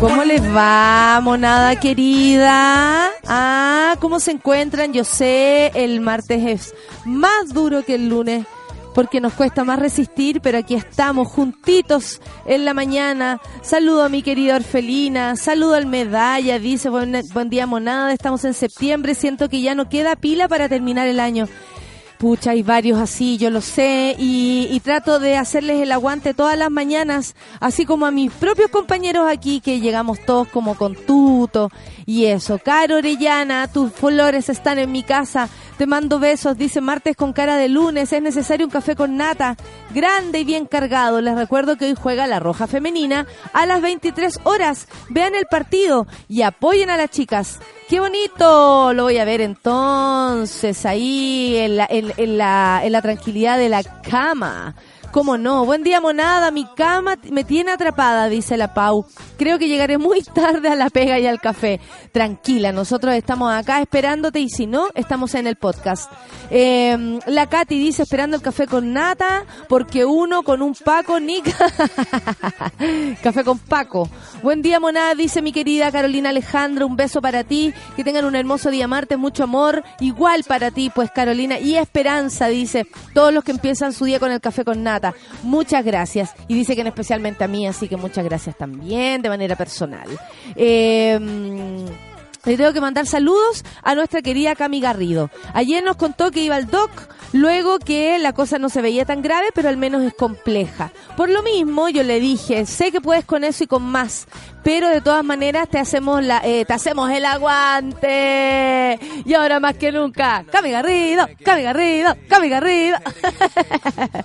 ¿Cómo les va, monada querida? Ah, ¿cómo se encuentran? Yo sé, el martes es más duro que el lunes porque nos cuesta más resistir, pero aquí estamos juntitos en la mañana. Saludo a mi querida Orfelina, saludo al Medalla, dice buen, buen día monada, estamos en septiembre, siento que ya no queda pila para terminar el año. Pucha, hay varios así, yo lo sé, y, trato de hacerles el aguante todas las mañanas, así como a mis propios compañeros aquí, que llegamos todos como con tuto y eso. Caro Orellana, tus flores están en mi casa, te mando besos, dice martes con cara de lunes, es necesario un café con nata, grande y bien cargado. Les recuerdo que hoy juega la Roja Femenina a las 23 horas. Vean el partido y apoyen a las chicas. ¡Qué bonito! Lo voy a ver entonces ahí en la, la, en la tranquilidad de la cama. ¿Cómo no? Buen día, monada. Mi cama me tiene atrapada, dice la Pau. Creo que llegaré muy tarde a la pega y al café. Tranquila, nosotros estamos acá esperándote y si no, estamos en el podcast. Eh, la Katy dice esperando el café con nata porque uno con un Paco Nica. café con Paco. Buen día, monada, dice mi querida Carolina Alejandro. Un beso para ti. Que tengan un hermoso día martes, mucho amor. Igual para ti, pues Carolina. Y esperanza, dice. Todos los que empiezan su día con el café con nata. Muchas gracias. Y dice que en especialmente a mí, así que muchas gracias también de manera personal. Eh, le tengo que mandar saludos a nuestra querida Cami Garrido. Ayer nos contó que iba al doc, luego que la cosa no se veía tan grave, pero al menos es compleja. Por lo mismo, yo le dije, sé que puedes con eso y con más, pero de todas maneras te hacemos la, eh, te hacemos el aguante. Y ahora más que nunca, Cami Garrido, Cami Garrido, Cami Garrido.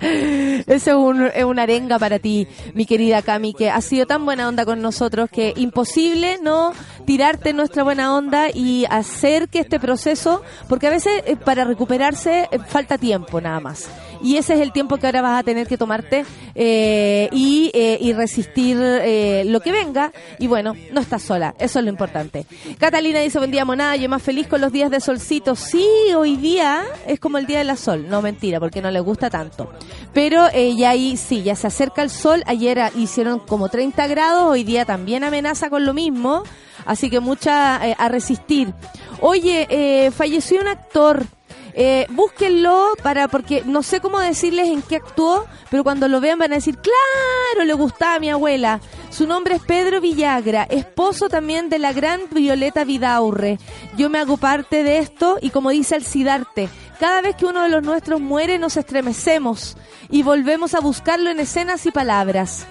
Eso es, un, es una arenga para ti, mi querida Cami, que ha sido tan buena onda con nosotros que imposible no tirarte nuestra buena onda y hacer que este proceso, porque a veces eh, para recuperarse eh, falta tiempo nada más. Y ese es el tiempo que ahora vas a tener que tomarte eh, y, y, resistir lo que venga. Y bueno, no estás sola, eso es lo importante. Catalina dice, buen día monada, yo más feliz con los días de solcito. Sí, hoy día es como el día de la sol. No, mentira, porque no le gusta tanto. Pero ya ahí sí, ya se acerca el sol. Ayer hicieron como 30 grados, hoy día también amenaza con lo mismo. Así que mucha eh, a resistir. Oye, eh, falleció un actor. Eh, búsquenlo para porque no sé cómo decirles en qué actuó, pero cuando lo vean van a decir, claro, le gustaba a mi abuela. Su nombre es Pedro Villagra, esposo también de la gran Violeta Vidaurre. Yo me hago parte de esto y como dice Alcidarte, cada vez que uno de los nuestros muere nos estremecemos y volvemos a buscarlo en escenas y palabras.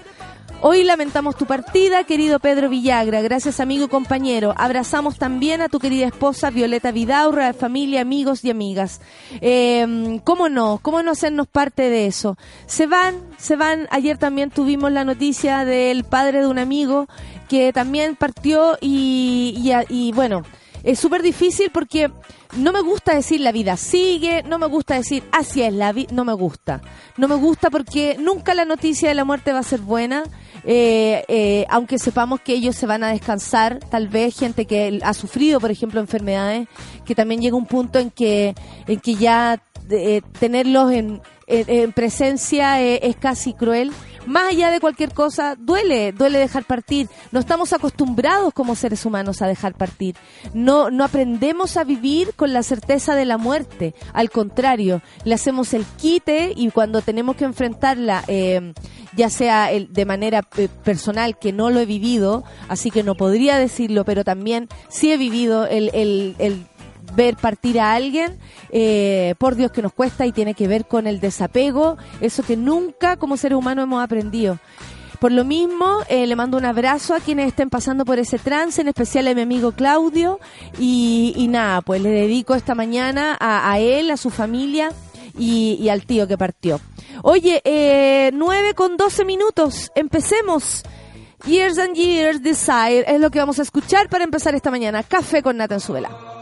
Hoy lamentamos tu partida, querido Pedro Villagra. Gracias, amigo y compañero. Abrazamos también a tu querida esposa Violeta Vidaurra, familia, amigos y amigas. Eh, ¿Cómo no? ¿Cómo no hacernos parte de eso? Se van, se van. Ayer también tuvimos la noticia del padre de un amigo que también partió y, y, y bueno, es súper difícil porque no me gusta decir la vida sigue, no me gusta decir así es la vida, no me gusta. No me gusta porque nunca la noticia de la muerte va a ser buena eh, eh, aunque sepamos que ellos se van a descansar, tal vez gente que ha sufrido, por ejemplo, enfermedades, que también llega un punto en que, en que ya eh, tenerlos en, en, presencia es casi cruel, más allá de cualquier cosa, duele, duele dejar partir. No estamos acostumbrados como seres humanos a dejar partir. No, no aprendemos a vivir con la certeza de la muerte. Al contrario, le hacemos el quite y cuando tenemos que enfrentarla, eh, ya sea el, de manera eh, personal, que no lo he vivido, así que no podría decirlo, pero también sí he vivido el, el, el ver partir a alguien, eh, por Dios que nos cuesta y tiene que ver con el desapego, eso que nunca como seres humanos hemos aprendido. Por lo mismo, eh, le mando un abrazo a quienes estén pasando por ese trance, en especial a mi amigo Claudio. Y, nada, pues le dedico esta mañana a, él, a su familia y, al tío que partió. Oye, eh, 9 con 12 minutos, empecemos. Years and Years Desire es lo que vamos a escuchar para empezar esta mañana. Café con Natanzuela. con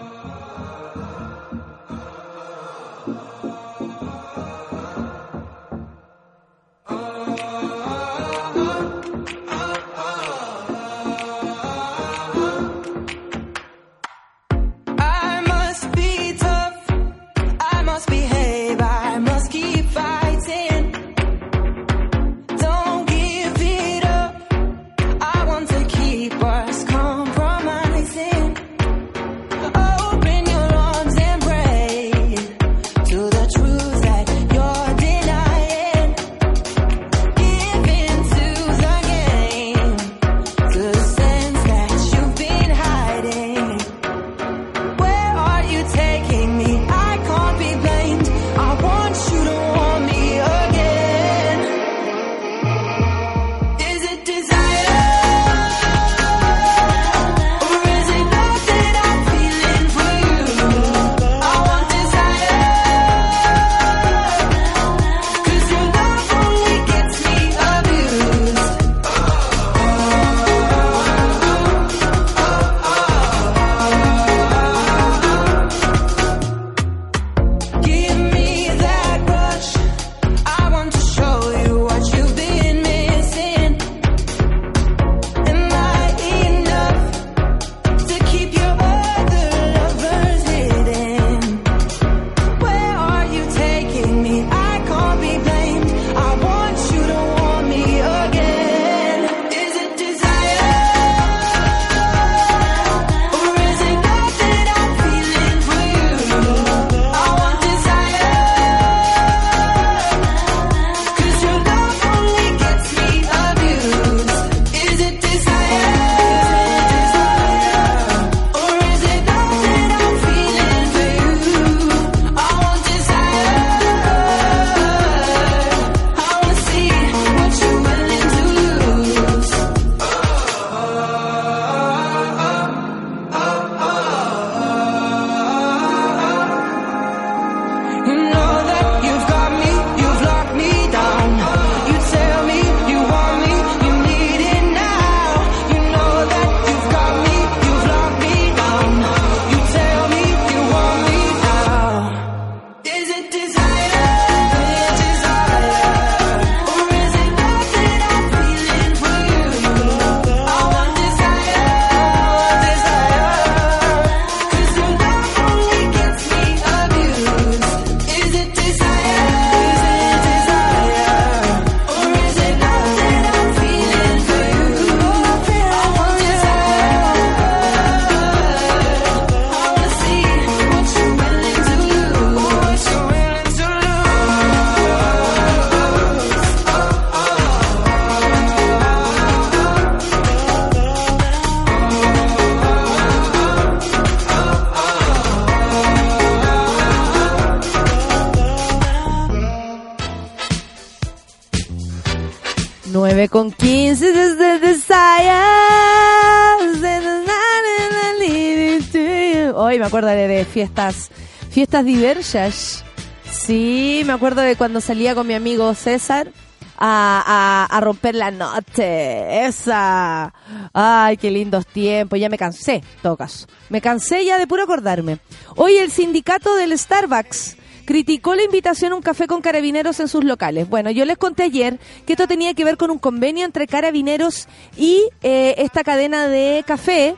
fiestas, fiestas diversas. Sí, me acuerdo de cuando salía con mi amigo César a, a, romper la noche. Esa. Ay, qué lindos tiempos. Ya me cansé, caso. Me cansé ya de puro acordarme. Hoy el sindicato del Starbucks criticó la invitación a un café con carabineros en sus locales. Bueno, yo les conté ayer que esto tenía que ver con un convenio entre carabineros y eh, esta cadena de café.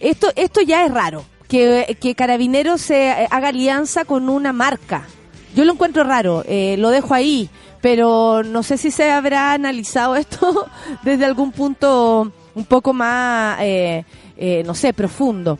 Esto, esto ya es raro, que, carabineros se haga alianza con una marca Yo lo encuentro raro, eh, lo dejo ahí, pero no sé si se habrá analizado esto desde algún punto un poco más, eh, eh, no sé, profundo.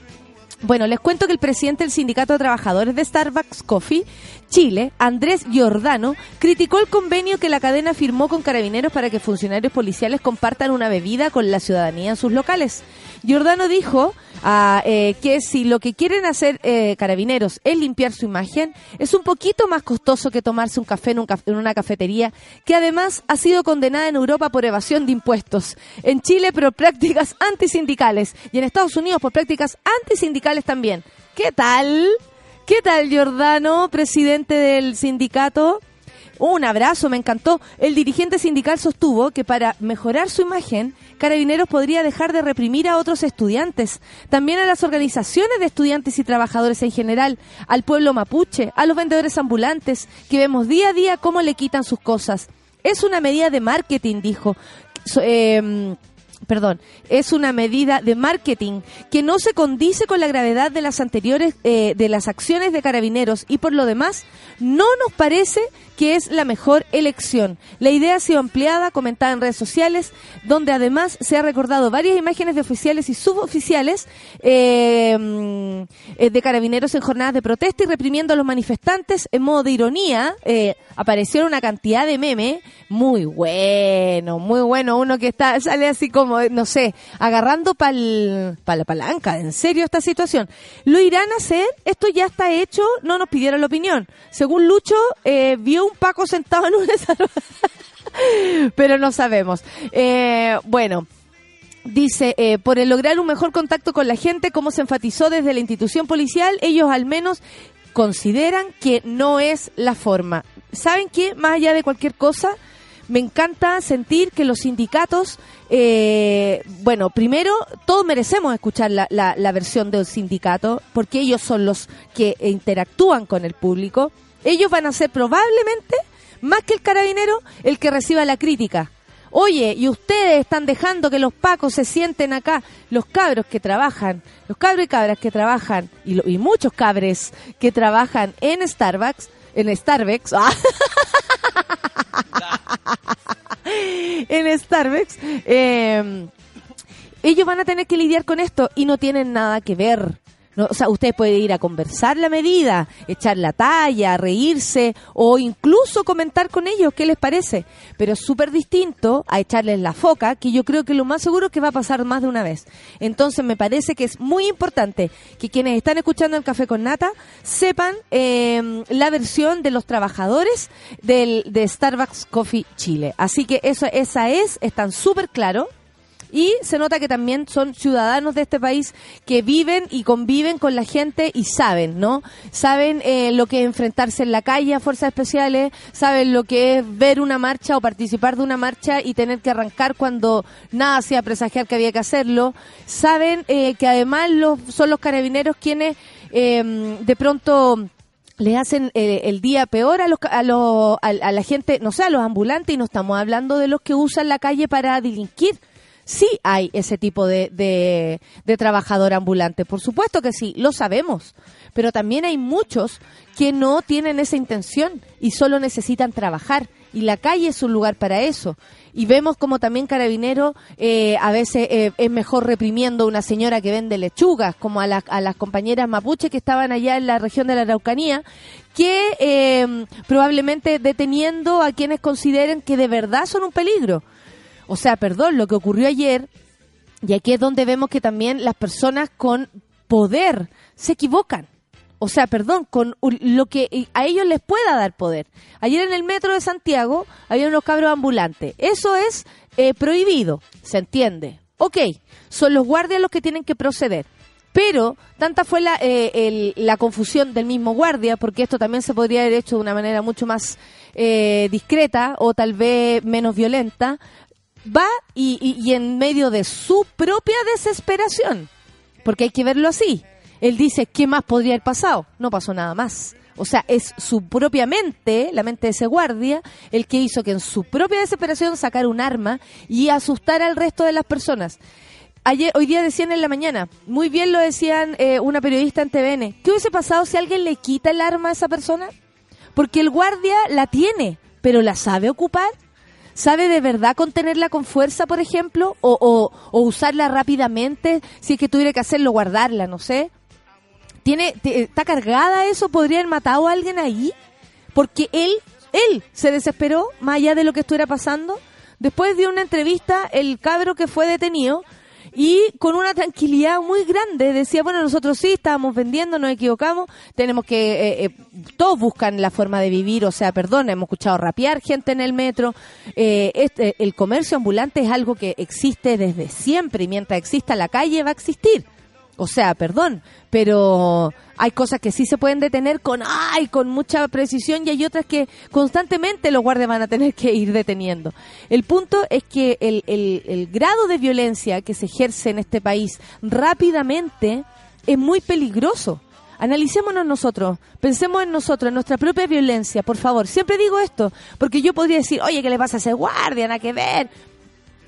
Bueno, les cuento que el presidente del Sindicato de Trabajadores de Starbucks Coffee Chile, Andrés Giordano, criticó el convenio que la cadena firmó con carabineros para que funcionarios policiales compartan una bebida con la ciudadanía en sus locales. Giordano dijo ah, eh, que si lo que quieren hacer eh, carabineros es limpiar su imagen, es un poquito más costoso que tomarse un café en, en una cafetería, que además ha sido condenada en Europa por evasión de impuestos, en Chile por prácticas antisindicales y en Estados Unidos por prácticas antisindicales también. ¿Qué tal? ¿Qué tal, Giordano, presidente del sindicato? Un abrazo, me encantó. El dirigente sindical sostuvo que para mejorar su imagen, Carabineros podría dejar de reprimir a otros estudiantes, también a las organizaciones de estudiantes y trabajadores en general, al pueblo mapuche, a los vendedores ambulantes, que vemos día a día cómo le quitan sus cosas. Es una medida de marketing, dijo. eh, perdón, es una medida de marketing que no se condice con la gravedad de las anteriores, eh, de las acciones de carabineros y por lo demás no nos parece que es la mejor elección. La idea ha sido ampliada, comentada en redes sociales, donde además se ha recordado varias imágenes de oficiales y suboficiales eh, mm, de carabineros en jornadas de protesta y reprimiendo a los manifestantes en modo de ironía. Eh, aparecieron una cantidad de memes muy bueno, muy bueno. Uno que está sale así como, no sé, agarrando para la palanca. En serio esta situación. ¿Lo irán a hacer? Esto ya está hecho. No nos pidieron la opinión. Según Lucho, eh, vio un Paco sentado en una pero no sabemos. Eh, bueno. Dice, eh, por lograr un mejor contacto con la gente, como se enfatizó desde la institución policial, ellos al menos consideran que no es la forma. ¿Saben qué? Más allá de cualquier cosa, me encanta sentir que los sindicatos, eh, bueno, primero, todos merecemos escuchar la, la, la versión del sindicato, porque ellos son los que interactúan con el público. Ellos van a ser probablemente, más que el carabinero, el que reciba la crítica. Oye, y ustedes están dejando que los pacos se sienten acá, los cabros que trabajan, los cabros y cabras que trabajan, y, lo, y muchos cabres que trabajan en Starbucks, en Starbucks, ¡ah! en Starbucks, eh, ellos van a tener que lidiar con esto y no tienen nada que ver. No, o sea, ustedes pueden ir a conversar la medida, echar la talla, reírse o incluso comentar con ellos qué les parece. Pero es súper distinto a echarles la foca, que yo creo que lo más seguro es que va a pasar más de una vez. Entonces me parece que es muy importante que quienes están escuchando el Café con Nata sepan eh, la versión de los trabajadores del, de Starbucks Coffee Chile. Así que eso, esa es, están súper claros y se nota que también son ciudadanos de este país que viven y conviven con la gente y saben, ¿no? Saben eh, lo que es enfrentarse en la calle a fuerzas especiales, saben lo que es ver una marcha o participar de una marcha y tener que arrancar cuando nada hacía presagiar que había que hacerlo, saben eh, que además los, son los carabineros quienes eh, de pronto le hacen eh, el día peor a los, a, los, a, a la gente, no sé, a los ambulantes y no estamos hablando de los que usan la calle para delinquir sí hay ese tipo de, de, trabajador ambulante. Por supuesto que sí, lo sabemos. Pero también hay muchos que no tienen esa intención y solo necesitan trabajar. Y la calle es un lugar para eso. Y vemos como también Carabinero eh, a veces eh, es mejor reprimiendo a una señora que vende lechugas, como a, la, a las compañeras mapuche que estaban allá en la región de la Araucanía, que eh, probablemente deteniendo a quienes consideren que de verdad son un peligro o sea, perdón, lo que ocurrió ayer, y aquí es donde vemos que también las personas con poder se equivocan. O sea, perdón, con lo que a ellos les pueda dar poder. Ayer en el metro de Santiago había unos cabros ambulantes. Eso es eh, prohibido, se entiende. Ok, son los guardias los que tienen que proceder. Pero tanta fue la, eh, el, la confusión del mismo guardia, porque esto también se podría haber hecho de una manera mucho más eh, discreta o tal vez menos violenta, va y, y, en medio de su propia desesperación, porque hay que verlo así, él dice, ¿qué más podría haber pasado? No pasó nada más. O sea, es su propia mente, la mente de ese guardia, el que hizo que en su propia desesperación sacara un arma y asustar al resto de las personas. Ayer, hoy día decían en la mañana, muy bien lo decían eh, una periodista en TVN, ¿qué hubiese pasado si alguien le quita el arma a esa persona? Porque el guardia la tiene, pero la sabe ocupar. ¿Sabe de verdad contenerla con fuerza, por ejemplo? O, o, usarla rápidamente, si es que tuviera que hacerlo, guardarla, no sé. ¿Tiene, ¿Está cargada eso? ¿Podría haber matado a alguien ahí? Porque él, él se desesperó, más allá de lo que estuviera pasando. Después de una entrevista, el cabro que fue detenido y con una tranquilidad muy grande decía, bueno, nosotros sí estábamos vendiendo, nos equivocamos, tenemos que, eh, eh, todos buscan la forma de vivir, o sea, perdón, hemos escuchado rapear gente en el metro, eh, este, el comercio ambulante es algo que existe desde siempre y mientras exista la calle va a existir. O sea, perdón, pero hay cosas que sí se pueden detener con ay, con mucha precisión y hay otras que constantemente los guardias van a tener que ir deteniendo. El punto es que el, el, grado de violencia que se ejerce en este país rápidamente es muy peligroso. Analicémonos nosotros, pensemos en nosotros, en nuestra propia violencia, por favor. Siempre digo esto, porque yo podría decir, oye, ¿qué le pasa a ese guardia? Nada que ver.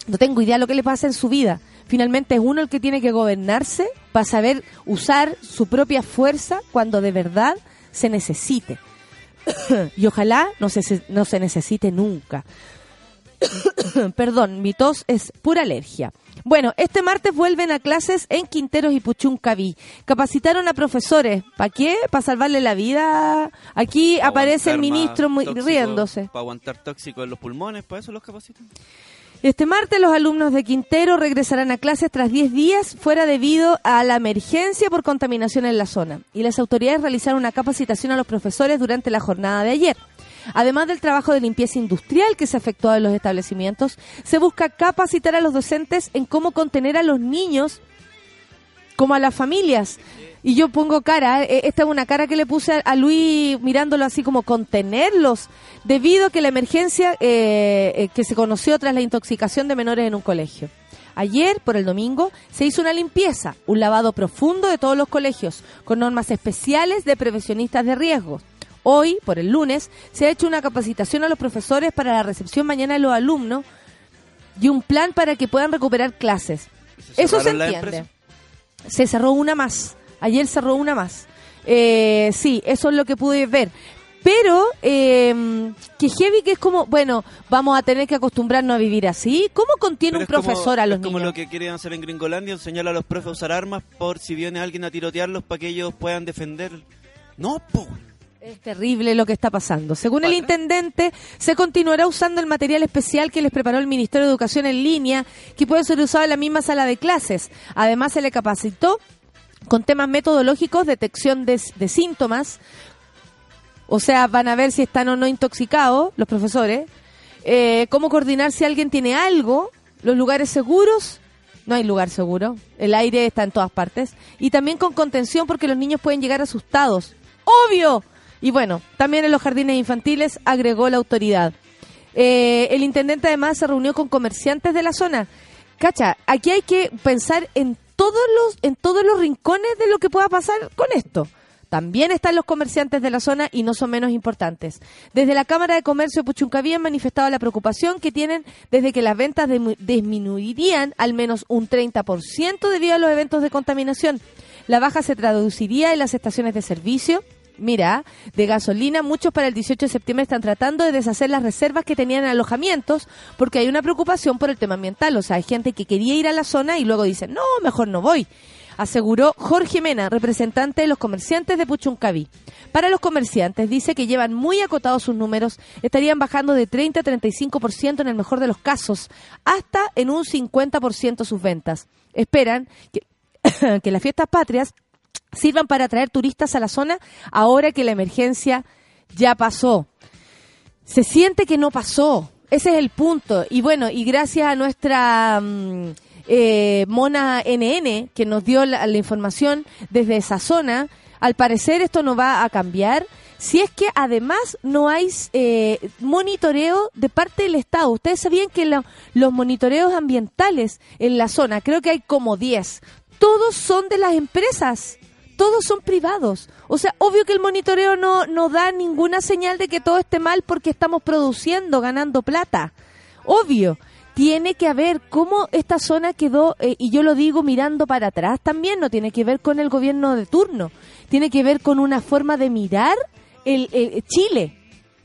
No tengo idea de lo que le pasa en su vida finalmente es uno el que tiene que gobernarse para saber usar su propia fuerza cuando de verdad se necesite. y ojalá no se, no se necesite nunca. Perdón, mi tos es pura alergia. Bueno, este martes vuelven a clases en Quinteros y Puchuncaví. Capacitaron a profesores. ¿Para qué? ¿Para salvarle la vida? Aquí aparece el ministro muy, riéndose. Para aguantar tóxico en los pulmones, ¿para eso los capacitan? Este martes los alumnos de Quintero regresarán a clases tras 10 días fuera debido a la emergencia por contaminación en la zona. Y las autoridades realizaron una capacitación a los profesores durante la jornada de ayer. Además del trabajo de limpieza industrial que se efectuó en los establecimientos, se busca capacitar a los docentes en cómo contener a los niños como a las familias y yo pongo cara, eh, esta es una cara que le puse a, Luis mirándolo así como contenerlos, debido a que la emergencia eh, eh, que se conoció tras la intoxicación de menores en un colegio. Ayer, por el domingo, se hizo una limpieza, un lavado profundo de todos los colegios, con normas especiales de prevencionistas de riesgo. Hoy, por el lunes, se ha hecho una capacitación a los profesores para la recepción mañana de los alumnos y un plan para que puedan recuperar clases. Eso se entiende. Se cerró una más. Ayer cerró una más. Eh, sí, eso es lo que pude ver. Pero eh, que heavy que es como, bueno, vamos a tener que acostumbrarnos a vivir así. ¿Cómo contiene un profesor a los es como lo que quieren hacer en Gringolandia, enseñar a los profes a usar armas por si viene alguien a tirotearlos para que ellos puedan defender. No, po. Es terrible lo que está pasando. Según el intendente, se continuará usando el material especial que les preparó el Ministerio de Educación en línea, que puede ser usado en la misma sala de clases. Además, se le capacitó con temas metodológicos, detección de, síntomas, o sea, van a ver si están o no intoxicados los profesores, eh, cómo coordinar si alguien tiene algo, los lugares seguros, no hay lugar seguro, el aire está en todas partes, y también con contención porque los niños pueden llegar asustados, obvio. Y bueno, también en los jardines infantiles agregó la autoridad. Eh, el intendente además se reunió con comerciantes de la zona. Cacha, aquí hay que pensar en todos los, en todos los rincones de lo que pueda pasar con esto. También están los comerciantes de la zona y no son menos importantes. Desde la Cámara de Comercio de Puchuncaví han manifestado la preocupación que tienen desde que las ventas disminuirían al menos un 30% debido a los eventos de contaminación. La baja se traduciría en las estaciones de servicio, mira, de gasolina, muchos para el 18 de septiembre están tratando de deshacer las reservas que tenían en alojamientos porque hay una preocupación por el tema ambiental. O sea, hay gente que quería ir a la zona y luego dice, no, mejor no voy. Aseguró Jorge Mena, representante de los comerciantes de Puchuncaví. Para los comerciantes, dice que llevan muy acotados sus números, estarían bajando de 30 a 35% en el mejor de los casos, hasta en un 50% sus ventas. Esperan que las fiestas patrias sirvan para atraer turistas a la zona ahora que la emergencia ya pasó. Se siente que no pasó. Ese es el punto. Y bueno, y gracias a nuestra mm, eh, Mona NN, que nos dio la, información desde esa zona, al parecer esto no va a cambiar. Si es que además no hay eh, monitoreo de parte del Estado. Ustedes sabían que los monitoreos ambientales en la zona, creo que hay como 10, todos son de las empresas todos son privados. O sea, obvio que el monitoreo no, no da ninguna señal de que todo esté mal porque estamos produciendo, ganando plata. Obvio. Tiene que haber cómo esta zona quedó, eh, y yo lo digo mirando para atrás también, no tiene que ver con el gobierno de turno, tiene que ver con una forma de mirar el, Chile.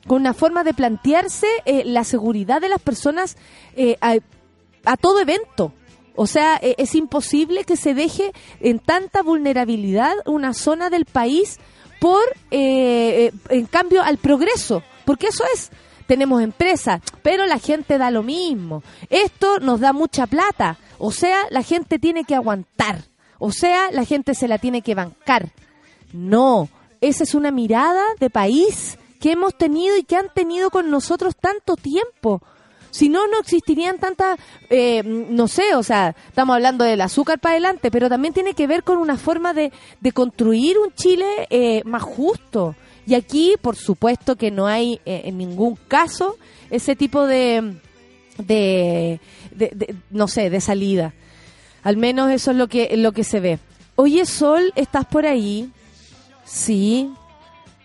con una forma de plantearse eh, la seguridad de las personas eh, a todo evento. O sea, eh, es imposible que se deje en tanta vulnerabilidad una zona del país por, eh, eh, en cambio, al progreso. Porque eso es. Tenemos empresas, pero la gente da lo mismo. Esto nos da mucha plata. O sea, la gente tiene que aguantar. O sea, la gente se la tiene que bancar. No, esa es una mirada de país que hemos tenido y que han tenido con nosotros tanto tiempo. Si no, no existirían tantas, eh, no sé, o sea, estamos hablando del azúcar para adelante, pero también tiene que ver con una forma de, de construir un Chile eh, más justo. Y aquí, por supuesto, que no hay eh, en ningún caso ese tipo de, de, no sé, de salida. Al menos eso es lo que, lo que se ve. Oye, Sol, ¿estás por ahí? Sí.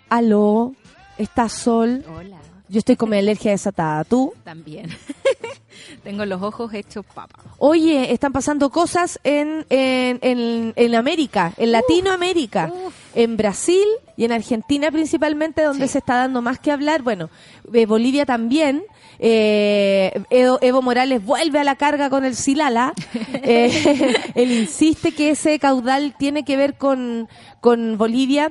Aló, ¿estás Sol? Hola, Yo estoy con mi alergia desatada. ¿Tú? también. Tengo los ojos hechos papa. Oye, están pasando cosas en, en, en, en América, en Latinoamérica, uf. en Brasil y en Argentina principalmente, donde Sí. se está dando más que hablar. Bueno, eh, Bolivia también. Eh, Evo, Evo Morales vuelve a la carga con el Silala. Eh, él insiste que ese caudal tiene que ver con, con Bolivia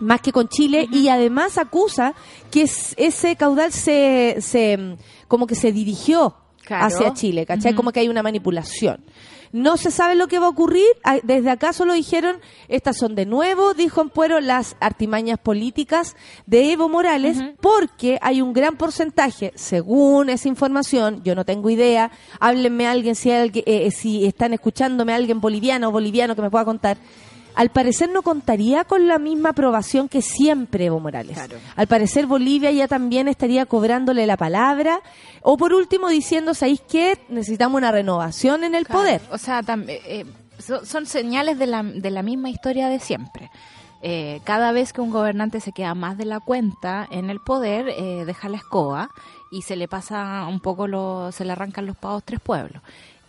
más que con Chile y además acusa que es- ese caudal se, se como que se dirigió Claro. hacia Chile, ¿cachai? Como que hay una manipulación. No se sabe lo que va a ocurrir. Desde acá solo dijeron, estas son de nuevo, dijo Ampuero, las artimañas políticas de Evo Morales, porque hay un gran porcentaje, según esa información, yo no tengo idea, háblenme alguien si, alguien, eh, si están escuchándome alguien boliviano o boliviano que me pueda contar. Al parecer no contaría con la misma aprobación que siempre Evo Morales. Claro. Al parecer Bolivia ya también estaría cobrándole la palabra o por último diciendo, ¿sabéis qué? Necesitamos una renovación en el Claro, poder. O sea, eh, eh, so- son señales de la, de la misma historia de siempre. Eh, cada vez que un gobernante se queda más de la cuenta en el poder, eh, deja la escoba y se le pasa un poco, lo, se le arrancan los pavos tres pueblos.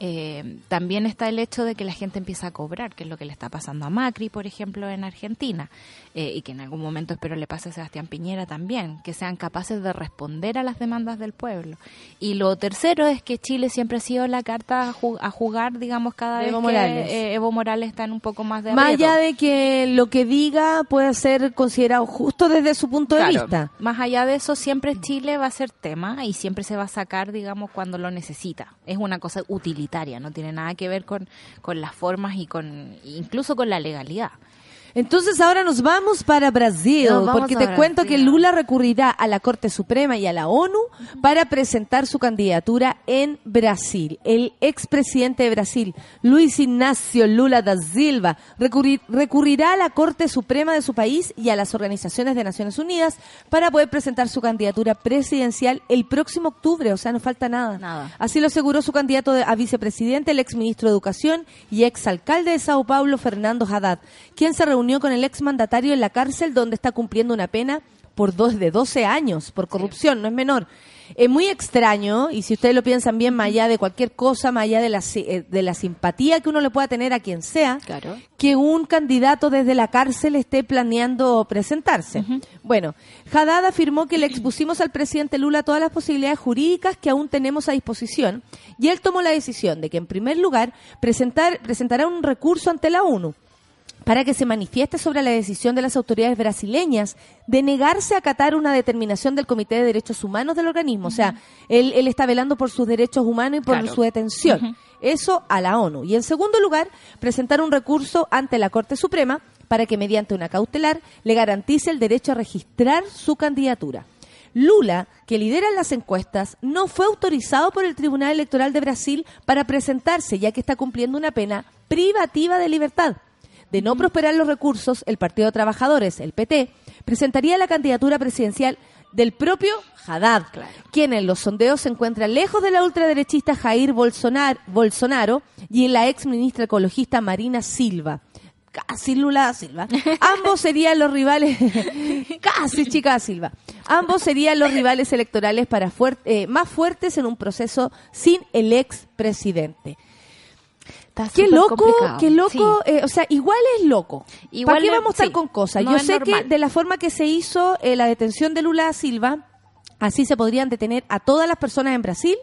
Eh, también está el hecho de que la gente empieza a cobrar, que es lo que le está pasando a Macri, por ejemplo, en Argentina, eh, y que en algún momento espero le pase a Sebastián Piñera también, que sean capaces de responder a las demandas del pueblo. Y lo tercero es que Chile siempre ha sido la carta a, ju- a jugar, digamos, cada vez que eh, Evo Morales está en un poco más de Más allá de que lo que diga pueda ser considerado justo desde su punto de vista. Más allá de eso, siempre Chile va a ser tema y siempre se va a sacar, digamos, cuando lo necesita. Es una cosa utilitaria, no tiene nada que ver con, con las formas y con incluso con la legalidad. Entonces ahora nos vamos para Brasil, vamos porque te Brasil. cuento que Lula recurrirá a la Corte Suprema y a la ONU para presentar su candidatura en Brasil. El expresidente de Brasil, Luis Ignacio Lula da Silva, recurrir- recurrirá a la Corte Suprema de su país y a las organizaciones de Naciones Unidas para poder presentar su candidatura presidencial el próximo octubre, o sea, no falta nada. Nada. Así lo aseguró su candidato a vicepresidente, el exministro de Educación y exalcalde de Sao Paulo, Fernando Haddad, quien se reunió con el exmandatario en la cárcel donde está cumpliendo una pena por dos de 12 años por corrupción, no es menor. Es muy extraño, y si ustedes lo piensan bien, más allá de cualquier cosa, más allá de la, eh, de la simpatía que uno le pueda tener a quien sea, Claro. que un candidato desde la cárcel esté planeando presentarse. Bueno, Haddad afirmó que le expusimos al presidente Lula todas las posibilidades jurídicas que aún tenemos a disposición y él tomó la decisión de que, en primer lugar, presentar, presentará un recurso ante la ONU para que se manifieste sobre la decisión de las autoridades brasileñas de negarse a acatar una determinación del Comité de Derechos Humanos del organismo. O sea, él, él está velando por sus derechos humanos y por Claro. su detención. Eso a la ONU. Y en segundo lugar, presentar un recurso ante la Corte Suprema para que mediante una cautelar le garantice el derecho a registrar su candidatura. Lula, que lidera las encuestas, no fue autorizado por el Tribunal Electoral de Brasil para presentarse, ya que está cumpliendo una pena privativa de libertad. De no prosperar los recursos, el Partido de Trabajadores, el PT, presentaría la candidatura presidencial del propio Haddad, quien en los sondeos se encuentra lejos de la ultraderechista Jair Bolsonar- Bolsonaro y la ex ministra ecologista Marina Silva. Casi Lula Silva. Ambos serían los rivales, casi chica Silva. Ambos serían los rivales electorales para eh, más fuertes en un proceso sin el ex presidente. Está Qué loco, complicado. qué loco, Sí. eh, o sea, igual es loco. Igual ¿Para qué vamos a estar sí, con cosas? no Yo sé que de la forma que se hizo eh, la detención de Lula da Silva, Así se podrían detener a todas las personas en Brasil,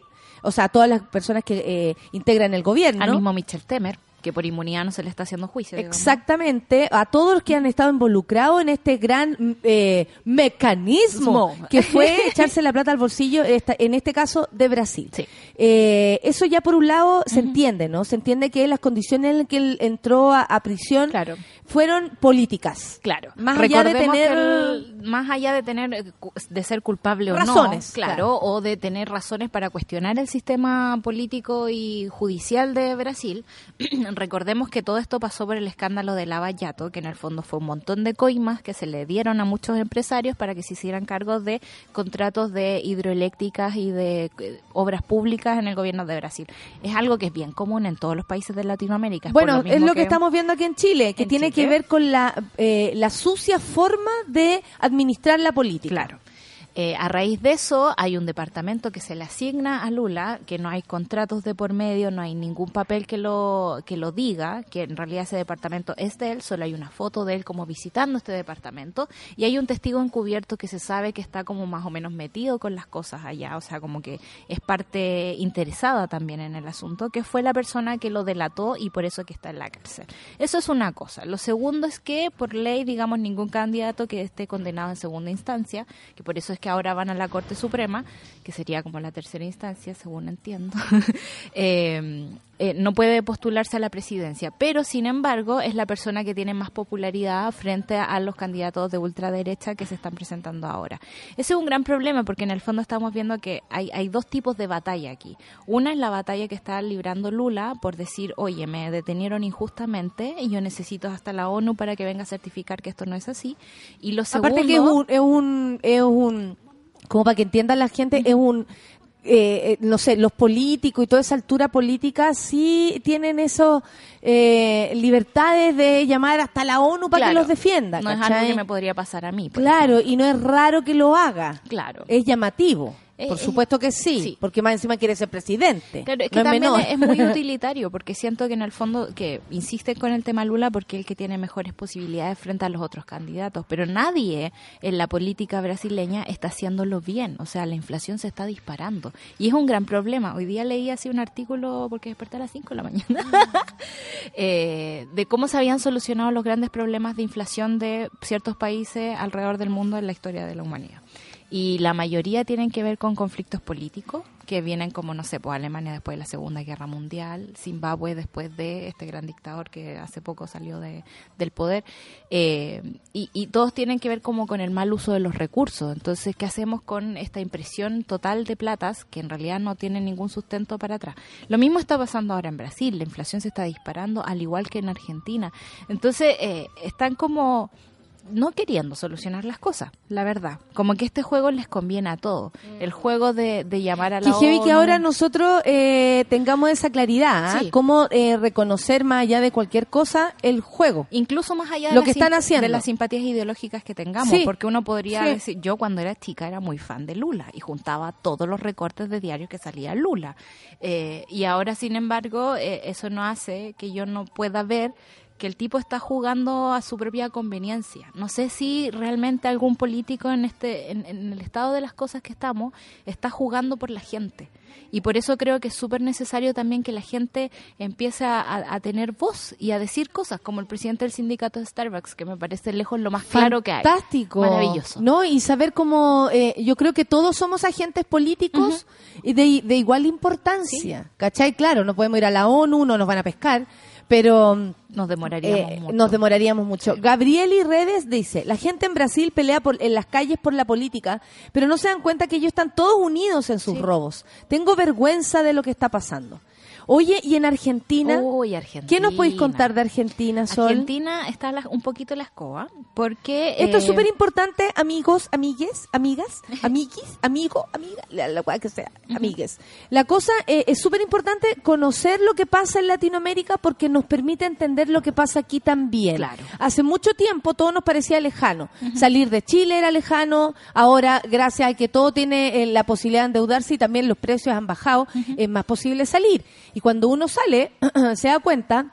o sea, a todas las personas que eh, integran el gobierno. Al mismo Michel Temer, que por inmunidad no se le está haciendo juicio. digamos. Exactamente, a todos los que han estado involucrados en este gran eh, mecanismo Smo. que fue echarse la plata al bolsillo, esta- en este caso de Brasil. Sí. Eh, eso ya por un lado se entiende, ¿no? Se entiende que las condiciones en las que él entró a, a prisión Claro. fueron políticas. Claro, Más allá de tener- el- más allá de tener eh, de ser culpable o Razones, no, claro, claro. o de tener razones para cuestionar el sistema político y judicial de Brasil, recordemos que todo esto pasó por el escándalo de Lava Jato, que en el fondo fue un montón de coimas que se le dieron a muchos empresarios para que se hicieran cargo de contratos de hidroeléctricas y de eh, obras públicas en el gobierno de Brasil. Es algo que es bien común en todos los países de Latinoamérica. Bueno, es lo que, estamos viendo aquí en Chile, que en tiene Chile. que ver con la, eh, la sucia forma de administrar la política. Claro. Eh, a raíz de eso, hay un departamento que se le asigna a Lula, que no hay contratos de por medio, no hay ningún papel que lo, que lo diga, que en realidad ese departamento es de él, solo hay una foto de él como visitando este departamento, y hay un testigo encubierto que se sabe que está como más o menos metido con las cosas allá, o sea, como que es parte interesada también en el asunto, que fue la persona que lo delató y por eso que está en la cárcel. Eso es una cosa. Lo segundo es que, por ley, digamos, ningún candidato que esté condenado en segunda instancia, que por eso es que ahora van a la Corte Suprema, que sería como la tercera instancia, según entiendo, eh, eh, no puede postularse a la presidencia. Pero, sin embargo, es la persona que tiene más popularidad frente a los candidatos de ultraderecha que se están presentando ahora. Ese es un gran problema porque en el fondo estamos viendo que hay, hay dos tipos de batalla aquí. Una es la batalla que está librando Lula por decir, oye, me detenieron injustamente y yo necesito hasta la ONU para que venga a certificar que esto no es así. Y lo segundo... Aparte que es un, es un, es un, como para que entiendan la gente, es un, eh, eh, no sé, los políticos y toda esa altura política sí tienen esos eh, libertades de llamar hasta la ONU para que los defienda. No es algo que me podría pasar a mí. Claro, y no es raro que lo haga. Claro. Es llamativo. Por supuesto que sí, sí. porque más encima quiere ser presidente. Claro, es que no también es muy utilitario, porque siento que en el fondo, que insisten con el tema Lula porque es el que tiene mejores posibilidades frente a los otros candidatos, pero nadie en la política brasileña está haciéndolo bien, o sea, la inflación se está disparando y es un gran problema. Hoy día leí así un artículo, porque desperté a las 5 de la mañana, eh, de cómo se habían solucionado los grandes problemas de inflación de ciertos países alrededor del mundo en la historia de la humanidad. Y la mayoría tienen que ver con conflictos políticos que vienen como, no sé, pues Alemania después de la Segunda Guerra Mundial, Zimbabue después de este gran dictador que hace poco salió de, del poder, eh, y, y todos tienen que ver como con el mal uso de los recursos. Entonces, ¿qué hacemos con esta impresión total de platas que en realidad no tienen ningún sustento para atrás? Lo mismo está pasando ahora en Brasil, la inflación se está disparando, al igual que en Argentina. Entonces, eh, están como no queriendo solucionar las cosas, la verdad. Como que este juego les conviene a todos. El juego de, de llamar a la Que heavy que ahora nosotros eh, tengamos esa claridad, ¿ah? Sí. cómo eh, reconocer más allá de cualquier cosa el juego. Incluso más allá de, Lo las que están haciendo. de las simpatías ideológicas que tengamos, Sí. porque uno podría Sí. decir, yo cuando era chica era muy fan de Lula y juntaba todos los recortes de diarios que salía Lula. Eh, y ahora, sin embargo, eh, eso no hace que yo no pueda ver que el tipo está jugando a su propia conveniencia. No sé si realmente algún político en este en, en el estado de las cosas que estamos está jugando por la gente. Y por eso creo que es súper necesario también que la gente empiece a, a- a tener voz y a decir cosas, como el presidente del sindicato de Starbucks, que me parece lejos lo más claro que hay. Fantástico. Maravilloso. ¿No? Y saber cómo, eh, yo creo que todos somos agentes políticos y de, de igual importancia. ¿Cachai? Claro, no podemos ir a la ONU, no nos van a pescar, pero Nos demoraríamos eh, mucho. nos demoraríamos mucho. Gabriel y Redes dice, la gente en Brasil pelea por, en las calles por la política, pero no se dan cuenta que ellos están todos unidos en sus robos. Tengo vergüenza de lo que está pasando. Oye, y en Argentina, Uy, Argentina. ¿qué nos podéis contar de Argentina, Sol? Argentina está la- un poquito la escoba, porque... Esto es eh, súper importante, amigos, amigues, amigas, amiguis, amigo, amiga, la, la que sea, amigues. La cosa eh, es súper importante conocer lo que pasa en Latinoamérica porque nos permite entender lo que pasa aquí también. Claro. Hace mucho tiempo todo nos parecía lejano. Salir de Chile era lejano, ahora gracias a que todo tiene eh, la posibilidad de endeudarse y también los precios han bajado, es más posible salir. Y cuando uno sale, se da cuenta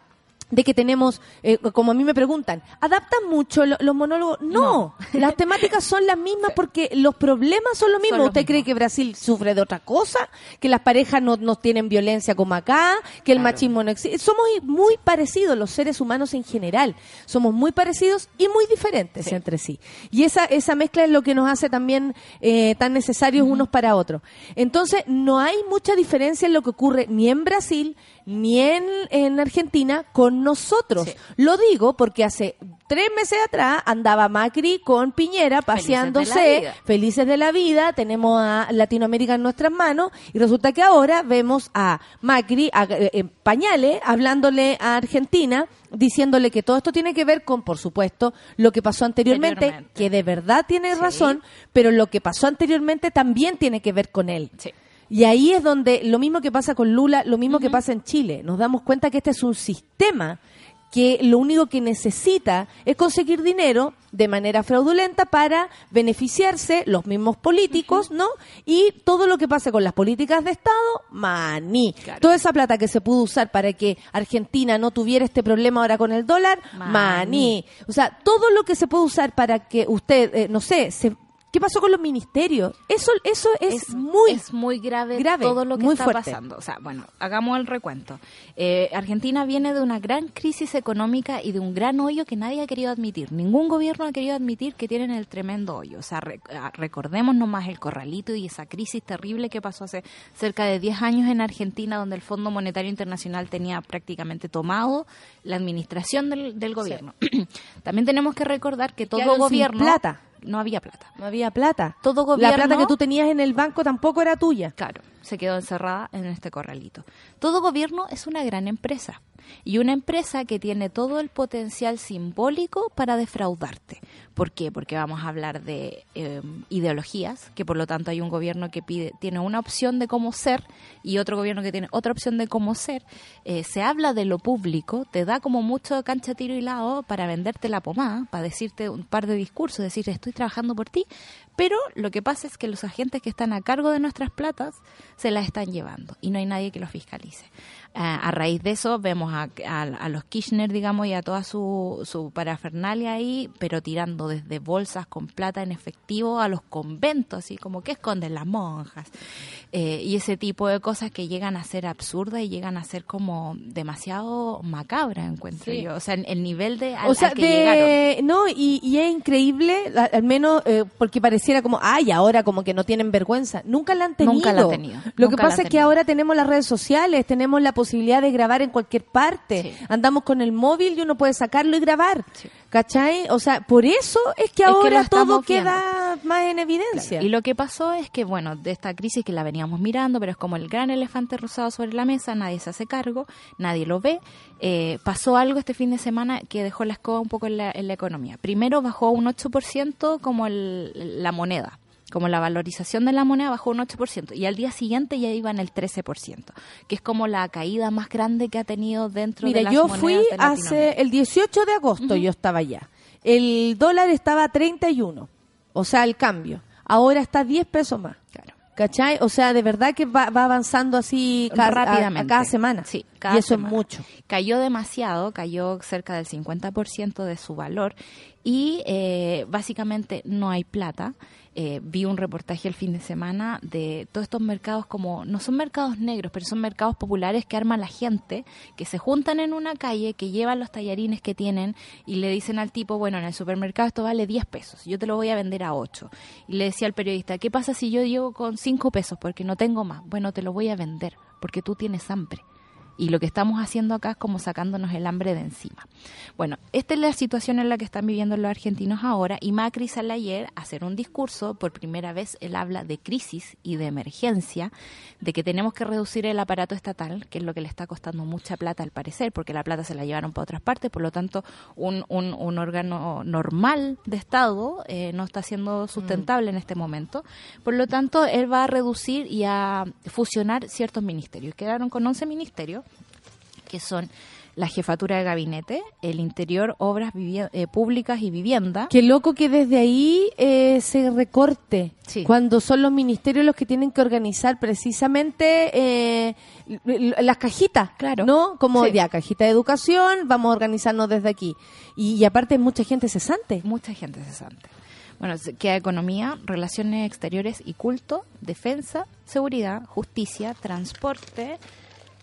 de que tenemos, eh, como a mí me preguntan, ¿adaptan mucho lo- los monólogos? No, las temáticas son las mismas porque los problemas son los mismos. los ¿Usted cree que Brasil sufre de otra cosa? ¿Que las parejas no, no tienen violencia como acá? ¿Que el Claro. machismo no existe? Somos muy parecidos los seres humanos en general. Somos muy parecidos y muy diferentes Sí. entre sí. Y esa, esa mezcla es lo que nos hace también eh, tan necesarios unos para otros. Entonces, no hay mucha diferencia en lo que ocurre ni en Brasil ni en, en Argentina con nosotros. Sí. Lo digo porque hace tres meses atrás andaba Macri con Piñera Felices de la paseándose, felices de la vida, tenemos a Latinoamérica en nuestras manos y resulta que ahora vemos a Macri a- eh, en pañales hablándole a Argentina diciéndole que todo esto tiene que ver con, por supuesto, lo que pasó anteriormente, Anteriormente. que de verdad tiene Sí. razón, pero lo que pasó anteriormente también tiene que ver con él. Sí. Y ahí es donde lo mismo que pasa con Lula, lo mismo que pasa en Chile. Nos damos cuenta que este es un sistema que lo único que necesita es conseguir dinero de manera fraudulenta para beneficiarse los mismos políticos, ¿no? Y todo lo que pasa con las políticas de Estado, maní. Claro. Toda esa plata que se pudo usar para que Argentina no tuviera este problema ahora con el dólar, Maní. maní. O sea, todo lo que se puede usar para que usted, eh, no sé, se, ¿qué pasó con los ministerios? Eso, eso es, muy... es muy grave, grave, todo lo que está fuerte. pasando. O sea, bueno, hagamos el recuento. Eh, Argentina viene de una gran crisis económica y de un gran hoyo que nadie ha querido admitir. Ningún gobierno ha querido admitir que tienen el tremendo hoyo. O sea, re- ah, recordemos nomás el corralito y esa crisis terrible que pasó hace cerca de 10 años en Argentina, donde el Fondo Monetario Internacional tenía prácticamente tomado la administración del, del gobierno. También tenemos que recordar que todo gobierno... plata. No había plata. No había plata. Todo La plata gobierno- que tú tenías en el banco tampoco era tuya. Claro, se quedó encerrada en este corralito. Todo gobierno es una gran empresa y una empresa que tiene todo el potencial simbólico para defraudarte. ¿Por qué? Porque vamos a hablar de eh, ideologías, que por lo tanto hay un gobierno que pide, tiene una opción de cómo ser y otro gobierno que tiene otra opción de cómo ser. Eh, se habla de lo público, te da como mucho cancha, tiro y lado para venderte la pomada, para decirte un par de discursos, decir estoy trabajando por ti, pero lo que pasa es que los agentes que están a cargo de nuestras platas se las están llevando y no hay nadie que los fiscalice. Ah, a raíz de eso vemos a, a- a los Kirchner, digamos, y a toda su, su parafernalia ahí, pero tirando desde bolsas con plata en efectivo a los conventos, así como que esconden las monjas. Eh, y ese tipo de cosas que llegan a ser absurdas y llegan a ser como demasiado macabras, encuentro Sí. yo. O sea, el nivel de... al- o sea, al que llegaron. de, no, y, y es increíble, al menos eh, porque pareciera como, ay, ahora como que no tienen vergüenza. Nunca la han tenido. Nunca la han tenido, Lo que nunca pasa es que ahora tenemos las redes sociales, tenemos la posibilidad de grabar en cualquier parte. Sí. Andamos con el móvil y uno puede sacarlo y grabar. Sí. ¿Cachai? O sea, por eso es que Es ahora todo viendo. queda más en evidencia. Y lo que pasó es que, bueno, de esta crisis que la veníamos mirando, pero es como el gran elefante rosado sobre la mesa, nadie se hace cargo, nadie lo ve. eh, pasó algo este fin de semana que dejó la escoba un poco en la, en la economía. Primero bajó un 8% como el- la moneda. Como la valorización de la moneda bajó un 8% y al día siguiente ya iba en el 13%, que es como la caída más grande que ha tenido dentro de Mira, las yo monedas fui de hace Latinoamérica. el 18 de agosto, yo estaba allá. El dólar estaba a 31, o sea, el cambio. Ahora está 10 pesos más. Claro. ¿Cachai? O sea, de verdad que va, va avanzando así ca- a- rápidamente. A, cada semana. Sí, y cada eso semana. es mucho. Cayó demasiado, cayó cerca del 50% de su valor y eh, básicamente no hay plata. Eh, vi un reportaje el fin de semana de todos estos mercados como, no son mercados negros, pero son mercados populares que arma la gente, que se juntan en una calle, que llevan los tallarines que tienen y le dicen al tipo, bueno, en el supermercado esto vale 10 pesos, yo te lo voy a vender a 8. Y le decía al periodista, ¿qué pasa si yo llego con 5 pesos porque no tengo más? Bueno, te lo voy a vender porque tú tienes hambre. Y lo que estamos haciendo acá es como sacándonos el hambre de encima. Bueno, esta es la situación en la que están viviendo los argentinos ahora y Macri sale ayer a hacer un discurso, por primera vez él habla de crisis y de emergencia, de que tenemos que reducir el aparato estatal, que es lo que le está costando mucha plata al parecer, porque la plata se la llevaron para otras partes, por lo tanto un, un, un órgano normal de Estado eh, no está siendo sustentable en este momento. Por lo tanto, él va a reducir y a fusionar ciertos ministerios. Quedaron con 11 ministerios que son la jefatura de gabinete, el interior, obras eh, públicas y vivienda. Qué loco que desde ahí eh, se recorte, cuando son los ministerios los que tienen que organizar precisamente eh, las cajitas, claro. ¿no? Como ya, cajita de educación, vamos a organizarnos desde aquí. Y, y aparte mucha gente cesante. Mucha gente cesante. Bueno, queda economía, relaciones exteriores y culto, defensa, seguridad, justicia, transporte,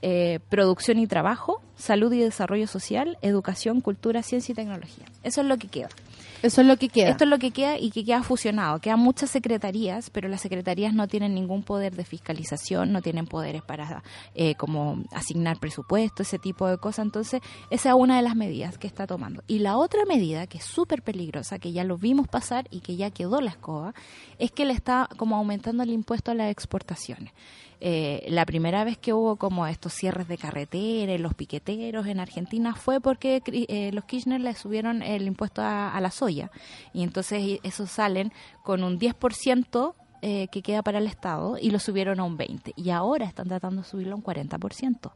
eh, producción y trabajo, salud y desarrollo social, educación, cultura, ciencia y tecnología. Eso es lo que queda. Eso es lo que queda. Esto es lo que queda y que queda fusionado. Quedan muchas secretarías, pero las secretarías no tienen ningún poder de fiscalización, no tienen poderes para eh, como asignar presupuesto, ese tipo de cosas. Entonces, esa es una de las medidas que está tomando. Y la otra medida, que es súper peligrosa, que ya lo vimos pasar y que ya quedó la escoba, es que le está como aumentando el impuesto a las exportaciones. Eh, la primera vez que hubo como estos cierres de carretera, los piqueteros en Argentina fue porque eh, los Kirchner le subieron el impuesto a, la soya y entonces eso salen con un 10% eh, que queda para el Estado y lo subieron a un 20% y ahora están tratando de subirlo a un 40%.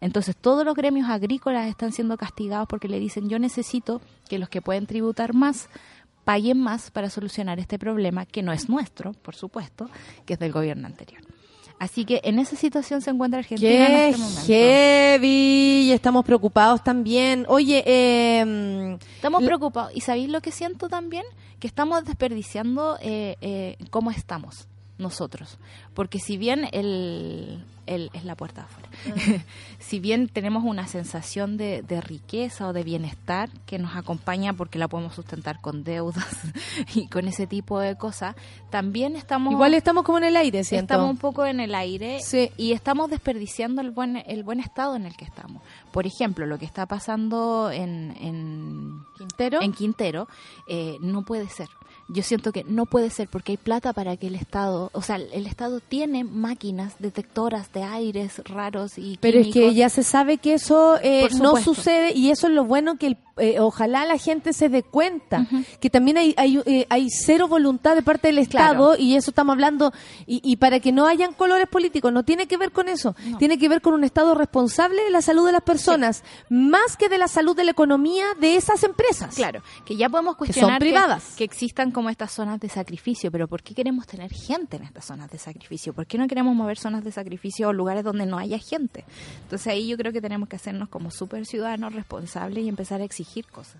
Entonces todos los gremios agrícolas están siendo castigados porque le dicen yo necesito que los que pueden tributar más paguen más para solucionar este problema que no es nuestro, por supuesto, que es del gobierno anterior. Así que en esa situación se encuentra Argentina en este momento. heavy! Y estamos preocupados también. Oye, eh, estamos preocupados. ¿Y sabéis lo que siento también? Que estamos desperdiciando eh, eh, cómo estamos nosotros. Porque si bien el, es la puerta afuera, si bien tenemos una sensación de, riqueza o de bienestar que nos acompaña porque la podemos sustentar con deudas y con ese tipo de cosas, también estamos... Igual estamos como en el aire, ¿siento? Estamos un poco en el aire y estamos desperdiciando el buen, el buen estado en el que estamos. Por ejemplo, lo que está pasando en, en Quintero, en Quintero eh, no puede ser yo siento que no puede ser porque hay plata para que el Estado, o sea, el Estado tiene máquinas detectoras de aires raros y Pero es que ya se sabe que eso eh, no sucede y eso es lo bueno que eh, ojalá la gente se dé cuenta que también hay hay, eh, hay, cero voluntad de parte del Estado y eso estamos hablando y, y, para que no hayan colores políticos no tiene que ver con eso tiene que ver con un Estado responsable de la salud de las personas más que de la salud de la economía de esas empresas. Claro que ya podemos cuestionar que son privadas. que existan como estas zonas de sacrificio, pero ¿por qué queremos tener gente en estas zonas de sacrificio? ¿Por qué no queremos mover zonas de sacrificio o lugares donde no haya gente? Entonces ahí yo creo que tenemos que hacernos como súper ciudadanos responsables y empezar a exigir cosas.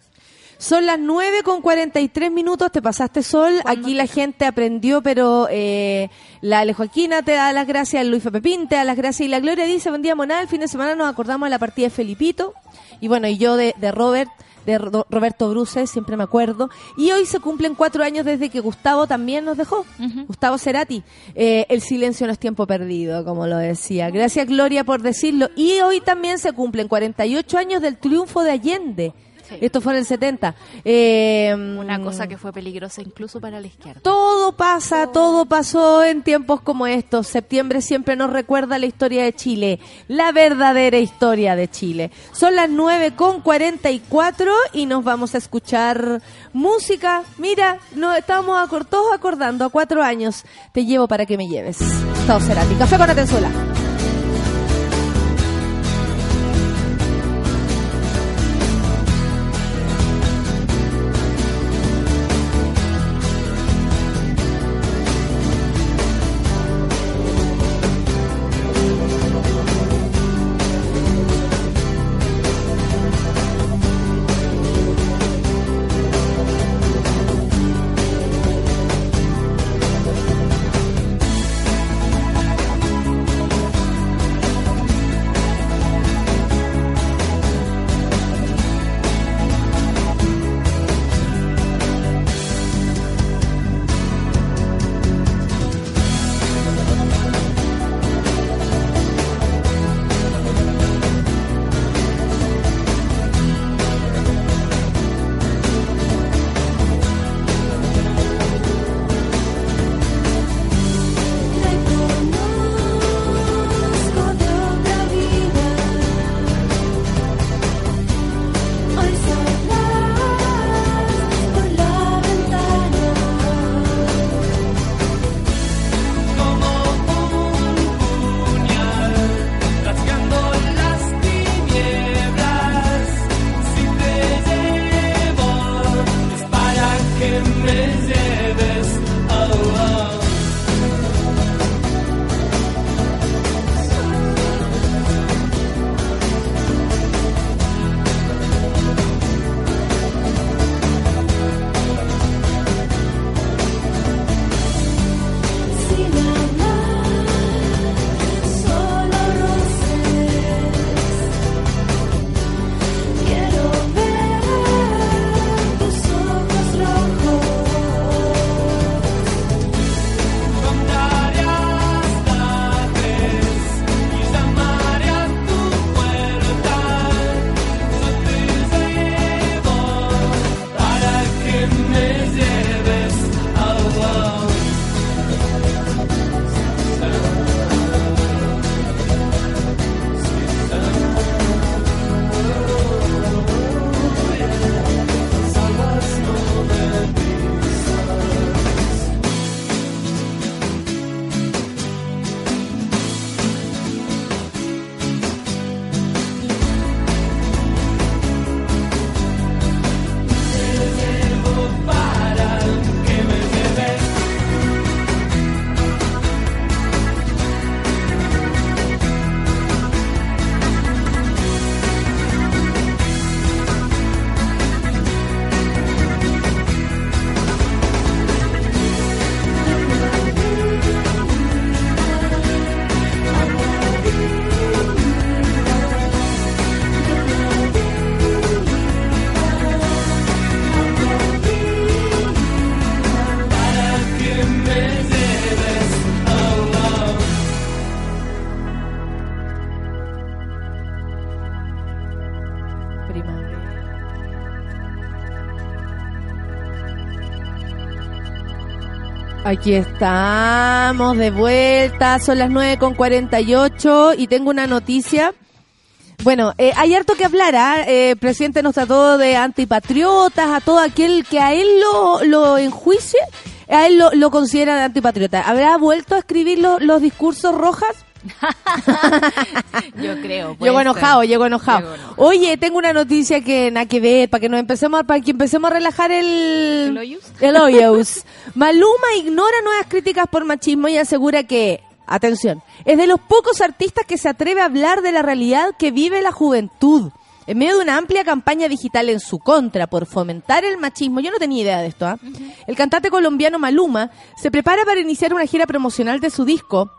Son las 9 con 43 minutos, te pasaste sol. Aquí la gente aprendió, pero eh, la Ale Joaquina te da las gracias, Luis Pepín te da las gracias y la Gloria dice, buen día Monal, el fin de semana nos acordamos de la partida de Felipito y bueno, y yo de, de Robert de Roberto Bruce, siempre me acuerdo. Y hoy se cumplen cuatro años desde que Gustavo también nos dejó, Gustavo Cerati. Eh, el silencio no es tiempo perdido, como lo decía. Gracias Gloria por decirlo. Y hoy también se cumplen 48 años del triunfo de Allende. Esto fue en el 70. Eh, Una cosa que fue peligrosa incluso para la izquierda. Todo pasa, todo pasó en tiempos como estos. Septiembre siempre nos recuerda la historia de Chile, la verdadera historia de Chile. Son las 9 con 44 y nos vamos a escuchar música. Mira, no, estábamos todos acordando a cuatro años. Te llevo para que me lleves. Todo será. Café con Atenzuela. Aquí estamos de vuelta, son las 9 con 48 y tengo una noticia. Bueno, eh, hay harto que hablar, ¿ah? Eh, el presidente nos trató de antipatriotas, a todo aquel que a él lo, lo enjuicie, a él lo, lo considera de antipatriota. ¿Habrá vuelto a escribir lo- los discursos rojas? Yo creo. Llego enojado, llego enojado. Llego enojado. Oye, tengo una noticia que nada que ver, para que nos empecemos, para que empecemos a relajar el... ¿El hoyos? El hoyos. Maluma ignora nuevas críticas por machismo y asegura que, atención, es de los pocos artistas que se atreve a hablar de la realidad que vive la juventud. En medio de una amplia campaña digital en su contra por fomentar el machismo, yo no tenía idea de esto, ¿ah? el cantante colombiano Maluma se prepara para iniciar una gira promocional de su disco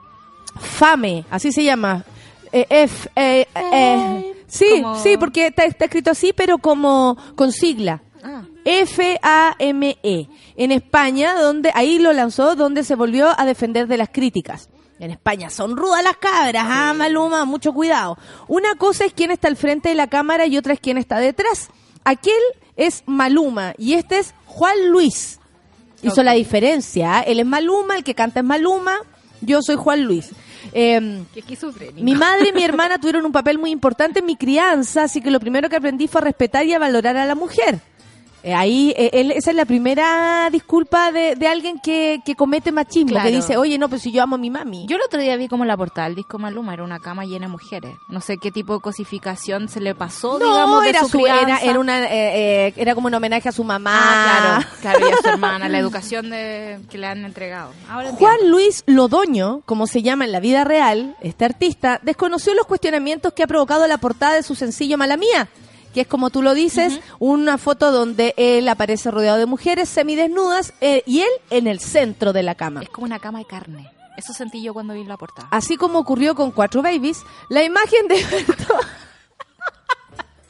Fame, así se llama. Eh, F, eh, eh, sí, Como- sí, porque está, está escrito así, pero como con sigla. Ah. F-A-M-E. E. En España, donde ahí lo lanzó, donde se volvió a defender de las críticas. En España son rudas las cabras, ah, Maluma, mucho cuidado. Una cosa es quién está al frente de la cámara y otra es quién está detrás. Aquel es Maluma y este es Juan Luis. Hizo la diferencia. ¿ah? Él es Maluma, el que canta es Maluma, yo soy Juan Luis. Em, Qué esquizofrénico. mi madre y mi hermana tuvieron un papel muy importante en mi crianza, así que lo primero que aprendí fue a respetar y a valorar a la mujer. Eh, ahí, eh, él- esa es la primera disculpa de, de alguien que, que comete machismo, Claro. que dice, oye, no, pues si yo amo a mi mami. Yo el otro día vi como la portada del disco Maluma era una cama llena de mujeres. No sé qué tipo de cosificación se le pasó, no, digamos, de era, su su, era, era, una, eh, eh, era como un homenaje a su mamá. Ah, claro, claro, y a su hermana, la educación de, que le han entregado. Ahora Juan entiendo. Luis Lodoño, como se llama en la vida real, este artista, desconoció los cuestionamientos que ha provocado la portada de su sencillo Mala Mía, que es como tú lo dices, una foto donde él aparece rodeado de mujeres semidesnudas eh, y él en el centro de la cama. Es como una cama de carne. Eso sentí yo cuando vi la portada. Así como ocurrió con Cuatro Babies, la imagen de...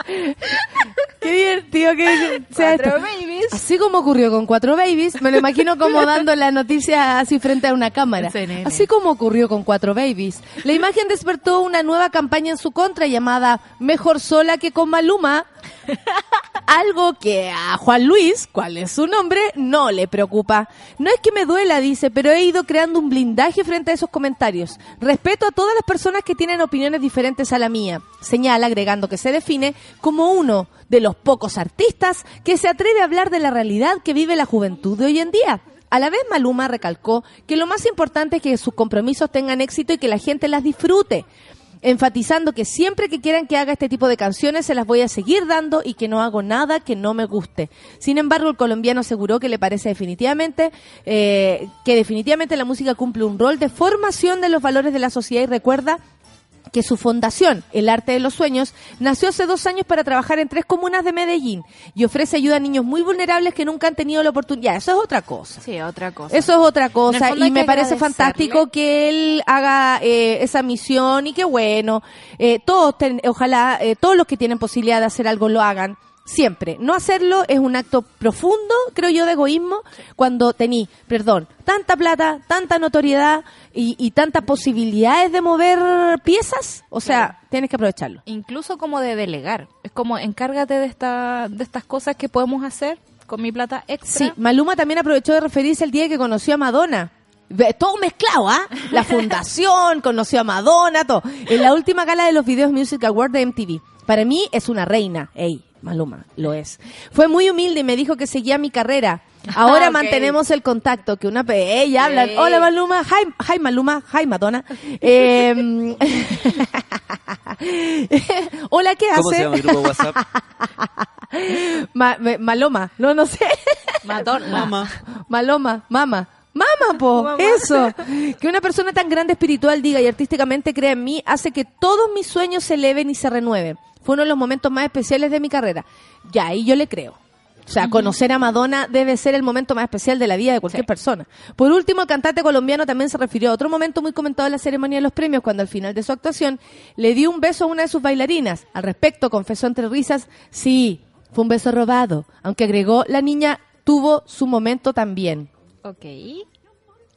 Qué divertido que sea esto. Cuatro babies. Así como ocurrió con Cuatro Babies, me lo imagino como dando la noticia así frente a una cámara. CNN. Así como ocurrió con Cuatro Babies. La imagen despertó una nueva campaña en su contra llamada Mejor sola que con Maluma. Algo que a Juan Luis, cuál es su nombre, no le preocupa. No es que me duela, dice, pero he ido creando un blindaje frente a esos comentarios. Respeto a todas las personas que tienen opiniones diferentes a la mía. Señala, agregando que se define como uno de los pocos artistas que se atreve a hablar de la realidad que vive la juventud de hoy en día. A la vez Maluma recalcó que lo más importante es que sus compromisos tengan éxito y que la gente las disfrute enfatizando que siempre que quieran que haga este tipo de canciones se las voy a seguir dando y que no hago nada que no me guste. Sin embargo, el colombiano aseguró que le parece definitivamente eh, que definitivamente la música cumple un rol de formación de los valores de la sociedad y recuerda que su fundación, El Arte de los Sueños, nació hace dos años para trabajar en tres comunas de Medellín y ofrece ayuda a niños muy vulnerables que nunca han tenido la oportunidad. Eso es otra cosa. Sí, otra cosa. Eso es otra cosa y me parece fantástico que él haga eh, esa misión y que bueno, eh, todos, ten- ojalá eh, todos los que tienen posibilidad de hacer algo lo hagan. Siempre. No hacerlo es un acto profundo, creo yo, de egoísmo cuando tení, perdón, tanta plata, tanta notoriedad y, y tantas posibilidades de mover piezas. O sea, tienes que aprovecharlo. Incluso como de delegar. Es como encárgate de, esta, de estas cosas que podemos hacer con mi plata extra. Sí, Maluma también aprovechó de referirse el día que conoció a Madonna. Todo mezclado, ¿ah? La fundación, conoció a Madonna, todo. En la última gala de los Videos Music Awards de MTV. Para mí es una reina. Ey, Maluma, lo es. Fue muy humilde y me dijo que seguía mi carrera. Ahora Ah, mantenemos el contacto, que una pe ella hablan, Sí. hola Maluma, hi, hi Maluma, hi Madonna. Eh, hola, ¿qué ¿Cómo se hace? llama el grupo WhatsApp? Ma- me- Maloma, no, no sé. Madonna. Maloma, mama. Mama, po, eso. Que una persona tan grande espiritual diga y artísticamente crea en mí hace que todos mis sueños se eleven y se renueven. Fue uno de los momentos más especiales de mi carrera. Ya, ahí yo le creo. O sea, conocer a Madonna debe ser el momento más especial de la vida de cualquier persona. Por último, el cantante colombiano también se refirió a otro momento muy comentado en la ceremonia de los premios, cuando al final de su actuación le dio un beso a una de sus bailarinas. Al respecto, confesó entre risas, sí, fue un beso robado, aunque agregó, la niña tuvo su momento también. Ok.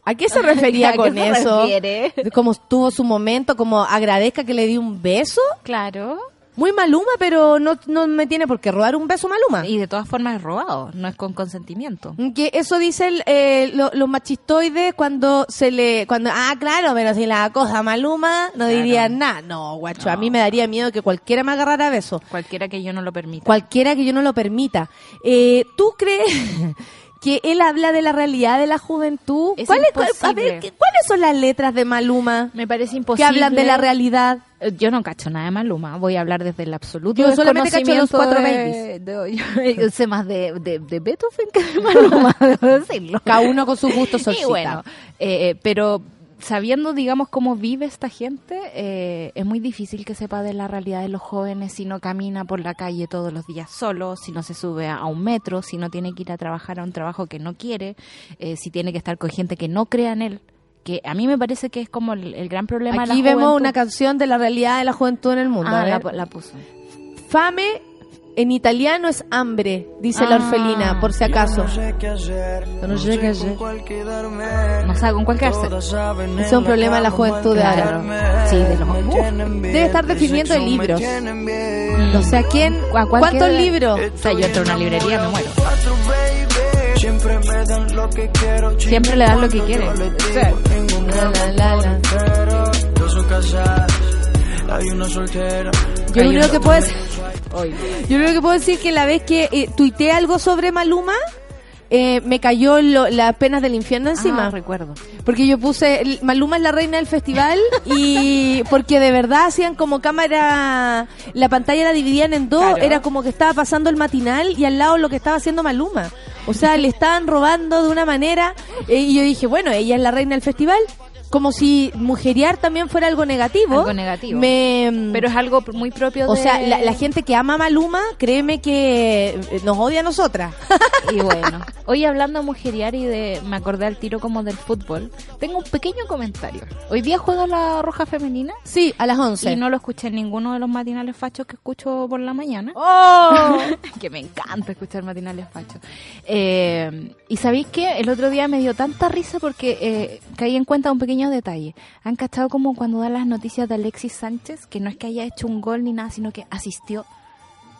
¿A qué se refería ¿A qué con se eso? refiere? Como tuvo su momento, como agradezca que le di un beso. Claro. Muy Maluma, pero no, no me tiene por qué robar un beso Maluma. Y de todas formas es robado, no es con consentimiento. Que eso dicen eh, lo- los machistoides cuando se le, cuando, ah, claro, pero si la cosa Maluma, no dirían nada. No, guacho, a mí me daría miedo que cualquiera me agarrara a beso. Cualquiera que yo no lo permita. Cualquiera que yo no lo permita. Eh, ¿Tú crees que él habla de la realidad de la juventud? Es ¿Cuál es- cuál- a ver, ¿qué- ¿cuáles son las letras de Maluma Me parece que imposible. hablan de la realidad? Eh, Yo no cacho nada de Maluma, voy a hablar desde el absoluto Yo solamente cacho los cuatro de- de- yo sé más de, de, de Beethoven que de Maluma, debo decirlo. Cada uno con sus gustos Y solcita. bueno, eh, pero sabiendo, digamos, cómo vive esta gente, eh, es muy difícil que sepa de la realidad de los jóvenes si no camina por la calle todos los días solo, si no se sube a un metro, si no tiene que ir a trabajar a un trabajo que no quiere, eh, si tiene que estar con gente que no crea en él. Que a mí me parece que es como el, el gran problema de Aquí la vemos juventud. una canción de la realidad de la juventud en el mundo. Ah, la puso. Fame en italiano es hambre, dice la Ah. orfelina, por si acaso. No sé qué hacer, No sé qué hacer. con cuál quedarme. No sabe con cuál quedarse. Ese es un problema de la juventud de ahora. Sí, de los- uh, debe estar de definiendo de libros. No sé a quién, ¿A cuál ¿cuántos queda? libros? O sea, yo entro a una librería me muero. Siempre me dan lo que quiero. Siempre le dan lo que quiere. yo le digo, O sea, ningún la, la, la, la. pero Dos son casadas, hay una soltera. Yo lo Hay único un- que puedo yo lo que puedo decir que la vez que eh, tuiteé algo sobre Maluma, eh, me cayó lo- las penas del infierno encima. Ah, recuerdo. Porque yo puse, Maluma es la reina del festival y porque de verdad hacían como cámara, la pantalla la dividían en dos, Claro. era como que estaba pasando el matinal y al lado lo que estaba haciendo Maluma. O sea, le estaban robando de una manera eh, y yo dije, bueno, ella es la reina del festival. Como si mujeriar también fuera algo negativo. Algo negativo. Me, Pero es algo muy propio de... o sea, la, la gente que ama a Maluma, créeme que eh, nos odia a nosotras. Y bueno, hoy hablando de mujeriar y de... Me acordé al tiro como del fútbol. Tengo un pequeño comentario. Hoy día juega la Roja Femenina sí, a las 11. y no lo escuché en ninguno de los matinales fachos que escucho por la mañana. ¡Oh! que me encanta escuchar matinales fachos. Eh, y sabéis que el otro día me dio tanta risa porque eh, caí en cuenta un pequeño detalle. Han cachado como cuando dan las noticias de Alexis Sánchez, que no es que haya hecho un gol ni nada, sino que asistió,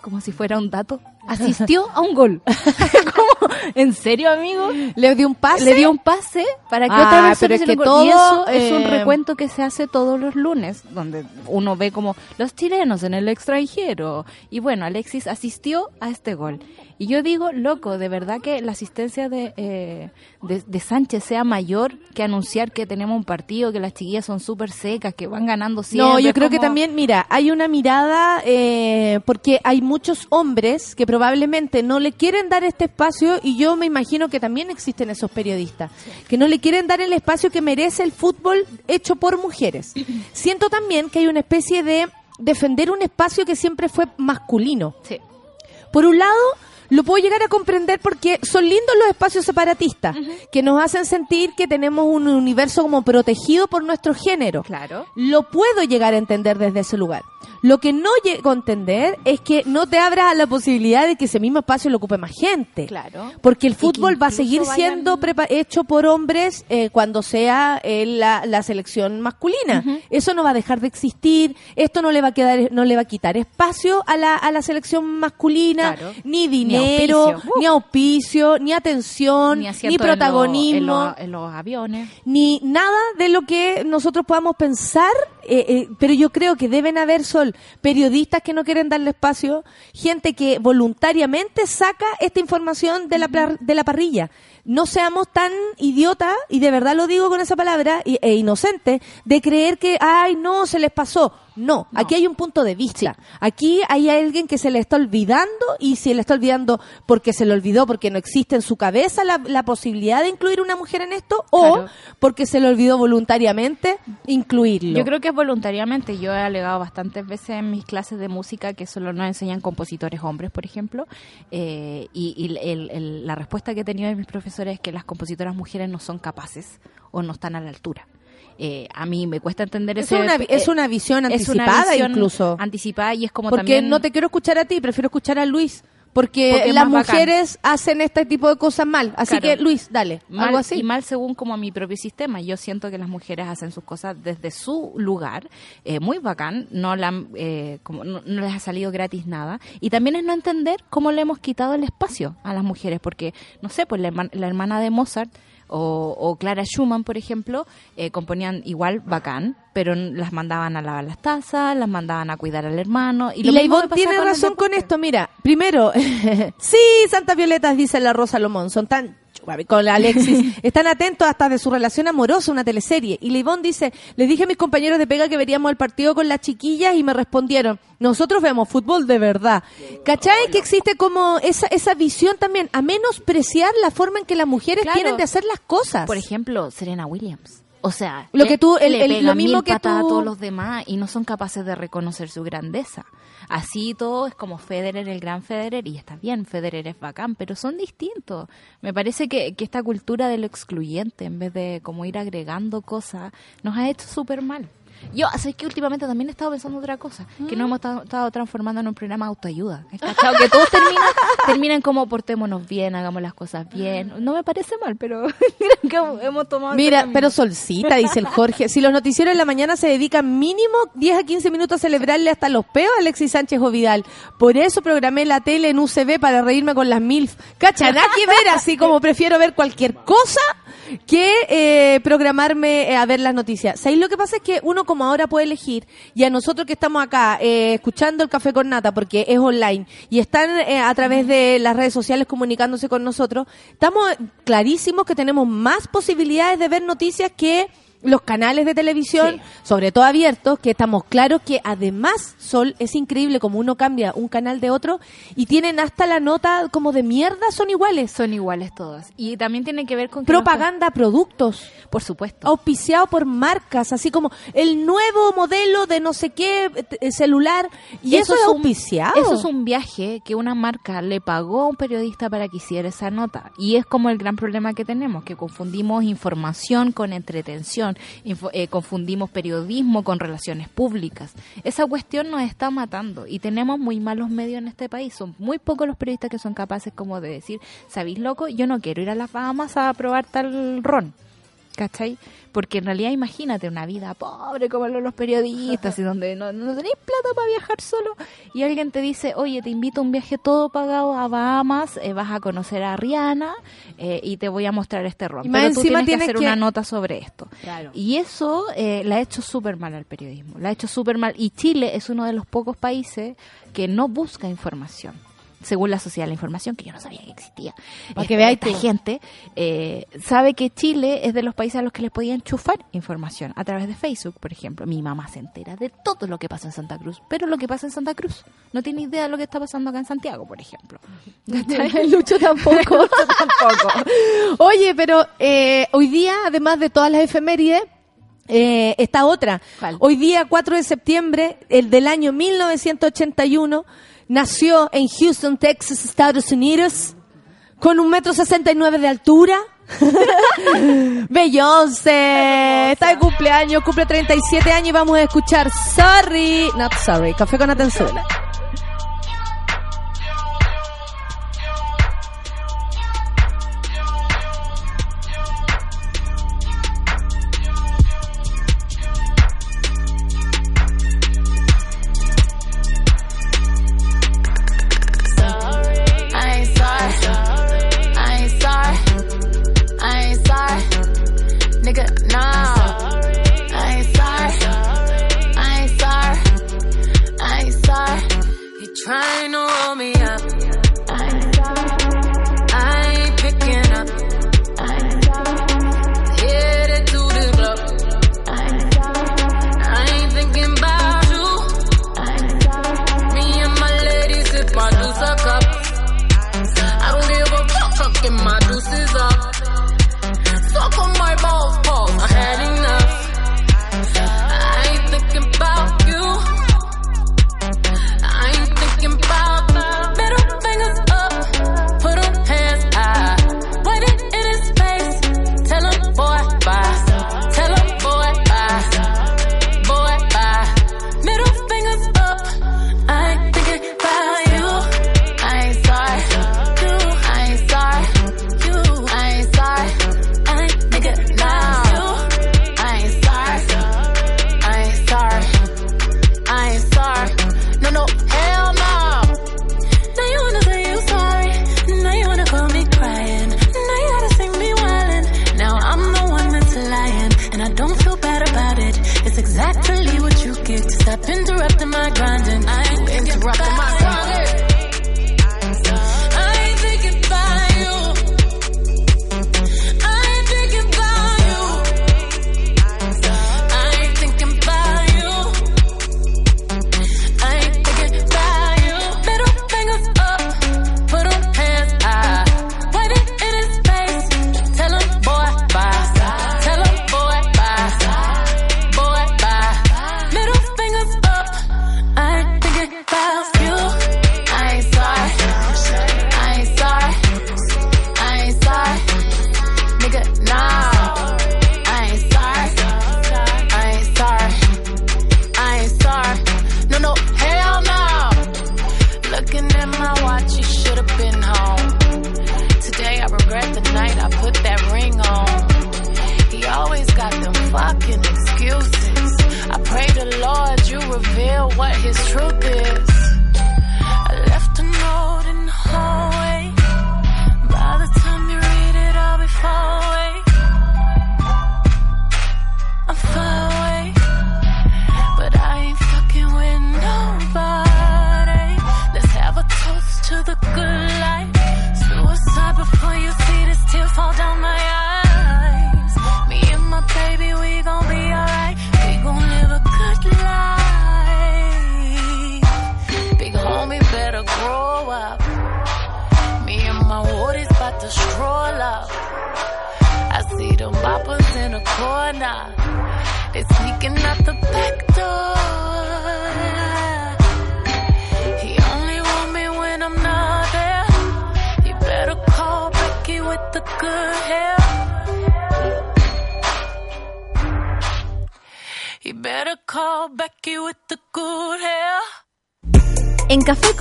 como si fuera un dato, asistió a un gol. ¿En serio, amigo? Le dio un pase. Le dio un pase para que Ah, otra persona pero es que. Y todo, es un eh, recuento que se hace todos los lunes, donde uno ve como los chilenos en el extranjero. Y bueno, Alexis asistió a este gol. Y yo digo, loco, de verdad que la asistencia de, eh, de, de Sánchez sea mayor que anunciar que tenemos un partido, que las chiquillas son súper secas, que van ganando siempre. No, yo creo que también, mira, hay una mirada, eh, porque hay muchos hombres que probablemente no le quieren dar este espacio y yo me imagino que también existen esos periodistas, que no le quieren dar el espacio que merece el fútbol hecho por mujeres. Siento también que hay una especie de defender un espacio que siempre fue masculino. Sí. Por un lado, lo puedo llegar a comprender porque son lindos los espacios separatistas, que nos hacen sentir que tenemos un universo como protegido por nuestro género. Claro. Lo puedo llegar a entender desde ese lugar. Lo que no llego a entender es que no te abras a la posibilidad de que ese mismo espacio lo ocupe más gente. Claro. Porque el fútbol va a seguir vayan- siendo hecho por hombres eh, cuando sea eh, la, la selección masculina. Eso no va a dejar de existir. Esto no le va a quedar, no le va a quitar espacio a la, a la selección masculina, Claro. ni Ni dinero, auspicio. ni auspicio, ni atención, Ni, ni, en lo- protagonismo en lo- en los aviones. ni nada de lo que nosotros podamos pensar, eh, eh, pero yo creo que deben haber sol periodistas que no quieren darle espacio, gente que voluntariamente saca esta información de la, de la parrilla. No seamos tan idiotas, y de verdad lo digo con esa palabra, y- e inocentes, de creer que, ay, no, se les pasó. No, aquí hay un punto de vista. Aquí hay alguien que se le está olvidando y se le está olvidando porque se le olvidó, porque no existe en su cabeza la, la posibilidad de incluir una mujer en esto o Claro. porque se le olvidó voluntariamente incluirlo. Yo creo que es voluntariamente. Yo he alegado bastantes veces en mis clases de música que solo nos enseñan compositores hombres, por ejemplo. eh, y y el- el- la respuesta que he tenido de mis profesores es que las compositoras mujeres no son capaces o no están a la altura. Eh, a mí me cuesta entender es, ese... una, es una visión una anticipada visión incluso. Anticipada y es como Porque también... no te quiero escuchar a ti, prefiero escuchar a Luis. Porque, las bacán. mujeres hacen este tipo de cosas mal. Así Claro. que, Luis, dale. Mal, algo así. Y mal según como mi propio sistema. Yo siento que las mujeres hacen sus cosas desde su lugar, eh, muy bacán, no, la, han, eh, como, no, no les ha salido gratis nada. Y también es no entender cómo le hemos quitado el espacio a las mujeres, porque, no sé, pues la, la hermana de Mozart o, o Clara Schumann, por ejemplo, eh, componían igual bacán, pero las mandaban a lavar las tazas, las mandaban a cuidar al hermano. Y, Y la Ivonne tiene con razón con esto. Mira, primero, sí, Santa Violetas, dice la Rosa Lomón, son tan con la Alexis, están atentos hasta de su relación amorosa, una teleserie. Y la Ivonne dice, les dije a mis compañeros de pega que veríamos el partido con las chiquillas y me respondieron, nosotros vemos fútbol de verdad. ¿Cachai? Que existe como esa, esa visión también, a menospreciar la forma en que las mujeres Claro. tienen de hacer las cosas. Por ejemplo, Serena Williams. O sea, Lo que tú- el- el- lo mismo que tú- a todos los demás y no son capaces de reconocer su grandeza. Así todo es como Federer, el gran Federer, y está bien, Federer es bacán, pero son distintos. Me parece que, que esta cultura de lo excluyente, en vez de como ir agregando cosas, nos ha hecho súper mal. Yo, sé que últimamente también he estado pensando otra cosa, que nos hemos estado, transformando en un programa de autoayuda. ¿Has cachado? Que todos terminan, terminan como portémonos bien, hagamos las cosas bien. No me parece mal, pero mira que hemos tomado... Mira, pero solcita, dice el Jorge. Si los noticieros en la mañana se dedican mínimo 10 a 15 minutos a celebrarle hasta los peos a Alexis Sánchez o Vidal. Por eso programé la tele en UCB para reírme con las MILF. Cacha, nada que ver, así como prefiero ver cualquier cosa que eh, programarme eh, a ver las noticias. ¿Sabéis lo que pasa? Es que uno como ahora puede elegir y a nosotros que estamos acá eh, escuchando el Café con Nata porque es online y están eh, a través de las redes sociales comunicándose con nosotros, estamos clarísimos que tenemos más posibilidades de ver noticias que los canales de televisión, Sí. sobre todo abiertos, que estamos claros que además, Sol, es increíble como uno cambia un canal de otro y tienen hasta la nota como de mierda, son iguales. Son iguales todas. Y también tiene que ver con... que no Propaganda, productos, Por supuesto. auspiciado por marcas, así como el nuevo modelo de no sé qué eh, celular, y eso, es un- auspiciado. Eso es un viaje que una marca le pagó a un periodista para que hiciera esa nota. Y es como el gran problema que tenemos, que confundimos información con entretención, info- eh, confundimos periodismo con relaciones públicas. Esa cuestión nos está matando y tenemos muy malos medios en este país. Son muy pocos los periodistas que son capaces como de decir, ¿sabéis loco? Yo no quiero ir a las Bahamas a probar tal ron. ¿Cachai? Porque en realidad imagínate una vida pobre como los periodistas y donde no, no tenéis plata para viajar solo y alguien te dice, oye, te invito a un viaje todo pagado a Bahamas, eh, vas a conocer a Rihanna eh, y te voy a mostrar este ron. Y más Pero tú tienes que hacer que- una nota sobre esto. Claro. Y eso eh, la ha hecho súper mal al periodismo, la ha hecho súper mal. Y Chile es uno de los pocos países que no busca información. Según la Sociedad de la Información, que yo no sabía que existía. Pa' Este, que veáis esta tú. gente eh, sabe que Chile es de los países a los que les podían enchufar información a través de Facebook, por ejemplo. Mi mamá se entera de todo lo que pasa en Santa Cruz, pero lo que pasa en Santa Cruz no tiene idea de lo que está pasando acá en Santiago, por ejemplo. Lucho tampoco. Tampoco. Oye, pero eh, hoy día, además de todas las efemérides, eh, está otra. ¿Cuál? Hoy día, 4 de septiembre, el del año 1981, nació en Houston, Texas, Estados Unidos, con un metro sesenta y nueve de altura. Beyoncé, está de cumpleaños, cumple 37 años y vamos a escuchar Sorry, Not Sorry, Café con Atenzuela.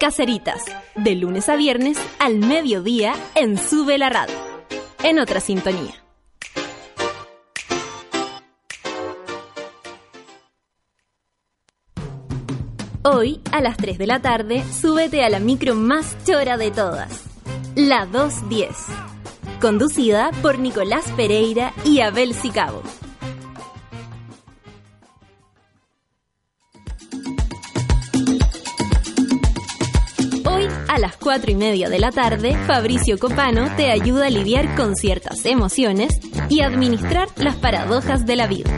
Caceritas, de lunes a viernes al mediodía en Sube la Radio. En otra sintonía. Hoy, a las 3 de la tarde, súbete a la micro más chora de todas, la 210, conducida por Nicolás Pereira y Abel Sicabo. Las 4 y media de la tarde, Fabricio Copano te ayuda a lidiar con ciertas emociones y administrar las paradojas de la vida.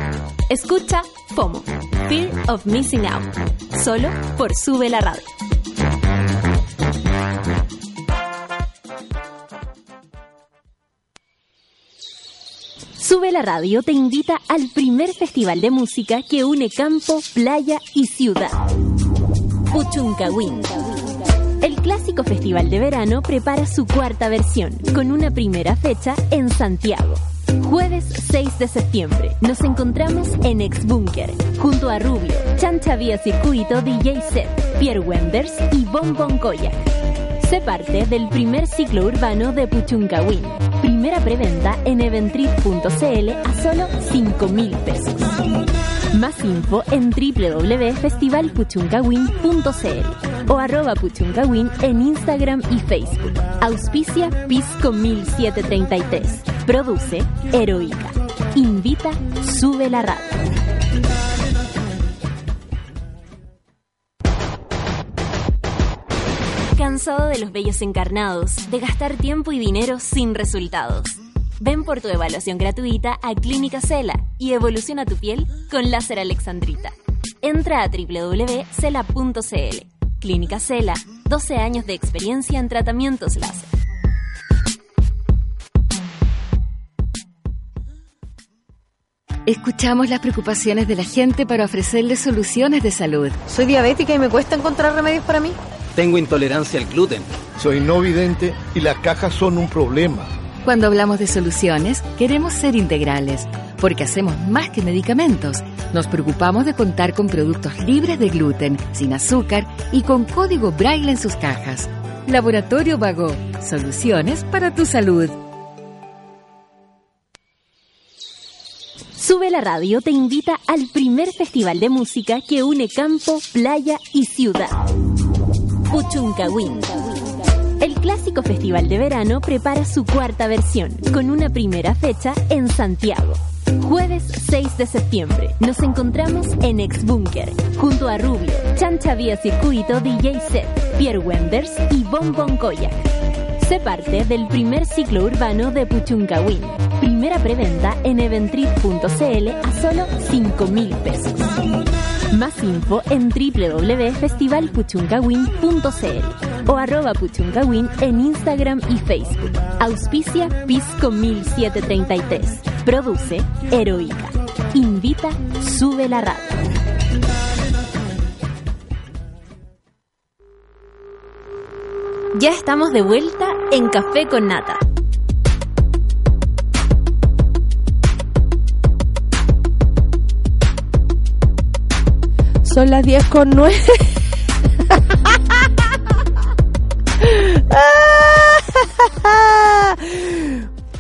Escucha FOMO, Fear of Missing Out, solo por Sube la Radio. Sube la Radio te invita al primer festival de música que une campo, playa y ciudad. Puchuncahuín. El clásico festival de verano prepara su cuarta versión, con una primera fecha en Santiago. Jueves 6 de septiembre nos encontramos en Ex Bunker, junto a Rubio, Chancha Vía Circuito, DJ Set, Pierre Wenders y Bon Bon Koyak. Sé parte del primer ciclo urbano de Puchuncahuín. Primera preventa en eventrip.cl a solo 5 mil pesos. Más info en www.festivalpuchuncahuín.cl o arroba puchuncahuín en Instagram y Facebook. Auspicia Pisco 1733. Produce Heroica. Invita Sube la Radio. ¿Cansado de los bellos encarnados, de gastar tiempo y dinero sin resultados? Ven por tu evaluación gratuita a Clínica Cela y evoluciona tu piel con láser alexandrita. Entra a www.cela.cl. Clínica Cela, 12 años de experiencia en tratamientos láser. Escuchamos las preocupaciones de la gente para ofrecerles soluciones de salud. Soy diabética y me cuesta encontrar remedios para mí. Tengo intolerancia al gluten. Soy no vidente y las cajas son un problema. Cuando hablamos de soluciones, queremos ser integrales, porque hacemos más que medicamentos. Nos preocupamos de contar con productos libres de gluten, sin azúcar y con código braille en sus cajas. Laboratorio Vago, soluciones para tu salud. Sube la Radio te invita al primer festival de música que une campo, playa y ciudad. Puchuncahuín. El clásico festival de verano prepara su cuarta versión, con una primera fecha en Santiago. Jueves 6 de septiembre nos encontramos en Ex Bunker, junto a Rubio, Chancha Vía Circuito, DJ Set, Pierre Wenders y Bon Bon Koyak. Sé parte del primer ciclo urbano de Puchuncahuín. Primera preventa en eventrip.cl a solo 5 mil pesos. Más info en www.festivalpuchuncahuín.cl o arroba puchuncahuín en Instagram y Facebook. Auspicia Pisco 1733. Produce Heroica. Invita Sube la Radio. Ya estamos de vuelta en Café con Nata. Son las 10 con 9.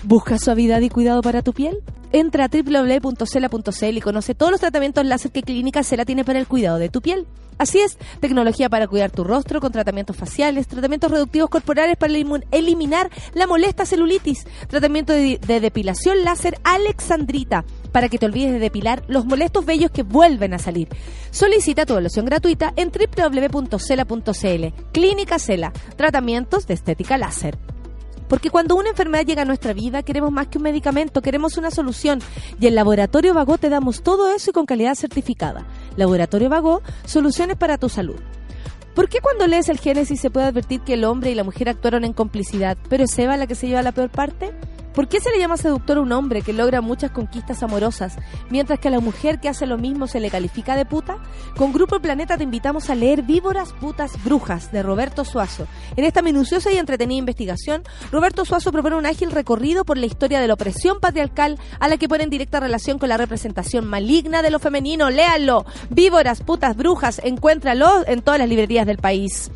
¿Busca suavidad y cuidado para tu piel? Entra a www.cela.cl y conoce todos los tratamientos láser que Clínica Cela tiene para el cuidado de tu piel. Así es, tecnología para cuidar tu rostro con tratamientos faciales, tratamientos reductivos corporales para eliminar la molesta celulitis, tratamiento de, de depilación láser Alexandrita para que te olvides de depilar los molestos vellos que vuelven a salir. Solicita tu evaluación gratuita en www.cela.cl. Clínica Cela, tratamientos de estética láser. Porque cuando una enfermedad llega a nuestra vida, queremos más que un medicamento, queremos una solución. Y en Laboratorio Vago te damos todo eso y con calidad certificada. Laboratorio Vago, soluciones para tu salud. ¿Por qué cuando lees el Génesis se puede advertir que el hombre y la mujer actuaron en complicidad, pero es Eva la que se lleva la peor parte? ¿Por qué se le llama seductor a un hombre que logra muchas conquistas amorosas, mientras que a la mujer que hace lo mismo se le califica de puta? Con Grupo Planeta te invitamos a leer Víboras, Putas, Brujas, de Roberto Suazo. En esta minuciosa y entretenida investigación, Roberto Suazo propone un ágil recorrido por la historia de la opresión patriarcal a la que pone en directa relación con la representación maligna de lo femenino. Léanlo. Víboras, Putas, Brujas, encuéntralo en todas las librerías del país.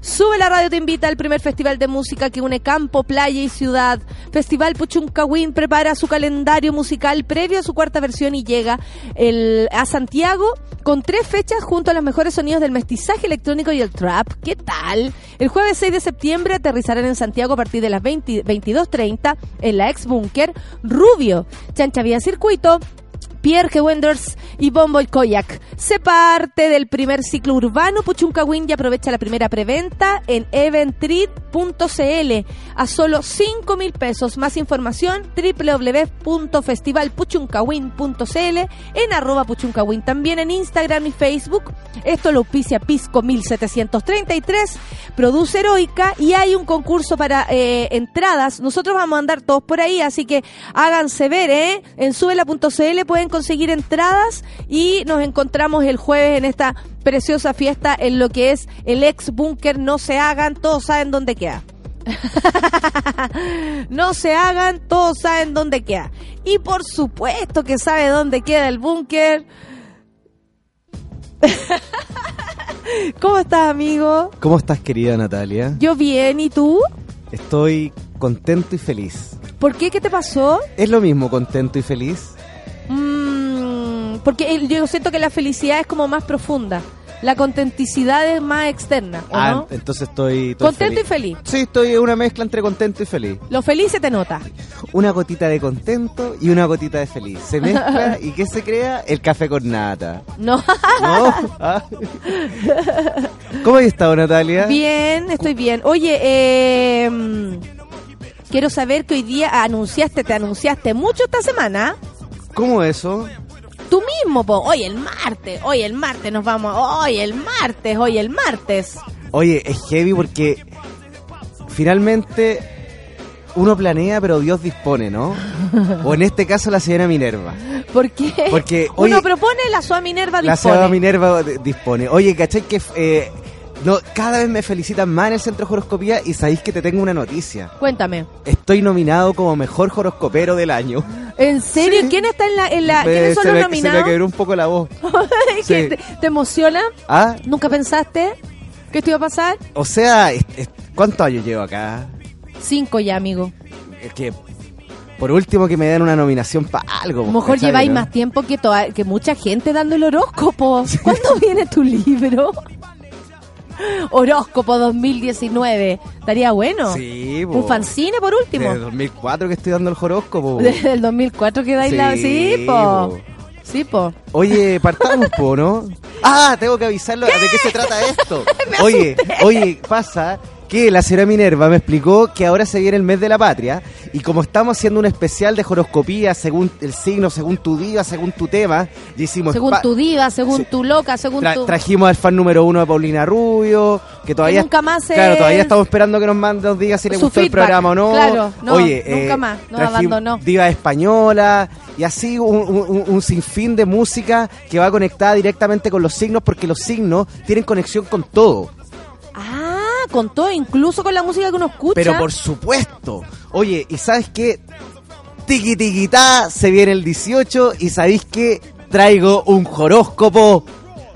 Sube la radio te invita al primer festival de música que une campo, playa y ciudad. Festival Puchuncahuín prepara su calendario musical previo a su cuarta versión y llega el, a Santiago con tres fechas junto a los mejores sonidos del mestizaje electrónico y el trap. ¿Qué tal? El jueves 6 de septiembre aterrizarán en Santiago a partir de las 20 22.30 en la ex búnker Rubio, Chancha Vía Circuito, Pierre. Wenders y Bombo y Koyak. Se parte del primer ciclo urbano Puchuncahuín y aprovecha la primera preventa en eventread.cl a solo 5 mil pesos. Más información www.festivalpuchuncahuín.cl en arroba Puchuncahuín. También en Instagram y Facebook. Esto lo auspicia Pisco 1733, produce Heroica y hay un concurso para eh, entradas. Nosotros vamos a andar todos por ahí, así que háganse ver, ¿eh? En subela.cl pueden conseguir entradas y nos encontramos el jueves en esta preciosa fiesta en lo que es el ex búnker. No se hagan, todos saben dónde queda. no se hagan, todos saben dónde queda. Y por supuesto que sabe dónde queda el búnker. ¿Cómo estás, amigo? ¿Cómo estás, querida Natalia? Yo bien, ¿y tú? Estoy contento y feliz. ¿Por qué? ¿Qué te pasó? ¿Es lo mismo contento y feliz? Mm, porque yo siento que la felicidad es como más profunda. La contenticidad es más externa, ¿o ah, no? entonces estoy, estoy Contento y feliz. Sí, estoy en una mezcla entre contento y feliz. Lo feliz se te nota. Una gotita de contento y una gotita de feliz. Se mezcla y ¿qué se crea? El café con nata. No. ¿No? Ah. ¿Cómo has estado, Natalia? Bien, estoy bien. Oye, eh, quiero saber que hoy día anunciaste, te anunciaste mucho esta semana. ¿Cómo eso? Tú mismo, po. Hoy el martes, hoy el martes nos vamos, hoy el martes, hoy el martes. Oye, es heavy porque finalmente uno planea, pero Dios dispone, ¿no? O en este caso la señora Minerva. ¿Por qué? Porque, Uno oye, propone, la SUA Minerva La dispone. señora Minerva d- dispone. Oye, ¿cachai que eh, no, cada vez me felicitan más en el Centro de Horoscopía y sabéis que te tengo una noticia? Cuéntame. Estoy nominado como mejor horoscopero del año. ¿En serio? ¿Quién está en la... En la Me- ¿Quiénes son los me- Se me nominados? quebró un poco la voz. ¿Qué, Sí. te, te emociona? ¿Ah? ¿Nunca pensaste que esto iba a pasar? O sea, es- es- ¿cuántos años llevo acá? Cinco ya, amigo. Es que, por último, que me den una nominación para algo. A lo mejor ¿cachai, lleváis no? más tiempo que, toda- que mucha gente dando el horóscopo. ¿Cuándo viene tu libro? Horóscopo 2019. Estaría bueno. Sí, po. Un fanzine por último. Desde 2004 que estoy dando el horóscopo. po. Desde el 2004 que dais la... Sí, po. po. Sí, po. Oye, partamos, po, ¿no? Ah, tengo que avisarlo de qué se trata esto. oye, oye, pasa que la señora Minerva me explicó que ahora se viene el mes de la patria y como estamos haciendo un especial de horoscopía según el signo, según tu día, según tu tema, y hicimos Según tu diva, según tu loca, según tra- tu... trajimos al fan número uno de Paulina Rubio, que todavía nunca más claro, todavía estamos esperando que nos mande nos diga si le Su gustó el programa o no. Claro, no, Oye, nunca eh, más, nos trajimos abandonó. Diva española y así un, un- un sinfín de música que va conectada directamente con los signos porque los signos tienen conexión con todo. Ah, con todo, incluso con la música que uno escucha. Pero por supuesto. Oye, ¿y sabes qué? Tiki tiquitá, se viene el 18 y ¿sabéis qué? Traigo un horóscopo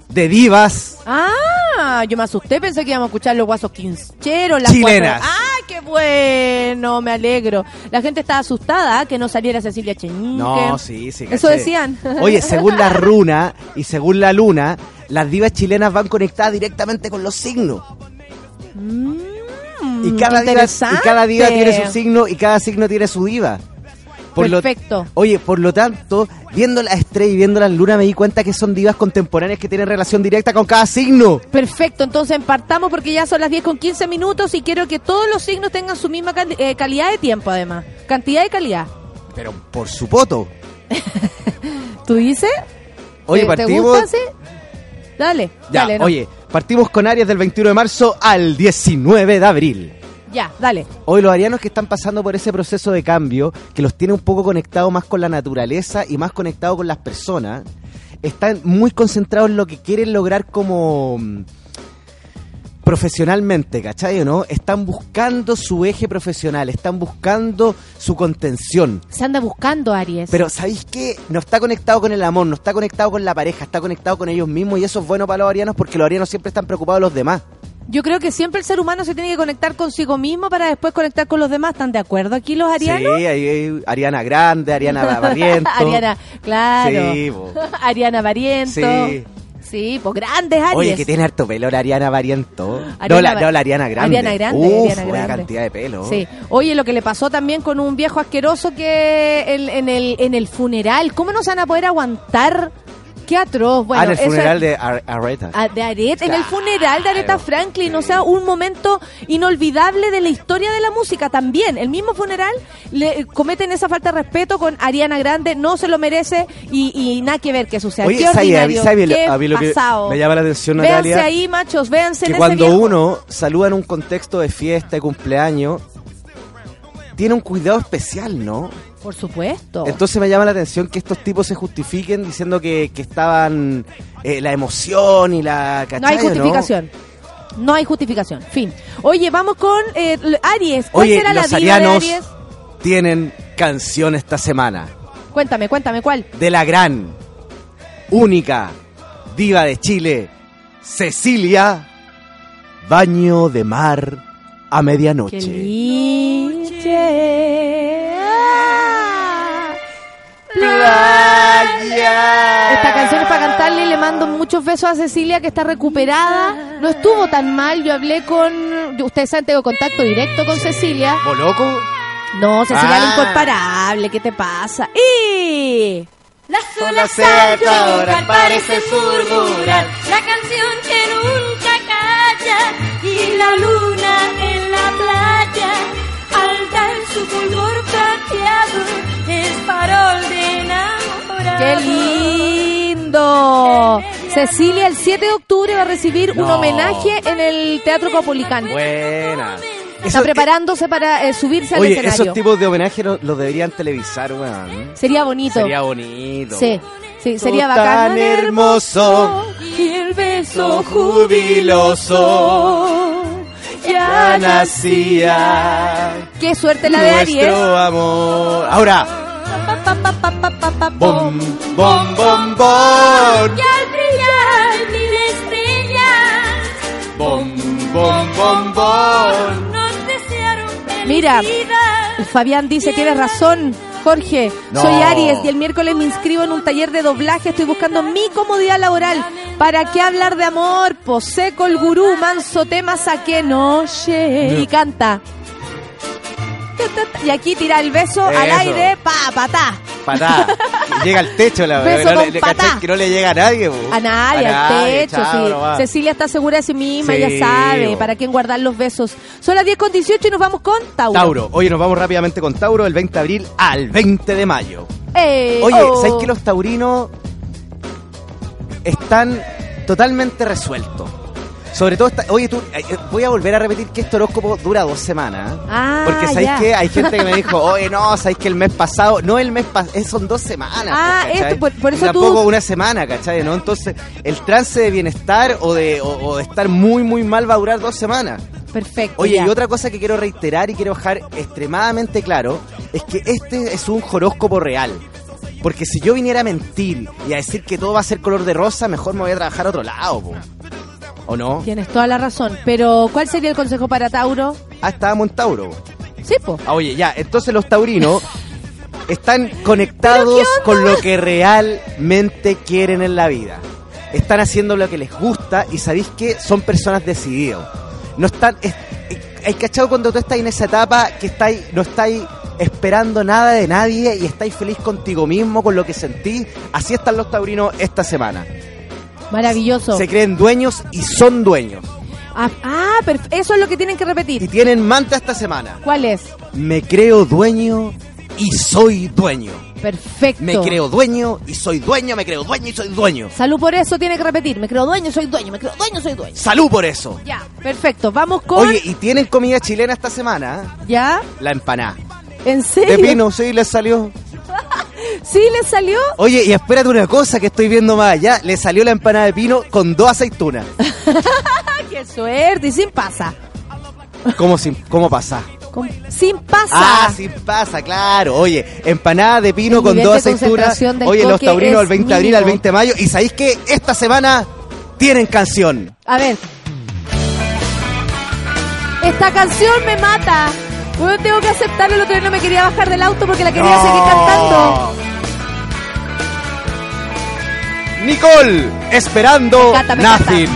de divas Ah, yo me asusté, pensé que íbamos a escuchar los guasos quincheros, las Chilenas. cuatro- ¡Ay, qué bueno! Me alegro. La gente estaba asustada que no saliera Cecilia Cheñique. No, sí, sí. Eso caché. decían. Oye, según la runa y según la luna, las divas chilenas van conectadas directamente con los signos. Mm, Y cada, diva, y cada diva tiene su signo y cada signo tiene su diva. Por lo- Perfecto. oye, por lo tanto, viendo las estrellas y viendo las lunas me di cuenta que son divas contemporáneas que tienen relación directa con cada signo. Perfecto, entonces partamos porque ya son las 10 con 15 minutos y quiero que todos los signos tengan su misma cal- eh, calidad de tiempo además. Cantidad y calidad. Pero por su poto. ¿Tú dices? Oye, ¿Te- ¿Te partimos. gusta, sí? Dale, Ya, dale. no. oye, partimos con Aries del 21 de marzo al 19 de abril. Ya, dale. Hoy los arianos que están pasando por ese proceso de cambio, que los tiene un poco conectados más con la naturaleza y más conectados con las personas, están muy concentrados en lo que quieren lograr como profesionalmente, ¿cachai o no? Están buscando su eje profesional, están buscando su contención. Se anda buscando Aries. Pero ¿sabéis qué? No está conectado con el amor, no está conectado con la pareja, está conectado con ellos mismos y eso es bueno para los arianos porque los arianos siempre están preocupados de los demás. Yo creo que siempre el ser humano se tiene que conectar consigo mismo para después conectar con los demás. ¿Están de acuerdo aquí los arianos? Sí, ahí hay Ariana Grande, Ariana Barriento. Ariana, claro. Sí. Ariana Barriento. Sí. Sí, pues grandes Aries. Oye, que tiene harto pelo la Ariana Variento. no, la, no, la Ariana Grande. Ariana Grande, Uf, Ariana buena Grande. cantidad de pelo. Sí. Oye, lo que le pasó también con un viejo asqueroso que en, en el, en el funeral, ¿cómo no se van a poder aguantar? Qué atroz. Bueno, ah, en el funeral de Ar- Areta. Ah, de Aretha, en el funeral de Aretha Franklin, o sea, un momento inolvidable de la historia de la música también. El mismo funeral le cometen esa falta de respeto con Ariana Grande, no se lo merece y, y nada que ver que suceda. Oye, qué ¿sabes- ordinario, sabes lo- qué a mí lo que pasado. me llama la atención, Véanse Natalia? ahí, machos, véanse que en cuando ese uno saluda en un contexto de fiesta, de cumpleaños, tiene un cuidado especial, ¿no? Por supuesto. Entonces me llama la atención que estos tipos se justifiquen diciendo que, que estaban eh, la emoción y la no hay ¿cachai justificación. No hay justificación. Fin. Oye, vamos con eh, Aries. ¿Cuál Oye, será la los diva de arianos Aries? tienen canción esta semana Cuéntame, cuéntame, ¿cuál? de la gran, única diva de Chile, Cecilia, Baño de Mar a medianoche. Ah. Playa. Esta canción es para cantarle y le mando muchos besos a Cecilia que está recuperada. No estuvo tan mal. Yo hablé con. Ustedes saben, tengo contacto directo con Cecilia. ¿Vos loco? No, Cecilia Ah. la incomparable. ¿Qué te pasa? ¡Y! Las olas olas al al chocar parecen murmurar la canción que nunca calla y la luna en su fulgor plateado es farol de enamorado. ¡Qué lindo! Cecilia el 7 de octubre va a recibir un homenaje en el Teatro Copolicán. Buena. Está Eso- preparándose para eh, subirse al escenario. esos tipos de homenaje lo- los deberían televisar, weón. Sería bonito. Sería bonito. Sí, sí, sería Tú bacán. tan hermoso, Y el beso jubiloso, ya nacía Qué suerte la de Aries. nuestro amor. Ahora, bom, bom, bom, bom, Y al brillar mil estrellas bom, bom, bom, bom. nos desearon Mira. Fabián dice, tienes razón, Jorge, No. soy Aries y el miércoles me inscribo en un taller de doblaje, estoy buscando mi comodidad laboral. ¿Para qué hablar de amor? Poseco el gurú, manso tema saqué noche. Y canta. Y aquí tira el beso al aire, pa, patá. Patá. Llega al techo la Beso no con le-. Que no le llega a nadie, po. A nadie, al nadie, techo, chao, sí. nomás. Cecilia está segura de sí misma, Sí, ella sabe bo. para quién guardar los besos. Son las 10 con 18 y nos vamos con Tauro. Tauro. Oye, nos vamos rápidamente con Tauro del 20 de abril al 20 de mayo. Eh, Oye, oh. ¿sabes que los taurinos están totalmente resueltos? Sobre todo, esta- oye, tú, eh, eh, voy a volver a repetir que este horóscopo dura dos semanas. Ah, Porque ¿sabéis que Hay gente que me dijo, oye, no, ¿sabéis que el mes pasado? No, el mes pasado, son dos semanas. Ah, ¿cachai? esto, por- eso tú- Tampoco una semana, ¿cachai? ¿no? Entonces, el trance de bienestar o de, o, o de estar muy, muy mal va a durar dos semanas. Perfecto. Oye, ya. y otra cosa que quiero reiterar y quiero dejar extremadamente claro es que este es un horóscopo real. Porque si yo viniera a mentir y a decir que todo va a ser color de rosa, mejor me voy a trabajar a otro lado, po. ¿O no? Tienes toda la razón. Pero, ¿cuál sería el consejo para Tauro? Ah, estábamos en Tauro. Sí, po. Ah, oye, ya, entonces los taurinos están conectados con lo que realmente quieren en la vida. Están haciendo lo que les gusta y sabéis que son personas decididas. No están. Es, es- hay cachado cuando tú estás en esa etapa que estáis, no estáis esperando nada de nadie y estáis feliz contigo mismo, con lo que sentís. Así están los taurinos esta semana. Maravilloso. Se creen dueños y son dueños. Ah, ah, eso es lo que tienen que Y repetir. tienen manta esta semana. ¿Cuál es? Me creo dueño y soy dueño. Perfecto. Me creo dueño y soy dueño, me creo dueño y soy dueño. Salud por eso tiene que repetir. Me creo dueño, soy dueño, me creo dueño, soy dueño. Salud por eso. Ya, perfecto. Vamos con. Oye, y tienen comida chilena esta semana. ¿Ya? la empanada. ¿En serio? De pino, sí, les salió. ¿Sí le salió? Oye, y espérate una cosa que estoy viendo más allá. Le salió la empanada de pino con dos aceitunas. ¡Ah, qué suerte! Y sin pasa. ¿Cómo, sin, cómo pasa? Con- sin pasa. Ah, sin pasa, claro. Oye, empanada de pino El con dos aceitunas. Oye, los taurinos al 20 de abril, al 20 de mayo. Y sabéis que esta semana tienen canción. A ver. Esta canción me mata. Bueno, tengo que aceptarlo. El otro día no me quería bajar del auto porque la quería No. seguir cantando. Nicole, esperando Me encanta, me Nothing.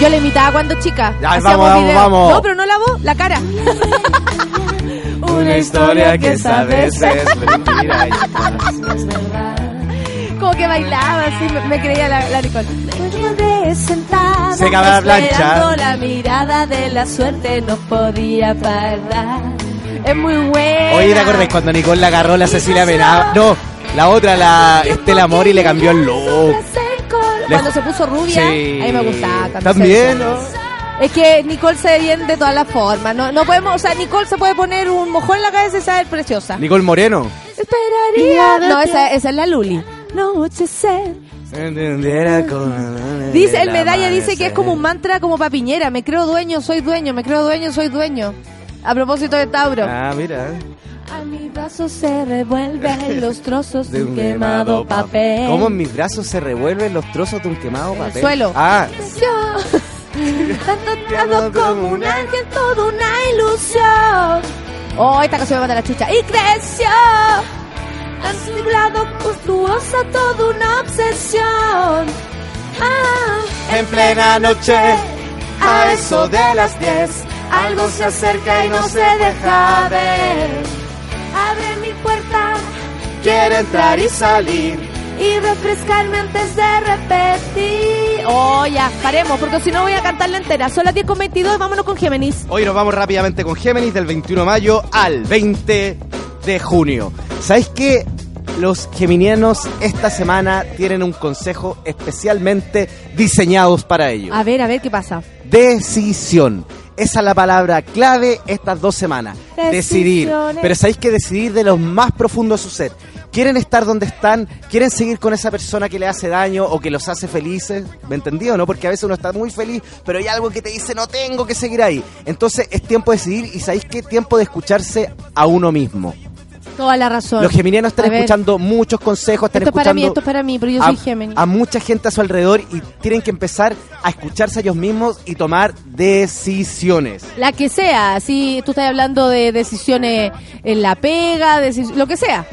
Yo la imitaba cuando chica. Ya, vamos, vamos, videos. vamos. No, pero no la voz, la cara. Una historia que sabes es mentira. Como que bailaba así, me, me creía la, la Nicole. sentada, Se acaba la plancha. la mirada de la suerte no podía parar. Es muy buena. Oye, ¿te acordás cuando Nicole la agarró la Cecilia Menaba? No, la otra, la Estela Mori, le cambió el look. Cuando se puso rubia, Sí. a mí me gustaba. También, ¿no? Es que Nicole se ve bien de todas las formas. No, no podemos, o sea, Nicole se puede poner un mojón en la cabeza y saber preciosa. Nicole Moreno. Esperaría. No, esa, esa es la Luli. Nochecer. Dice, el medalla dice que es como un mantra como papiñera. Me creo dueño, soy dueño, me creo dueño, soy dueño. A propósito de Tauro. Ah, mira. A mi brazo se revuelven los trozos de un quemado papel. ¿Cómo en mis brazos se revuelven los trozos de un quemado En el papel? suelo. Ah, Yo, tan como un ángel, toda una ilusión. Oh, esta canción me mata la chucha. Y creció, tan nublado, monstruosa, toda una obsesión. Ah, en plena noche, a eso de las 10, algo se acerca y no se deja ver. Entrar y salir. y refrescarme antes de repetir. Oh, ya, paremos, porque si no voy a cantarla entera. Son las 10 con 22, vámonos con Géminis. Hoy nos vamos rápidamente con Géminis del 21 de mayo al 20 de junio. ¿Sabéis qué? Los geminianos esta semana tienen un consejo especialmente diseñados para ellos. A ver, a ver qué pasa. Decisión. Esa es la palabra clave estas dos semanas. Decidir. Pero sabéis que decidir de lo más profundo de su ser. ¿Quieren estar donde están? ¿Quieren seguir con esa persona que le hace daño o que los hace felices? ¿Me entendí o no? Porque a veces uno está muy feliz, pero hay algo que te dice no tengo que seguir ahí. Entonces es tiempo de decidir y sabéis qué tiempo de escucharse a uno mismo. Toda la razón. Los geminianos están A escuchando muchos consejos, están Esto es para escuchando mí, esto es para mí, pero yo a, soy Géminis. a mucha gente a su alrededor y tienen que empezar a escucharse a ellos mismos y tomar decisiones. La que sea, si tú estás hablando de decisiones en la pega, lo que sea.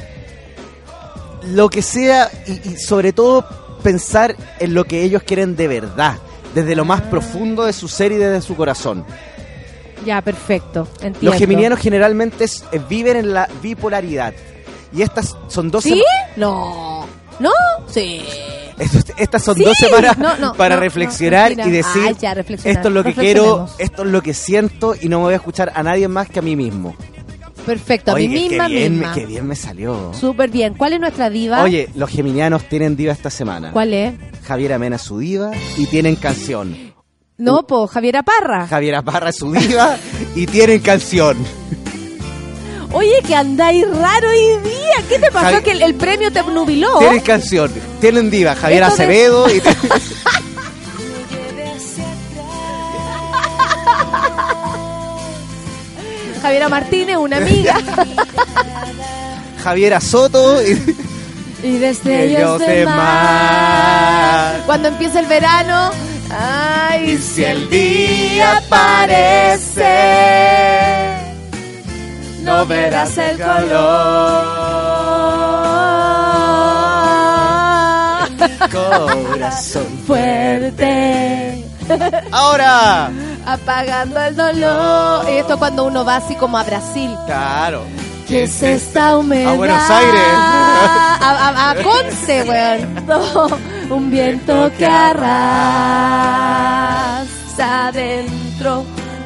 Lo que sea y, y sobre todo pensar en lo que ellos quieren de verdad, desde lo más profundo de su ser y desde su corazón. Ya, perfecto. Entiendo. Los geminianos generalmente es- eh, viven en la bipolaridad. Y estas son dos ¿Sí? No. ¿No? Sí. Estas son Sí. dos semanas No, no, para no, reflexionar y decir, ya, reflexionar. esto es lo que quiero, esto es lo que siento y no me voy a escuchar a nadie más que a mí mismo. Perfecto, a Oye, mí qué- misma qué bien, misma. qué bien me salió. Súper bien. ¿Cuál es nuestra diva? Oye, los geminianos tienen diva esta semana. ¿Cuál es? Javiera Mena es su diva y tienen canción. No, po, Javiera Parra. Javiera Parra es su diva y tienen canción. Oye, que andáis raro hoy día. ¿Qué te pasó? Javi- Que el, el premio te nubiló. Tienen canción. Tienen diva. Javiera Esto de- Acevedo y Javiera Martínez, una amiga. Javiera Soto. y- y de estrellas Ellos de de mar. mar. Cuando empieza el verano. Ay, Y si el día aparece, no verás el color. Corazón Fuerte. Ahora. Apagando el dolor. Y esto cuando uno va así como a Brasil. Claro. ¿Qué es esta humedad? A Buenos Aires. A, a, a Conce, weón. No, un viento que arrasa adentro.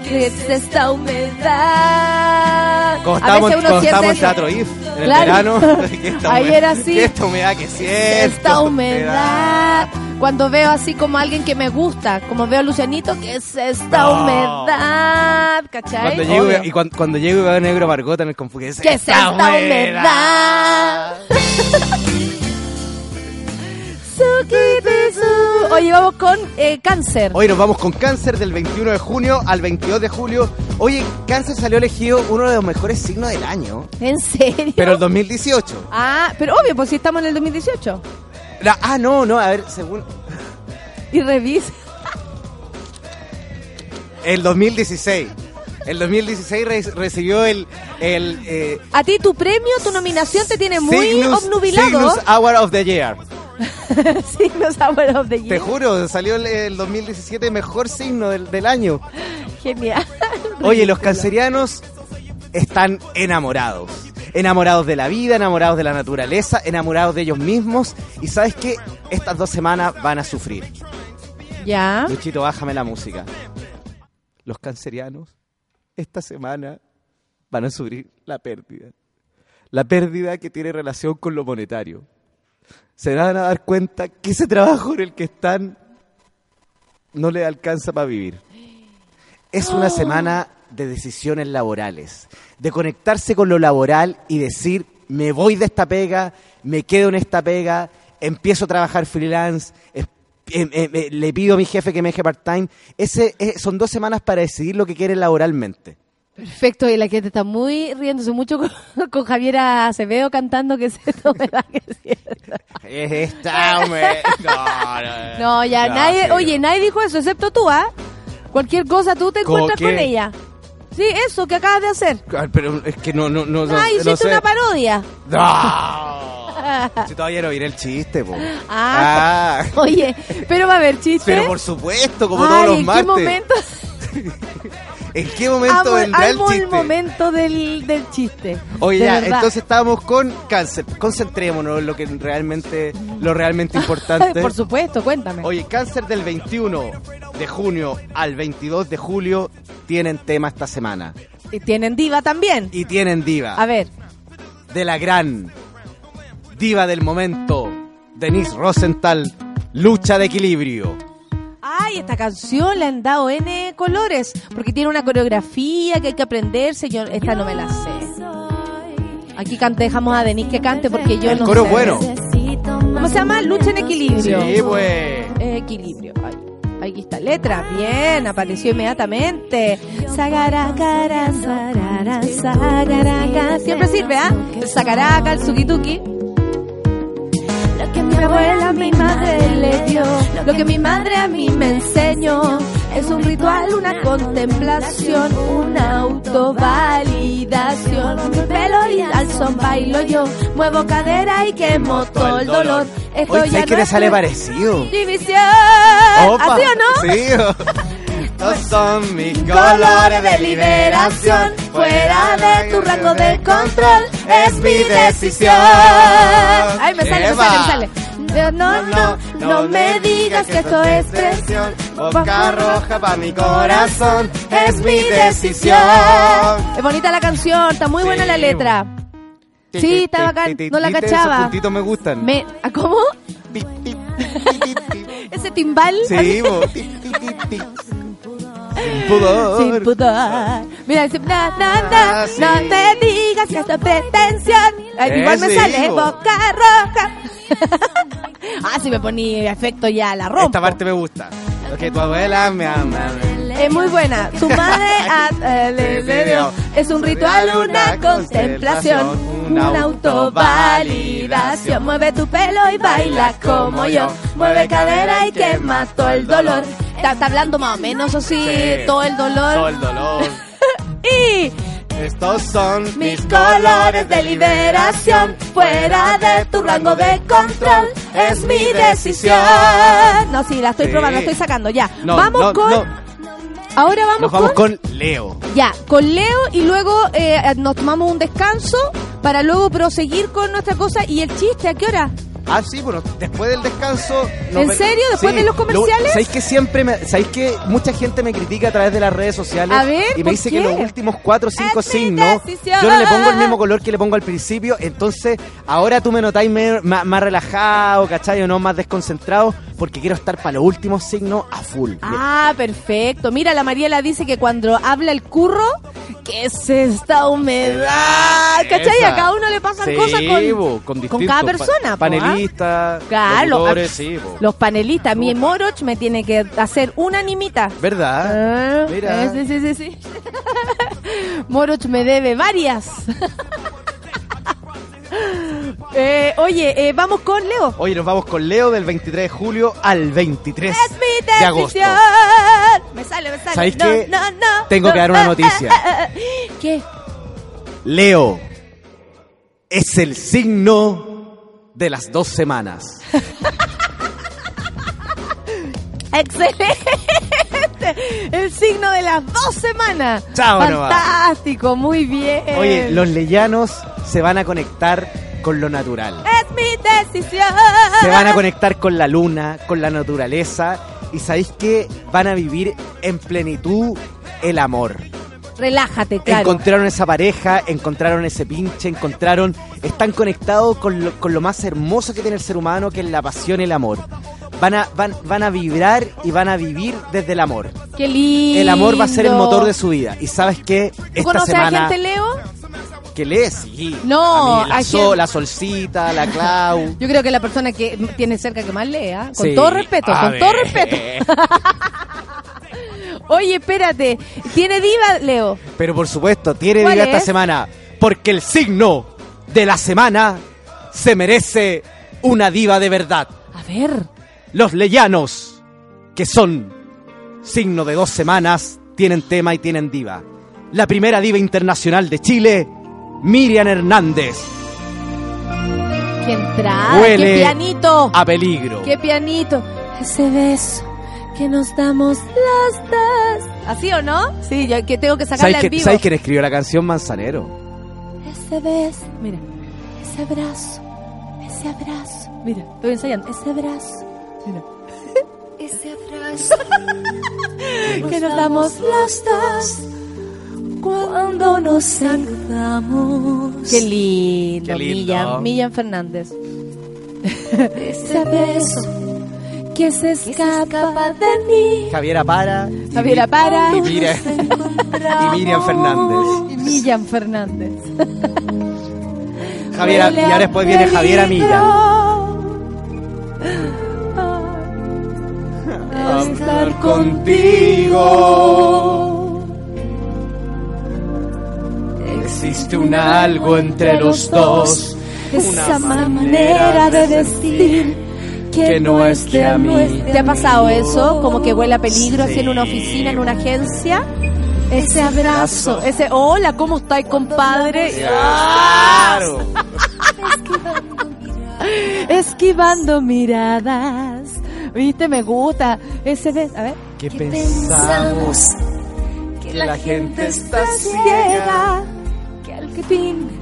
¿Qué es esta humedad? Como a estábamos, veces uno siente. Teatro IF en Claro. el verano. Ahí era así. que esta humedad que siento. Esta humedad. Cuando veo así como alguien que me gusta, como veo a Lucianito, ¿qué es esta No. humedad? ¿Cachai? Cuando llego, y cuando, cuando llego y veo a Negro Margota en el Confu, ¿qué es ¿Qué es esta humedad? Oye, vamos con eh, cáncer. Hoy nos vamos con Cáncer del 21 de junio al 22 de julio. Oye, Cáncer salió elegido uno de los mejores signos del año, ¿En serio? pero el 2018. Ah, pero obvio, pues si estamos en el 2018. La- ah, no, no, a ver, según Y revisa. el 2016. El 2016 re- recibió el, el eh, A ti tu premio, tu nominación te tiene muy Cygnus, obnubilado. Cygnus Award of the Year. Cygnus Hour of the Te Year. juro, salió el, el 2017 mejor signo del, del año. Genial. Oye, los cancerianos están enamorados. Enamorados de la vida, enamorados de la naturaleza, enamorados de ellos mismos. Y sabes qué? Estas dos semanas van a sufrir. Ya. Luchito, bájame la música. Los cancerianos esta semana van a sufrir la pérdida. La pérdida que tiene relación con lo monetario. Se van a dar cuenta que ese trabajo en el que están no le alcanza para vivir. Es una semana de decisiones laborales, de conectarse con lo laboral y decir, me voy de esta pega, me quedo en esta pega, empiezo a trabajar freelance, es- em- em- eh, le pido a mi jefe que me deje part-time. Ese, eh, son dos semanas para decidir lo que quieren laboralmente. Perfecto, y la que te está muy riéndose mucho con, con Javiera Acevedo cantando que es cierto. Es esta, hombre. No, no, No, ya no, nadie, sí. oye, nadie dijo eso, excepto tú, ¿ah? Cualquier cosa tú te ¿Cómo encuentras qué? con ella. Sí, eso que acabas de hacer. Ah, Pero es que no, no, no, ah, no hiciste sé. una parodia. No. Si todavía no diré el chiste, po. Ah. Ah. Oye, pero va a haber chiste. Pero por supuesto, como Ay, todos los ¿en martes. qué momento? ¿En qué momento amo, vendrá el amo chiste? el momento del, del chiste. Oye, De ya, verdad. entonces estábamos con cáncer. Concentrémonos en lo que realmente, lo realmente importante. Por supuesto, cuéntame. Oye, cáncer del 21 de junio al 22 de julio tienen tema esta semana. Y tienen diva también. Y tienen diva. A ver, De la gran diva del momento, Denise Rosenthal, lucha de equilibrio. Ay, esta canción le han dado N colores, porque tiene una coreografía que hay que aprenderse. Yo esta no me la sé. Aquí cante, dejamos a Denise que cante porque yo El no coro sé. bueno. ¿Cómo se llama? Lucha en equilibrio. Sí, pues. Equilibrio. Ay, aquí está letra. Bien, apareció inmediatamente. Siempre sirve, ¿ah? El sagaraca, el sukituki. Lo que mi abuela, mi madre le dio, lo que mi madre a mí me enseñó. Es un ritual, una contemplación, una autovalidación. Mi pelo y al son bailo yo, muevo cadera y quemo todo el dolor. Esto Oye, ya ¿sabes que no sale parecido? División. Opa, ¿Así o no? Sí. Estos son mis colores de liberación. Fuera de tu rango de control es mi decisión. Ay, me sale, me sale, me sale. No, no, no, no me digas que esto es presión. Boca roja para mi corazón. Es mi decisión. Es bonita la canción, está muy buena la letra. Sí, está bacán, no la cachaba. Esos puntitos me gustan. Me, ¿a ¿Cómo? Ese timbal. Sí, Sin pudor. Sin pudor. Mira, dice, na, na, na, Ah, sí. no te digas que esto es pretensión. Ay, igual me sale, bo. boca roja. ah, si me ponía efecto ya la rompo. Esta parte me gusta. Lo que tu abuela me ama. Es muy buena. Tu madre a- eh, le- le dio. es un ritual, una contemplación, una autovalidación. Mueve tu pelo y baila como yo. Mueve cadera y quema todo el dolor. Está, está hablando más o menos así, Sí. todo el dolor. Todo el dolor. Y Estos son mis colores de liberación, fuera de tu rango de control, es mi decisión. No, sí, la estoy Sí. probando, la estoy sacando, ya. No, vamos no, con... no. Ahora vamos, Nos vamos con... con Leo. Ya, con Leo y luego eh, nos tomamos un descanso para luego proseguir con nuestra cosa. ¿Y el chiste a qué hora? Ah, sí, bueno, después del descanso... ¿En ve- serio? ¿Después de los comerciales? Lo- ¿Sabéis que siempre me, ¿Sabéis que mucha gente me critica a través de las redes sociales? A ver, y me ¿por dice qué? que los últimos cuatro o cinco Es mi signos, yo no le pongo el mismo color que le pongo al principio, entonces ahora tú me notáis me- más, más relajado, ¿cachai? O no, más desconcentrado, porque quiero estar para los últimos signos a full. Ah, perfecto. Mira, la Mariela dice que cuando habla el curro, ¿qué es esta humedad? ¿Cachai? Esa. A cada uno le pasan Sí, cosas con, bo, con, con cada persona. ¿ah? Panelistas, Claro, locutores, ah, sí. Los panelistas, mi Moroch me tiene que hacer una animita. ¿Verdad? Ah, Mira. eh, sí, sí, sí, sí. Moroch me debe varias. Eh, oye, eh, vamos con Leo. Oye, nos vamos con Leo del 23 de julio al 23 Es mi de agosto. Me sale, me sale. ¿Sabéis No, qué? no, no, Tengo que dar una noticia. ¿Qué? Leo es el signo de las dos semanas. Excelente. El signo de las dos semanas. Chao. Fantástico, muy bien. Oye, los leyanos se van a conectar con lo natural. Es mi decisión. Se van a conectar con la luna, con la naturaleza. Y sabéis que van a vivir en plenitud el amor. Relájate, claro. Encontraron esa pareja, encontraron ese pinche, encontraron, están conectados con lo, con lo más hermoso que tiene el ser humano, que es la pasión y el amor. Van a, van, van a vibrar y van a vivir desde el amor. Qué lindo. El amor va a ser el motor de su vida. Y sabes qué, ¿Tú esta conoces semana a gente Leo? que lee, sí. No, A mí, la, Sol, gente- la solcita, la Clau. Yo creo que la persona que tiene cerca que más lea, con Sí. todo respeto, A con ver. todo respeto. Oye, espérate, ¿tiene diva, Leo? Pero por supuesto, tiene ¿Cuál vida esta es? semana. Porque el signo de la semana se merece una diva de verdad. A ver. Los leyanos, que son signo de dos semanas, tienen tema y tienen diva. La primera diva internacional de Chile, Miriam Hernández. ¡Qué entrada! Huele ¡Qué pianito! a peligro. ¡Qué pianito! Ese beso que nos damos las dos. ¿Así o no? Sí, yo que tengo que sacarla ¿Sabes, en que- vivo. ¿Sabes quién escribió la canción Manzanero? Ese beso, mira, ese abrazo, ese abrazo. Mira, estoy ensayando. Ese abrazo. Mira. Ese abrazo que nos damos las dos cuando nos saludamos. Qué lindo, Qué lindo. Millán, Millán Fernández. Ese beso que se escapa de mí. Javiera Para. Javiera Para. Y, Miriam, y Miriam Fernández. Y Millán Fernández. Javiera, y ahora después viene Javiera Milla. Estar contigo. Existe un algo entre los dos. Esa manera de decir que no es de a mí. ¿Te ha pasado eso? Como que huele a peligro así en una oficina, en una agencia. Ese abrazo, ese hola, ¿cómo estáis, compadre? Claro. Esquivando miradas. ¿Viste? Me gusta. Ese beso. A ver. ¿Qué pensamos? que la gente está ciega. Que al fin.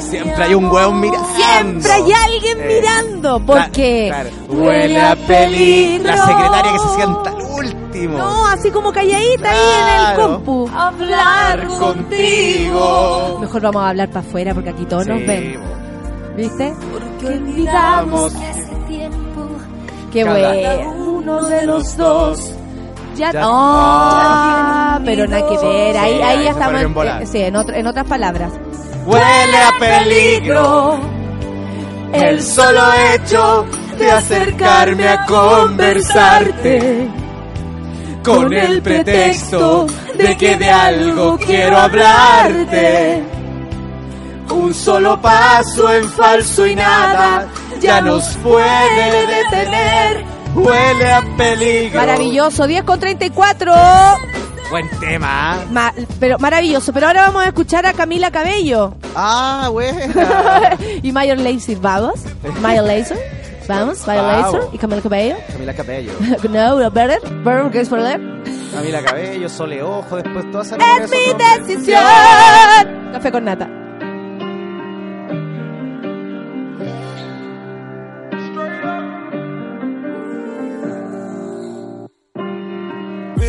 Siempre hay un hueón mirando. Siempre hay alguien Eh, mirando. Porque Claro. Huele a peligro. La secretaria que se sienta al último. No, así como calladita ahí en el compu. hablar contigo. Mejor vamos a hablar para afuera porque aquí todos nos ven. ¿Viste? porque olvidamos que hace tiempo Qué Cada bueno. Uno de los dos. Ya, Ya- pero nada que ver. Ahí, Sí, ahí ahí ya se estamos. en- eh, sí, en, otro- en otras palabras. Huele a peligro. El solo hecho de acercarme a conversarte. con el pretexto de que de algo quiero hablarte. Un solo paso en falso y nada ya nos puede detener. Huele a peligro. Maravilloso, 10 con 34. Buen tema. Ma- pero maravilloso. Pero ahora vamos a escuchar a Camila Cabello Ah, buena. y Mayor Lazy. Vamos. Mayor Lazy. Vamos, Mayor. Lazy y Camila Cabello. Camila Cabello. no, no, better. Better, ¿qué es por leer? Camila Cabello, Sole Ojo, después todas esas Es mi decisión. Café con nata.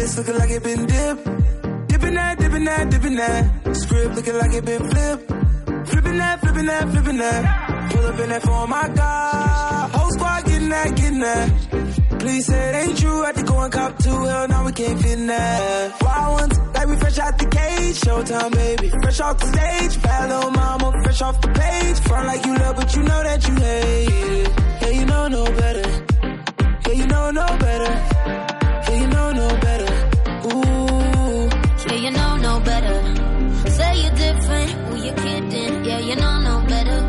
Wrist looking like it been dipped. Dipping that, dipping that, dipping that. Script looking like it been flipped. Flipping that, flipping that, flipping that. Pull up in that for my God. Whole squad getting that, getting that. Please say it ain't true. To go and cop two. Hell, now we can't fit in that. Wild ones, like we fresh out the cage. Showtime, baby. Fresh off the stage. Bad little mama, fresh off the page. Front like you love, but you know that you hate it. Yeah, you know no better. Yeah, you know no better. Yeah, you know no better. You know no better. Say you're different, who you kidding? Yeah, you know no better.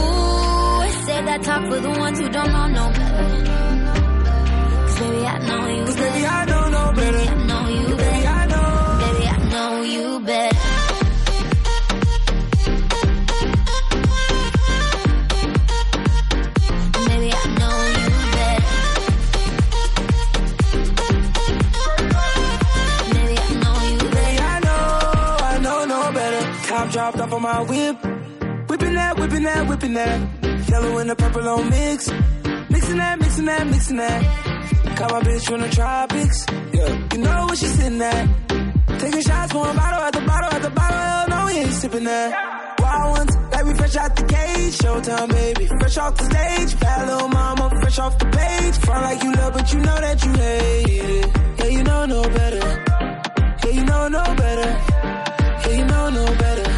Ooh, say that talk for the ones who don't know no better. 'Cause baby, I know you Cause better. baby, I know no better. I know you Baby, better. I know. Baby, I know you better. Dropped off on my whip. Whipping that, whipping that, whipping that. Yellow and the purple on mix. Mixing that, mixing that, mixing that. Caught my bitch from the tropics. Yeah. You know what she's sitting at. Taking shots, pouring bottle at the bottle at the bottle. Hell no, we ain't sipping that. Wild ones, like we fresh out the cage. Showtime, baby. Fresh off the stage. Bad little mama, fresh off the page. Front like you love, but you know that you hate it. Yeah, you know no better. Yeah, you know no better. Yeah, you know no better.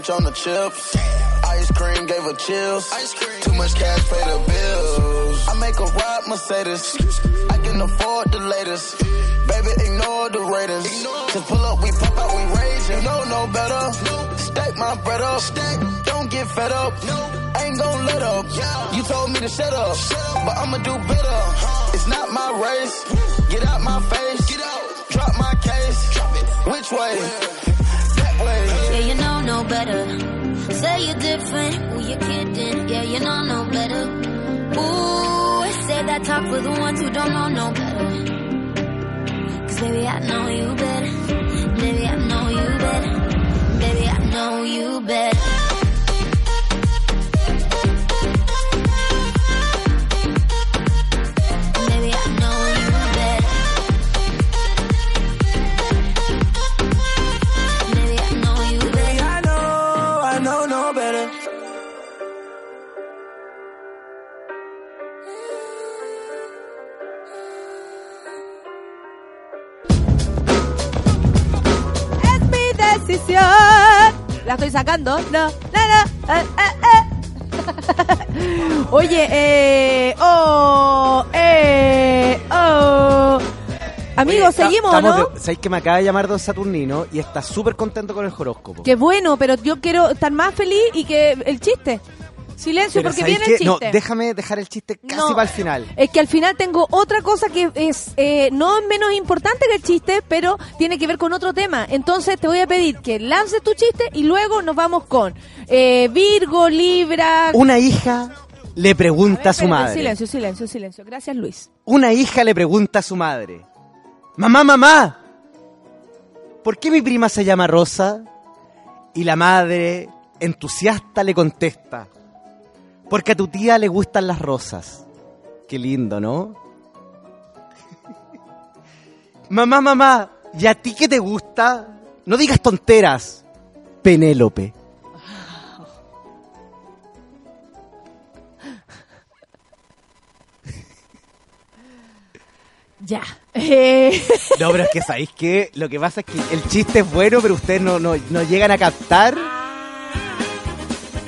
Ranch on the chips. Ice cream gave her chills. Too much cash pay the bills. I make a ride Mercedes. I can afford the latest. Baby, ignore the ratings. Cause pull up, we pop out, we rage. You know no better. Stack my bread up. Don't get fed up. Ain't gon' let up. You told me to shut up. But I'ma do better. It's not my race. Get out my face. Get out. Drop my case. Which way? That. Yeah, you know no better. Say you're different, who you kidding? Yeah, you know no better. Ooh, say that talk for the ones who don't know no better. 'Cause baby, I know you better. Baby, I know you better. Baby, I know you better. La estoy sacando. No, no, no. eh, eh, eh. Oye, eh. Oh, eh. Oh. Amigos, Oye, seguimos, estamos ¿no? de- ¿Sabéis que me acaba de llamar Don Saturnino y está súper contento con el horóscopo? Qué bueno, pero yo quiero estar más feliz y que el chiste. Silencio, Pero porque ¿sabéis viene el qué? No, chiste. déjame dejar el chiste casi No. para el final. Es que al final tengo otra cosa que es eh, no es menos importante que el chiste, pero tiene que ver con otro tema. Entonces te voy a pedir que lances tu chiste y luego nos vamos con eh, Virgo, Libra. Una hija le pregunta a su Espérate, madre. Silencio, silencio, silencio. Gracias, Luis. Una hija le pregunta a su madre. Mamá, mamá, ¿por qué mi prima se llama Rosa? Y la madre, entusiasta, le contesta. Porque a tu tía le gustan las rosas. Qué lindo, ¿no? mamá, mamá, ¿y a ti qué te gusta? No digas tonteras. Penélope. Ya. Eh, No, pero es que sabéis que lo que pasa es que el chiste es bueno, pero ustedes no, no, no llegan a captar.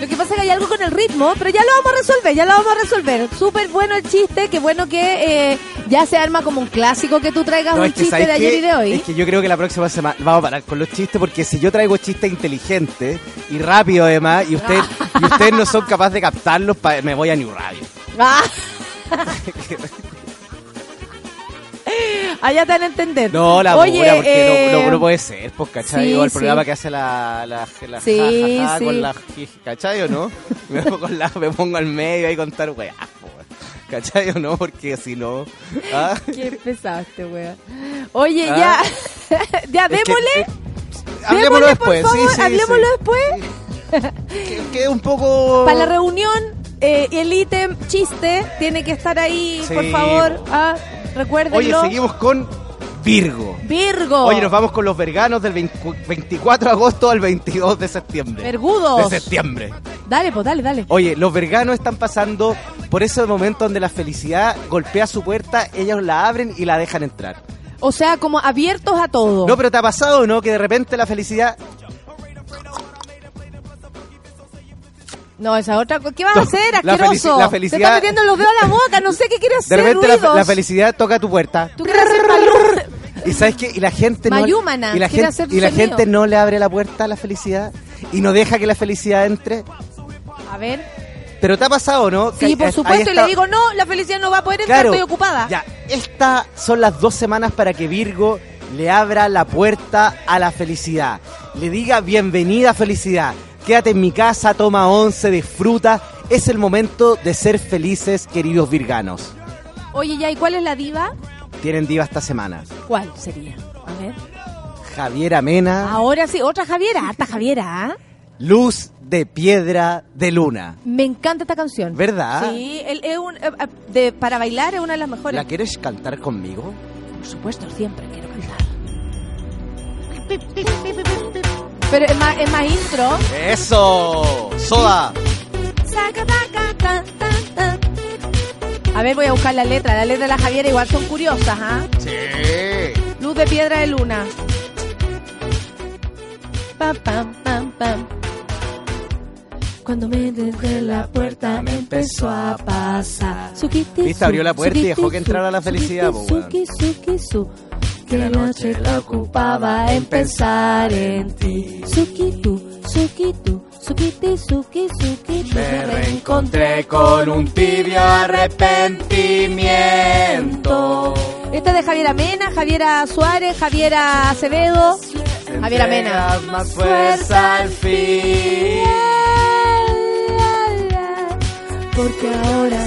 Lo que pasa es que hay algo con el ritmo, pero ya lo vamos a resolver, ya lo vamos a resolver. Súper bueno el chiste, qué bueno que eh, ya se arma como un clásico que tú traigas No, un es que chiste ¿sabéis de ayer y de hoy. Es que yo creo que la próxima semana vamos a parar con los chistes porque si yo traigo chistes inteligentes y rápido además y ustedes y ustedes no son capaces de captarlos, me voy a New Radio. Ah. Allá te van a entender. No, la Oye, pura, porque no- no, eh, no puede ser, pues, ¿cachai? sí, o el sí. programa que hace la, la, la Sí, ja, ja, ja, sí. con la ¿cachai o no? Me pongo, con la- me pongo al medio ahí contar weá, pues, ¿cachai o no? Porque si no... ¿ah? Qué pesaste, wea. Oye, Ah. ya. ya, Es que, démosle. eh, Hablemoslo por después, favor, sí, Hablemoslo después. Que- un poco... Para la reunión, eh, el ítem chiste tiene que estar ahí, por favor. po. Ah, Oye, recuérdenlo. seguimos con Virgo. Virgo. Oye, nos vamos con los verganos del 20 24 de agosto al 22 de septiembre. Vergudos. De septiembre. Dale, pues, dale, dale. Oye, los verganos están pasando por ese momento donde la felicidad golpea su puerta, ellos la abren y la dejan entrar. O sea, como abiertos a todo. No, pero ¿te ha pasado o no? Que de repente la felicidad... No, esa otra. ¿Qué vas a hacer, La asqueroso? felici- la Te felicidad- está metiendo los dedos a la boca, no sé qué quiere De hacer. repente la, felicidad toca tu puerta. Tú quieres hacer Y sabes qué? Y la gente no... Y la, gente, y la sonido. gente no le abre la puerta a la felicidad y no deja que la felicidad entre. A ver. Pero te ha pasado, ¿no? Sí, Que por supuesto, y le digo, no, la felicidad no va a poder entrar, Claro, estoy ocupada. Ya, estas son las dos semanas para que Virgo le abra la puerta a la felicidad. Le diga bienvenida felicidad. Quédate en mi casa, toma once, disfruta. Es el momento de ser felices, queridos virganos. Oye, ya, ¿y cuál es la diva? Tienen diva esta semana. ¿Cuál sería? A ver. Javiera Mena, Ahora sí, otra Javiera, harta Javiera, ¿ah? Luz de Piedra de Luna. Me encanta esta canción. ¿Verdad? Sí, eh, eh, de, para bailar es una de las mejores. ¿La quieres cantar conmigo? Por supuesto, siempre quiero cantar. Pero es más, es más intro. ¡Eso! ¡Soda! A ver, voy a buscar la letra. La letra de la Javiera igual son curiosas, ¿ah? Sí. Luz de piedra de luna. Pam, pam, pam, pam. Cuando me desde la puerta me empezó a pasar. Viste, abrió la puerta y dejó que entrara la felicidad, po, Que la noche la ocupaba en pensar en ti. Suki, tú, suki, tú, sukiti, suki, suki. Me reencontré con un tibio arrepentimiento. Este es de Javiera Mena, Javiera Suárez, Javiera Acevedo, Javiera Mena. Más fuerza al fin. Porque ahora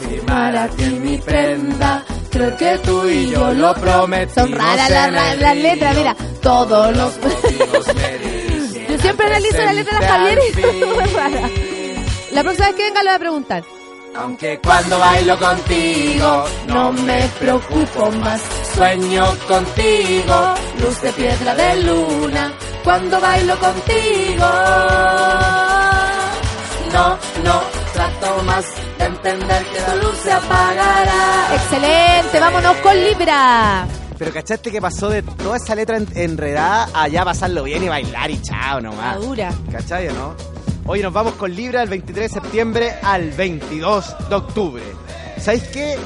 Firmar aquí en mi prenda. Creo que tú y yo lo prometimos. son raras las las río. letras, mira, todos los... Yo siempre analizo la letra de la Javiera y raras. La próxima vez que venga le voy a preguntar. Aunque cuando bailo contigo no me preocupo más. Sueño contigo, luz de piedra de luna. Cuando bailo contigo, no, no más de entender que la luz se apagará. Excelente, vámonos con Libra. Pero ¿cachaste que pasó de toda esa letra en- enredada a ya pasarlo bien y bailar y chao nomás? Madura. ¿Cachai o no? Hoy nos vamos con Libra del 23 de septiembre al 22 de octubre. ¿Sabéis qué?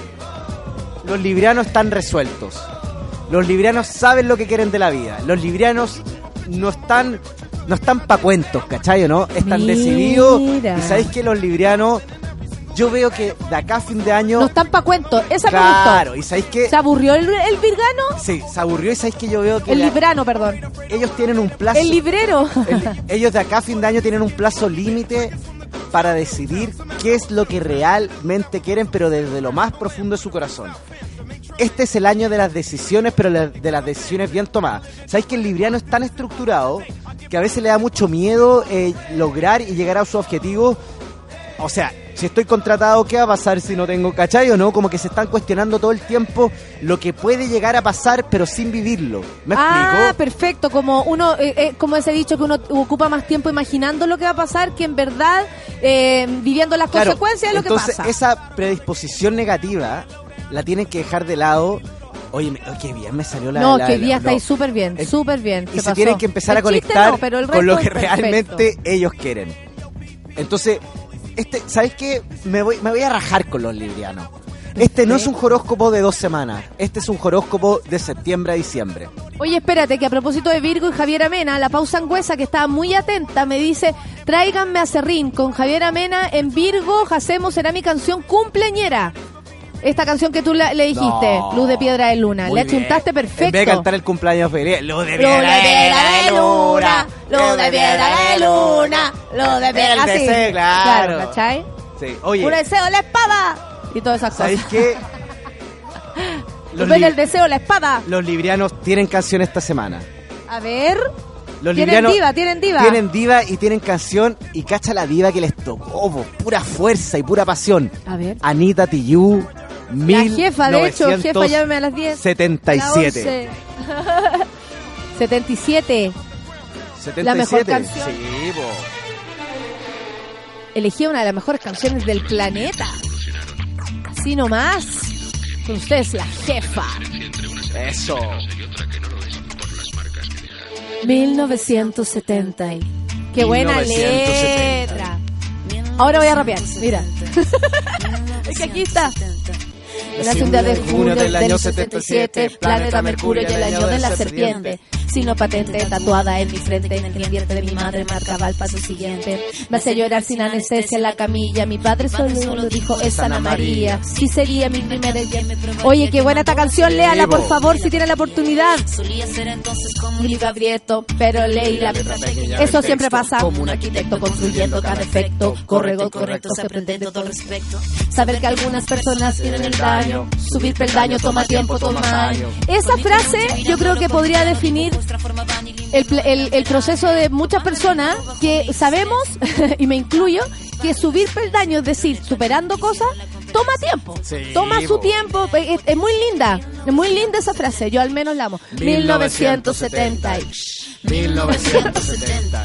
Los librianos están resueltos. Los librianos saben lo que quieren de la vida. Los librianos no están no están pa' cuentos, ¿cachai o no? Están Mira. decididos. Y sabéis que los librianos, yo veo que de acá a fin de año... No están pa' cuento, esa claro, me y sabéis que... ¿Se aburrió el, el virgano? Sí, se aburrió y sabéis que yo veo que El la- librano, perdón. ellos tienen un plazo... El librero. El- ellos de acá a fin de año tienen un plazo límite para decidir qué es lo que realmente quieren, pero desde lo más profundo de su corazón. Este es el año de las decisiones, pero de las decisiones bien tomadas. ¿Sabéis que el libriano es tan estructurado que a veces le da mucho miedo eh, lograr y llegar a su objetivo o sea, si estoy contratado, ¿qué va a pasar si no tengo cachai o no? Como que se están cuestionando todo el tiempo lo que puede llegar a pasar, pero sin vivirlo. ¿Me ah, explico? perfecto. Como uno, eh, eh, como ese dicho que uno ocupa más tiempo imaginando lo que va a pasar que en verdad eh, viviendo las Claro, consecuencias de lo entonces, que pasa. esa predisposición negativa la tienen que dejar de lado. Oye, me- qué bien me salió la. no, la- la- día no. estáis súper bien, súper bien. y se pasó. tienen que empezar a El chiste conectar no, pero con lo que realmente ellos quieren. Entonces, este, ¿sabes qué? Me voy, me voy a rajar con los librianos. Este no es un horóscopo de dos semanas, este es un horóscopo de septiembre a diciembre. Oye, espérate, que a propósito de Virgo y Javier Amena, la pausa angüesa que estaba muy atenta me dice, tráiganme a Serrín con Javier Amena en Virgo, Hacemos será mi canción cumpleañera. Esta canción que tú la- le dijiste, No. Luz de Piedra de Luna. Bien. achuntaste perfecto. Vez de cantar el cumpleaños feliz, luz de Luz piedra, de piedra de luna, luz de piedra de luna, luz de piedra El así. deseo, claro. ¿cachai? Sí, oye, Un deseo, la espada. Y todas esas cosas. ¿sabéis qué? Los, Ven el deseo, la espada. los librianos tienen canción esta semana. A ver. Los Tienen diva, tienen diva. Tienen diva y tienen canción y cacha la diva que les tocó, po, pura fuerza y pura pasión. A ver. Anita Tijoux, La jefa, de hecho, jefa, llámeme a las 10. 77. 77. 77. La mejor canción. Sí, po. Elegí una de las mejores canciones del planeta. Así nomás. Con ustedes, la jefa. Eso. 1970. Qué buena 1970. letra. Ahora voy a rapear, mira. es que aquí está. Nació un día de junio del año 77, planeta Mercurio y el año de la serpiente. Sino patente tatuada en mi frente, en el diente de mi madre marcaba el paso siguiente. Me hace llorar sin anestesia en la camilla. Mi padre solo dijo es Ana María. Sí sería mi primer Oye, qué buena esta canción, léala por favor si tiene la oportunidad. Mi libro abierto, pero leí la Eso siempre pasa. Como un arquitecto construyendo cada efecto. Correcto, correcto, se aprende en todo respecto. Saber que algunas personas tienen el daño. Subir peldaño toma tiempo, toma. Esa frase yo creo que podría definir el, pl- el- el proceso de muchas personas que sabemos, y me incluyo, que subir peldaños, es decir, superando cosas, toma tiempo. Sí, toma su po. tiempo. Es, es muy linda. Es muy linda esa frase. Yo al menos la amo. 1970. 1970.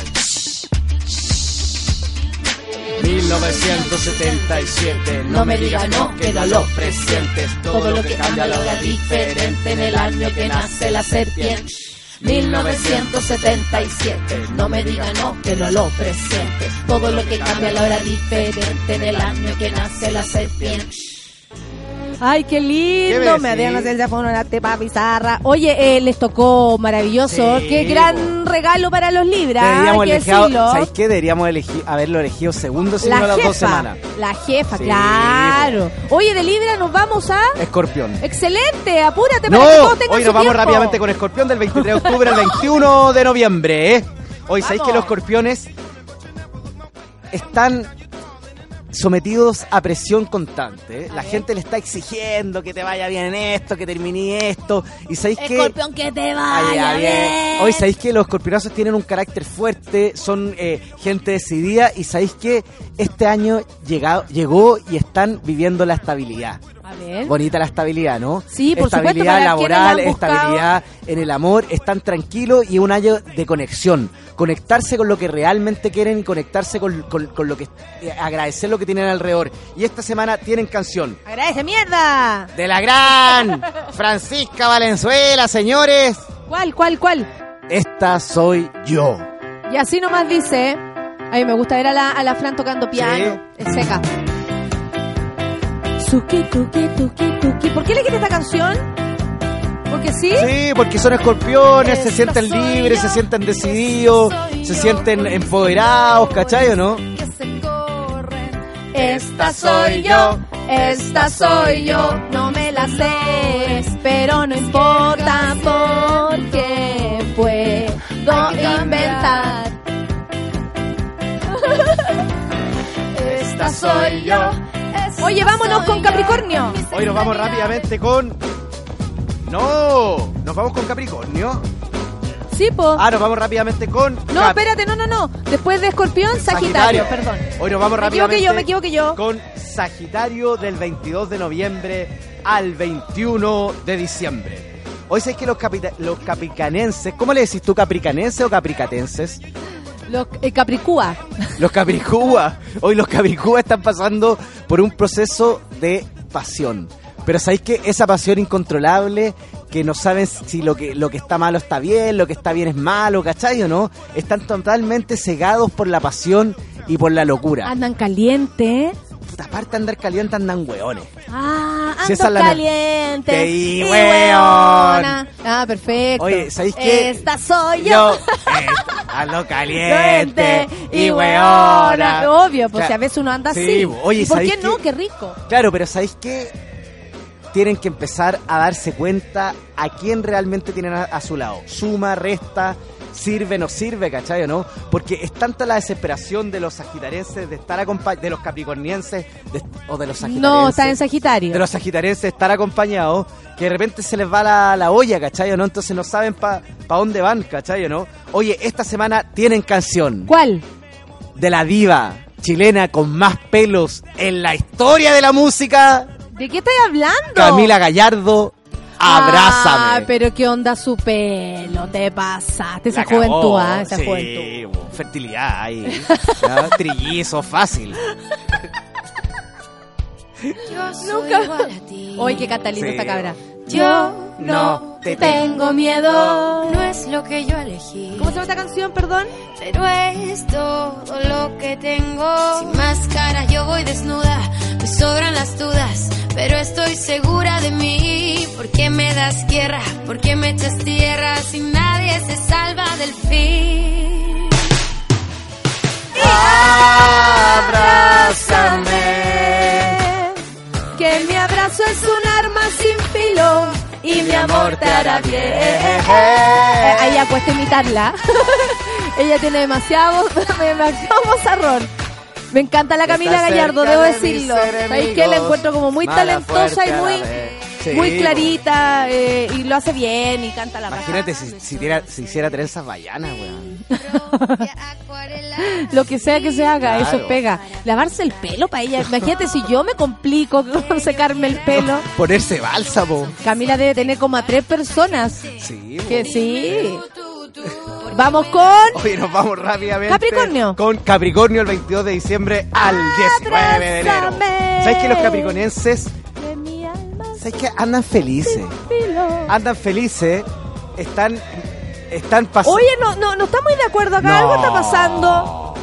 1977. No me diga no, que no lo presientes. Todo lo que cambia lo hará diferente en el año que nace la serpiente. 1977. No me diga no, que no lo presientes. Todo lo que cambia lo hará diferente en el año que nace la serpiente. Ay, qué lindo. ¿Qué me habían hacer esa una tepa pizarra. Oye, eh, les tocó maravilloso. Sí, qué gran regalo para los libras. Deberíamos elegido. ¿sabéis qué? Deberíamos elegir, haberlo elegido segundo, si La no las dos semanas. la jefa, Sí, claro. Oye, de Libra nos vamos a... Escorpión. Excelente, apúrate No, para que todos tengan hoy su nos vamos tiempo. rápidamente con Escorpión del 23 de octubre al 21 de noviembre. ¿eh? Hoy sabéis que los escorpiones están sometidos a presión constante. ¿eh? La gente le está exigiendo que te vaya bien en esto, que termine esto. Y sabéis que... Escorpión, que te Vaya vaya bien. bien. Hoy sabéis que los escorpionazos tienen un carácter fuerte, son eh, gente decidida y sabéis que este año llegado, llegó y están viviendo la estabilidad. A ver. Bonita la estabilidad, ¿no? Sí, por Estabilidad la laboral, estabilidad en el amor, están tranquilos y un año de conexión. Conectarse con lo que realmente quieren y conectarse con, con- con lo que... eh, agradecer lo que tienen alrededor. Y esta semana tienen canción Agradece, mierda. de la gran Francisca Valenzuela, señores. ¿Cuál, cuál, cuál? Esta soy yo. Y así nomás dice... A mí me gusta ver a la, a la Fran tocando piano. Es seca. Suki, tuki, tuki, tuki. ¿Por qué le quité esta canción? Porque sí. Sí, porque son escorpiones, se sienten soy libres, yo, se sienten decididos, se sienten empoderados, ¿cachai o no? que se corren. Esta soy yo, esta soy yo, no me la sé, pero no importa porque puedo inventar. Esta soy yo. Oye, vámonos con Capricornio. Hoy nos vamos rápidamente con... No, nos vamos con Capricornio. Sí, po. Ah, nos vamos rápidamente con. No, Cap- espérate, no, no, no. Después de Escorpión, Sagitario, perdón. Hoy nos vamos Me rápidamente yo, me equivoqué yo. con Sagitario del 22 de noviembre al 21 de diciembre. Hoy sé que los, capita- los capricanenses, ¿cómo le decís tú, capricanenses o capricatenses? Los eh, Capricúa. Los capricúa. Hoy los capricúa están pasando por un proceso de pasión. Pero sabéis que esa pasión incontrolable, que no saben si lo que, lo que está malo está bien, lo que está bien es malo, ¿cachai o no? Están totalmente cegados por la pasión y por la locura. Andan caliente. Puta, aparte de andar caliente, andan hueones. Ah, Si ando esa es la- caliente. Y weona. Ah, perfecto. Oye, ¿sabéis qué? Esta soy yo. Yo, eh, ando caliente y hueona. Obvio, pues Claro. si a veces uno anda Sí, así. bo. Oye, ¿Y por ¿sabéis qué no? qué? Qué rico. Claro, pero ¿sabéis qué? Tienen que empezar a darse cuenta a quién realmente tienen a, a su lado. Suma, resta, sirve, no sirve, ¿cachai o no? Porque es tanta la desesperación de los sagitarenses de estar acompañados, de los capricornienses de- o de los sagitarenses. No, está en Sagitario. De los sagitarenses de estar acompañados, que de repente se les va la, la olla, ¿cachai o no? Entonces no saben para pa dónde van, ¿cachai o no? Oye, esta semana tienen canción ¿Cuál? de la diva chilena con más pelos en la historia de la música. ¿De qué estás hablando? Camila Gallardo, abrázame. Ah, pero qué onda su pelo, te pasaste. Esa juventud, ah, esa sí, juventud. fertilidad ahí. trillizo fácil. Nunca. Oye, qué canta lindo Sí. esta cabra. Yo no te tengo miedo. No es lo que yo elegí. ¿Cómo se llama esta canción, perdón? Pero es todo lo que tengo. Sin máscara yo voy desnuda, me sobran las dudas, pero estoy segura de mí. ¿Por qué me das guerra? ¿Por qué me echas tierra si nadie se salva del fin? Abrázame. Que abrazo es un arma sin filo y mi amor te hará bien. Eh, ahí ya cuesta imitarla. Ella tiene demasiado, demasiado mozarrón. Me encanta la Camila Está Gallardo, debo de decirlo. ¿Sabéis que la encuentro como muy talentosa y muy. Sí, muy clarita eh, y lo hace bien y canta la. Imagínate si, si, diera- si hiciera trenzas bayanas, weón. Lo que sea que se haga, Claro. eso pega. Lavarse el pelo para ella. Imagínate si yo me complico con secarme el pelo. Ponerse bálsamo. Camila debe tener como a tres personas. Sí, bo. Que sí. Vamos con. Oye, nos vamos rápidamente. Capricornio. Con Capricornio el 22 de diciembre al 19 de enero. ¿Sabes que los capricornienses, sabes que andan felices? Andan felices, están, están pasando. Oye, no, no, no estamos de acuerdo acá. Algo está pasando.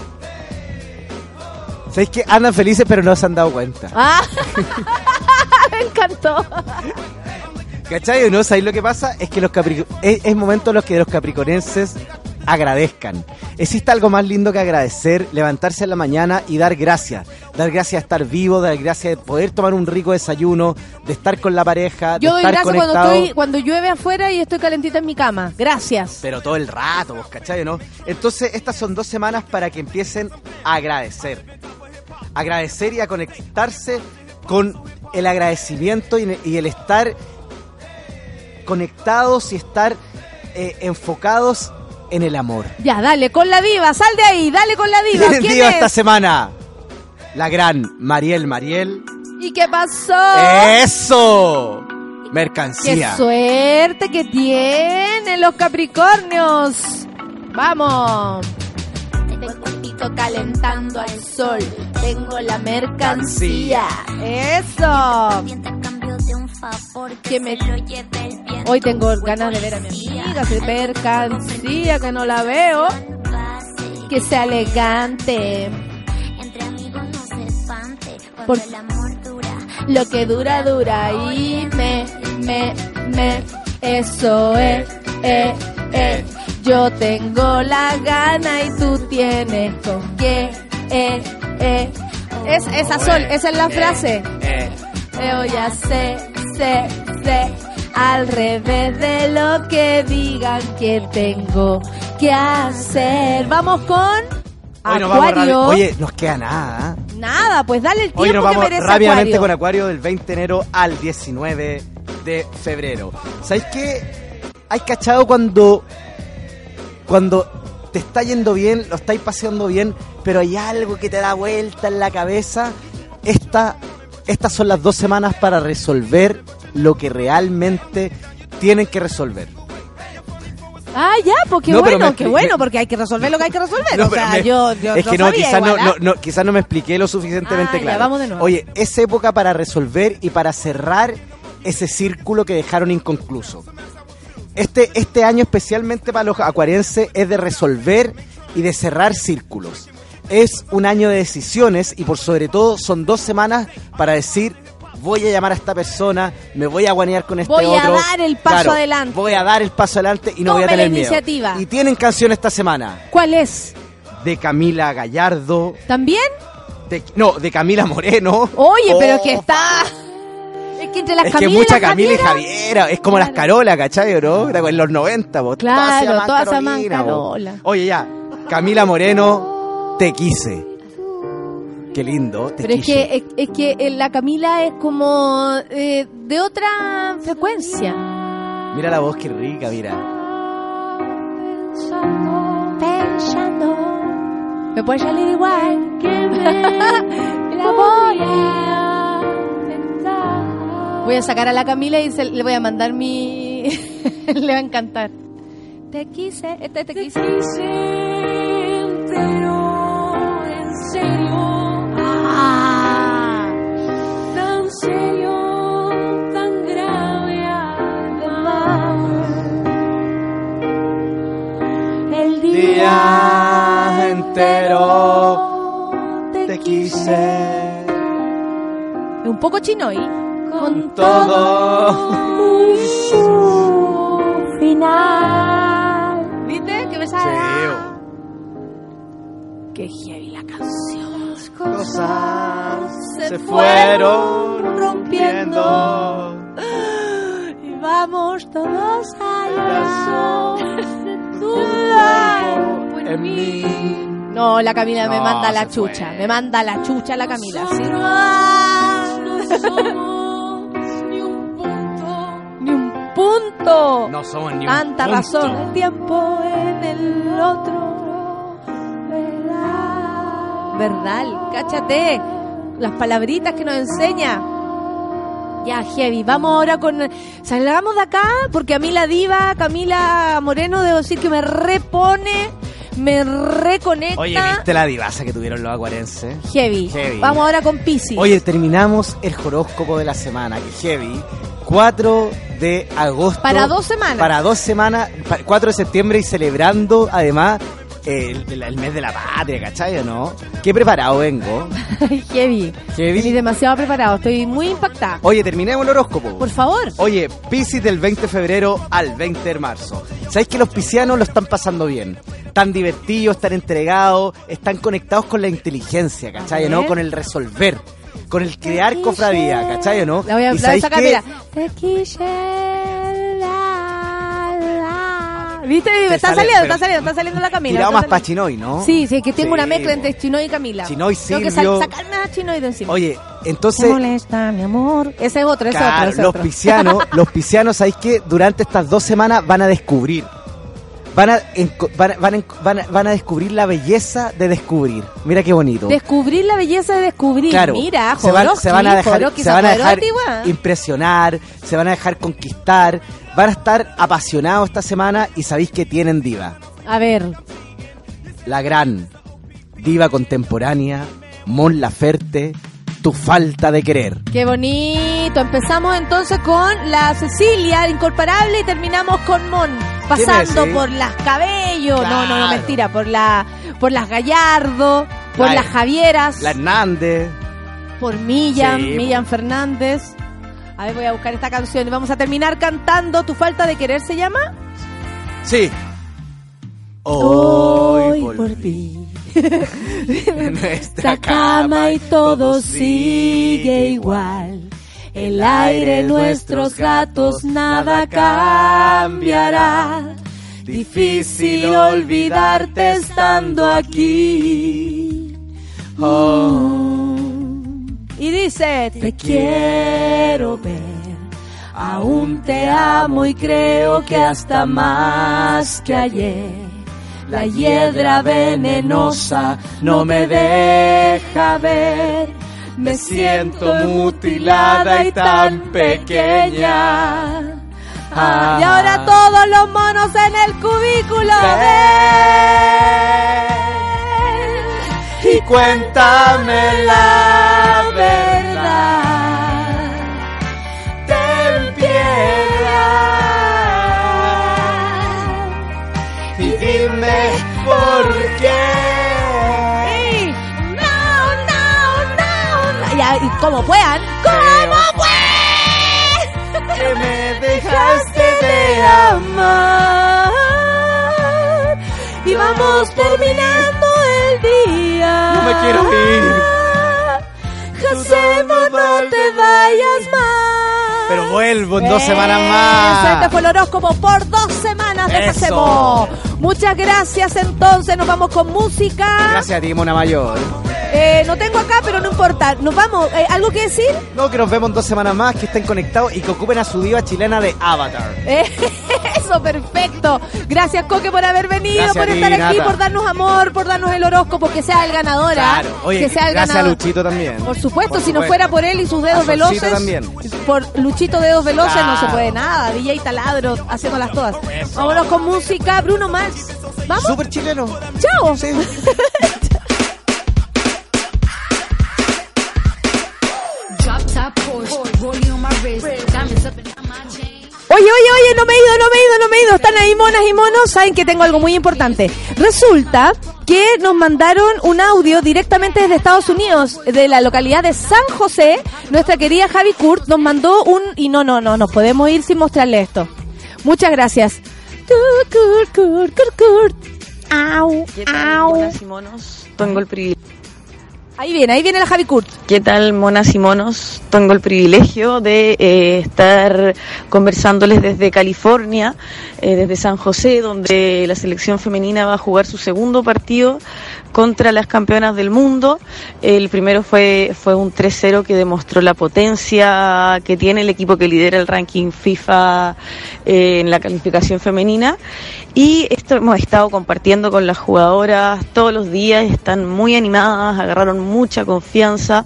¿Sabes que andan felices pero no se han dado cuenta? Ah. me encantó. ¿Cachai o no? ¿Sabéis lo que pasa? Es que los capri- es, es momento en los que los capricornenses agradezcan. Existe algo más lindo que agradecer, levantarse en la mañana y dar gracias. Dar gracias de estar vivo, dar gracias de poder tomar un rico desayuno, de estar con la pareja, de Yo doy estar gracias cuando, conectado. estoy, cuando llueve afuera y estoy calentita en mi cama. Gracias. Pero todo el rato, ¿vos cachai no? Entonces, estas son dos semanas para que empiecen a agradecer. Agradecer y a conectarse con el agradecimiento y, y el estar conectados y estar eh, enfocados en el amor. Ya, dale, con la diva. Sal de ahí, dale con la diva. ¿Quién esta semana? La gran Mariel Mariel. ¿Y qué pasó? ¡Eso! ¡Qué Mercancía. suerte que tienen los Capricornios! ¡Vamos! Tengo calentando al sol. Tengo la mercancía. ¡Eso! Que me... Hoy tengo ganas de ver a mi amiga, que mercancía, que no la veo. Que sea elegante. Por- Lo que dura, dura y me, me, me, eso es, eh, eh. Yo tengo la gana y tú tienes con qué, eh, eh. Es esa sol, esa es la frase. Eh, Yo ya sé, sé, sé, al revés de lo que digan que tengo que hacer. Vamos con hoy nos vamos Acuario. Oye, nos queda nada. ¿eh? Nada, pues dale el tiempo Hoy nos que vamos merece rápidamente Acuario. con Acuario del 20 de enero al 19 de febrero. ¿Sabéis qué? ¿Hay cachado cuando cuando te está yendo bien, lo estáis paseando bien, pero hay algo que te da vuelta en la cabeza, esta, estas son las dos semanas para resolver lo que realmente tienen que resolver. Ah, ya, pues qué No, bueno, qué bueno, porque hay que resolver lo que hay que resolver. No, o sea, me- yo, yo es que no, sabía quizás igual, ¿ah? no, no, quizás no me expliqué lo suficientemente Ah, ya, claro. vamos de nuevo. Oye, es época para resolver y para cerrar ese círculo que dejaron inconcluso. Este, este año especialmente para los acuarenses es de resolver y de cerrar círculos. Es un año de decisiones y por sobre todo son dos semanas para decir voy a llamar a esta persona, me voy a guanear con este Voy a otro. dar el paso Claro, adelante. Voy a dar el paso adelante y no voy a la tener miedo. iniciativa. Y tienen canción esta semana ¿Cuál es? de Camila Gallardo, ¿También? de- no, de Camila Moreno. Oye, pero Oh, que está... Es que entre las Es que Camila y mucha Camila y Javiera- es como las Carola, ¿cachai? ¿no? En los 90, po. Claro, todas se llaman. Carola. Oye, ya, Camila Moreno, te quise. Qué lindo, te Pero es quise. que, es, es que eh, la Camila es como eh, de otra frecuencia. Mira la voz, qué rica, mira. Pensando, me puede salir igual. la voy. Voy a sacar a la Camila y se- le voy a mandar mi. le va a encantar. Te quise, este te quise. Ah. Día entero te quise. Es un poco chino y con Todo. su final. ¿Viste? Que me sale. Qué heavy la canción. Cosas se, se fueron rompiendo. Y vamos todos a llorar. En mí. No, la Camila me manda la fue. chucha. Me manda la chucha la Camila. ¿sí? Ni un punto. No somos ni un Tanta punto. razón. El tiempo en el otro. ¿Verdad? ¿Verdad? Cáchate. Las palabritas que nos enseña. Ya, heavy. Vamos ahora con. Salgamos de acá porque a mí la diva Camila Moreno, debo decir que me repone, me reconecta. Oye, ¿viste la divasa que tuvieron los acuarenses? Heavy. Heavy. Vamos ahora con Pisces. Oye, terminamos el horóscopo de la semana, que heavy. 4 de agosto. Para dos semanas. Para dos semanas, pa- 4 de septiembre y celebrando además el, el- el mes de la patria, ¿cachai o no? Qué preparado vengo. heavy. Heavy. Estoy demasiado preparado. Estoy muy impactada. Oye, terminemos el horóscopo. Por favor. Oye, Piscis del 20 de febrero al 20 de marzo. ¿Sabéis que los piscianos lo están pasando bien? Están divertidos, están entregados, están conectados con la inteligencia, ¿cachai? ¿No? Con el resolver, con el crear cofradía, ¿cachai? ¿o ¿No? La voy a, la ¿Y voy a sacar, mira. Te quise, la, la. ¿Viste? Te está sale- saliendo, está saliendo, está saliendo la Camila. Tirado más para. Chinoy, ¿no? Sí, sí, que tengo Sí, una mezcla entre Chinoy y Camila. Chinoy, Tengo que sacarme a Chinoy de encima. Oye, Me entonces... molesta, mi amor. Ese es otro, ese es otro, ese es los otro. piscianos, los piscianos, ¿sabéis qué? Durante estas dos semanas van a descubrir. Van a, van, van, van a- van a descubrir la belleza de descubrir. Mira qué bonito. Descubrir la belleza de descubrir. Claro, Mira, se Jodorowsky, se van a dejar, Jodorowsky, se van a dejar impresionar, se van a dejar conquistar, van a estar apasionados esta semana y sabéis que tienen diva. A ver, La gran diva contemporánea, Mon Laferte, tu falta de querer. qué bonito. Empezamos entonces con la Cecilia, incomparable, y terminamos con Mon. Pasando por las cabellos. No, no, no, mentira. Por la por las Gallardo, por La- las Javieras, La Hernández. por Millan, Sí, Millan Fernández. A ver, voy a buscar esta canción y vamos a terminar cantando Tu falta de querer se llama. Sí. Hoy Hoy por volví. nuestra Esta cama y todo sigue igual. El aire, nuestros gatos, nada cambiará. Difícil olvidarte estando aquí. Oh. Y dice, te quiero ver. Aún te amo y creo que hasta más que ayer. La hiedra venenosa no me deja ver. Me siento mutilada y tan pequeña. Ah. Y ahora todos los monos en el cubículo. Ven Y cuéntame la verdad. Ten piedad. Dime por qué. No, no, no. Ya, y como puedan. ¿Cómo Que me dejaste de amar. Y vamos terminando el día. No me quiero ir. Josemo, no te vayas más. Pero vuelvo en dos semanas más. Este fue el horóscopo por dos semanas de. Josemo. Muchas gracias entonces, nos vamos con música. Gracias a ti, Mona Mayor. Eh, no tengo acá, pero no importa. Nos vamos. Eh, ¿Algo que decir? No, que nos vemos en dos semanas más, que estén conectados y que ocupen a su diva chilena de Avatar. Eh, Eso, perfecto. Gracias, Coque, por haber venido, Gracias por ti, estar aquí, Nata. por darnos amor, por darnos el horóscopo, que sea el ganador. ¿ah? Claro. Oye, que sea el gracias a ganador. Luchito también. Por supuesto, Por si no fuera por él y sus dedos A veloces, también. por Luchito Dedos Veloces no se puede nada. DJ Taladro haciéndolas todas. Vámonos con música. Bruno Mars. ¿Vamos? Súper chileno. ¡Chao! Oye, oye, oye, no me he ido, no me he ido, no me he ido. Están ahí monas y monos. Saben que tengo algo muy importante. Resulta que nos mandaron un audio directamente desde Estados Unidos, de la localidad de San José. Nuestra querida Javi Kurt nos mandó un... Y no, no, no, nos podemos ir sin mostrarle esto. Muchas gracias. Kurt, Kurt, Kurt, Kurt. Au, ¿Qué tal, au. Tengo el privilegio. Ahí viene, ahí viene la Javi Kurt. ¿Qué tal, monas y monos? Tengo el privilegio de eh, estar conversándoles desde California, eh, desde San José, donde la selección femenina va a jugar su segundo partido contra las campeonas del mundo. El primero fue, fue un 3-0 que demostró la potencia que tiene el equipo que lidera el ranking FIFA eh, en la calificación femenina. Y esto hemos estado compartiendo con las jugadoras todos los días, están muy animadas, agarraron mucha confianza,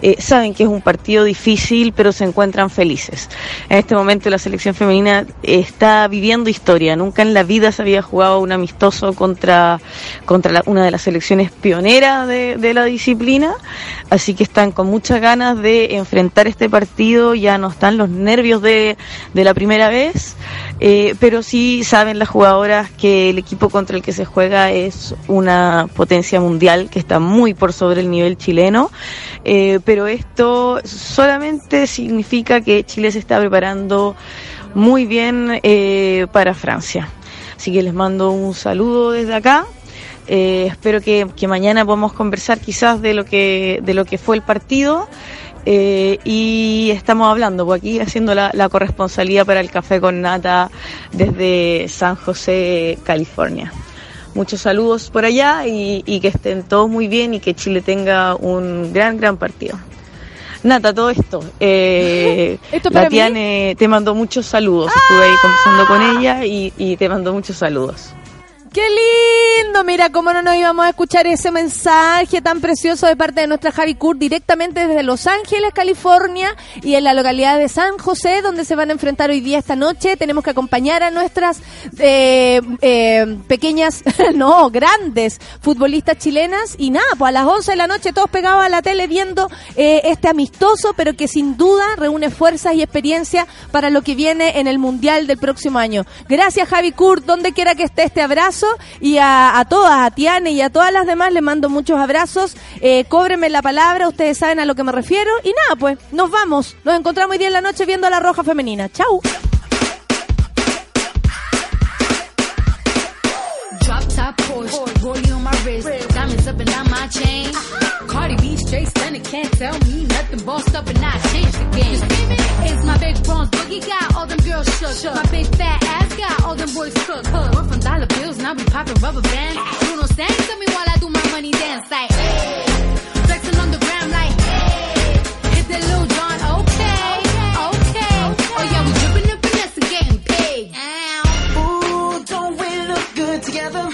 eh, saben que es un partido difícil, pero se encuentran felices. En este momento la selección femenina está viviendo historia, nunca en la vida se había jugado un amistoso contra, contra una de las selecciones pioneras de, de la disciplina, así que están con muchas ganas de enfrentar este partido, ya no están los nervios de, de la primera vez, eh, pero sí saben las jugadoras que el equipo contra el que se juega es una potencia mundial que está muy por sobre el nivel chileno, eh, pero esto solamente significa que Chile se está preparando muy bien eh, para Francia. Así que les mando un saludo desde acá. Eh, espero que, que mañana podamos conversar quizás de lo que de lo que fue el partido eh, y estamos hablando pues aquí haciendo la, la corresponsalía para el café con nata desde San José, California. Muchos saludos por allá y, y que estén todos muy bien y que Chile tenga un gran gran partido. Nata, todo esto. Eh, ¿Esto para la mí? Ah. Tiane te mandó muchos saludos. Estuve ahí conversando con ella y, y te mandó muchos saludos. ¡Qué lindo! Mira, cómo no nos íbamos a escuchar ese mensaje tan precioso de parte de nuestra Javi Kurt directamente desde Los Ángeles, California y en la localidad de San José, donde se van a enfrentar hoy día esta noche. Tenemos que acompañar a nuestras eh, eh, pequeñas, no, grandes futbolistas chilenas y nada, pues a las 11 de la noche todos pegados a la tele viendo eh, este amistoso, pero que sin duda reúne fuerzas y experiencia para lo que viene en el Mundial del próximo año. Gracias Javi Kurt, donde quiera que esté este abrazo y a, a todas, a Tiane y a todas las demás les mando muchos abrazos. Eh, cóbrenme la palabra, ustedes saben a lo que me refiero y nada, pues nos vamos. Nos encontramos hoy día en la noche viendo a la Roja Femenina. Chau. Can't tell me nothing. Bossed up and I changed the game. It's my big bronze boogie got all them girls shook. My big fat ass got all them boys cooked. Went from dollar bills, I be popping rubber bands. Bruno sang to me while I do my money dance like. Hey. Flexing on the gram like. Hey. Hit that little John, okay, okay, okay. Oh yeah, we dripping and getting paid. Ow. Ooh, don't we look good together?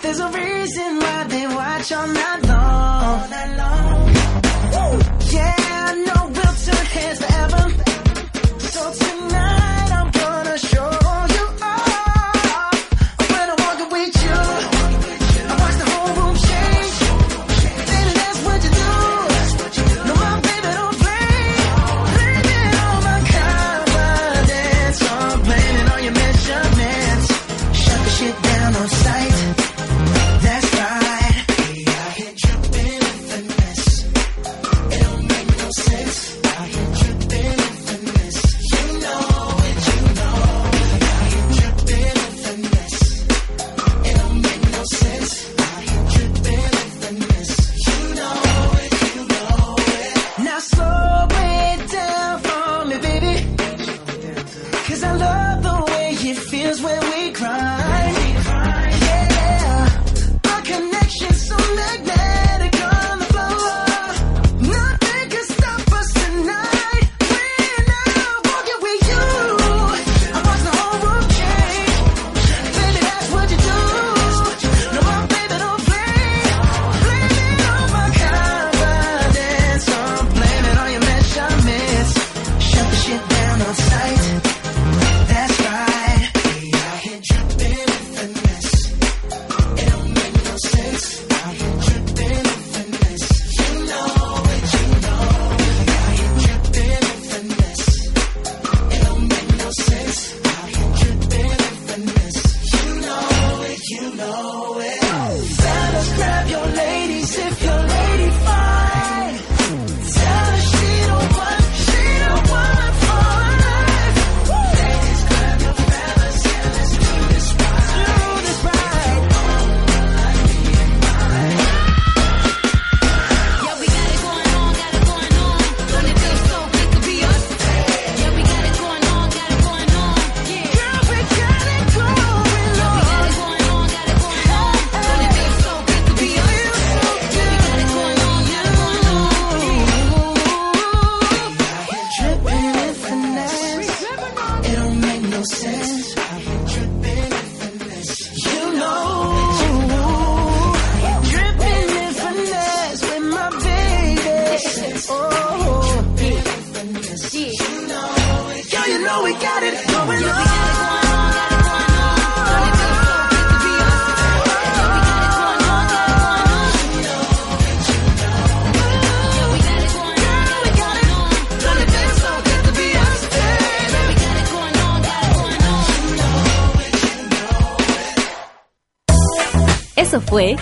There's a reason why they watch all night long. All night long. Woo. Yeah, I know we'll turn heads forever. So tonight.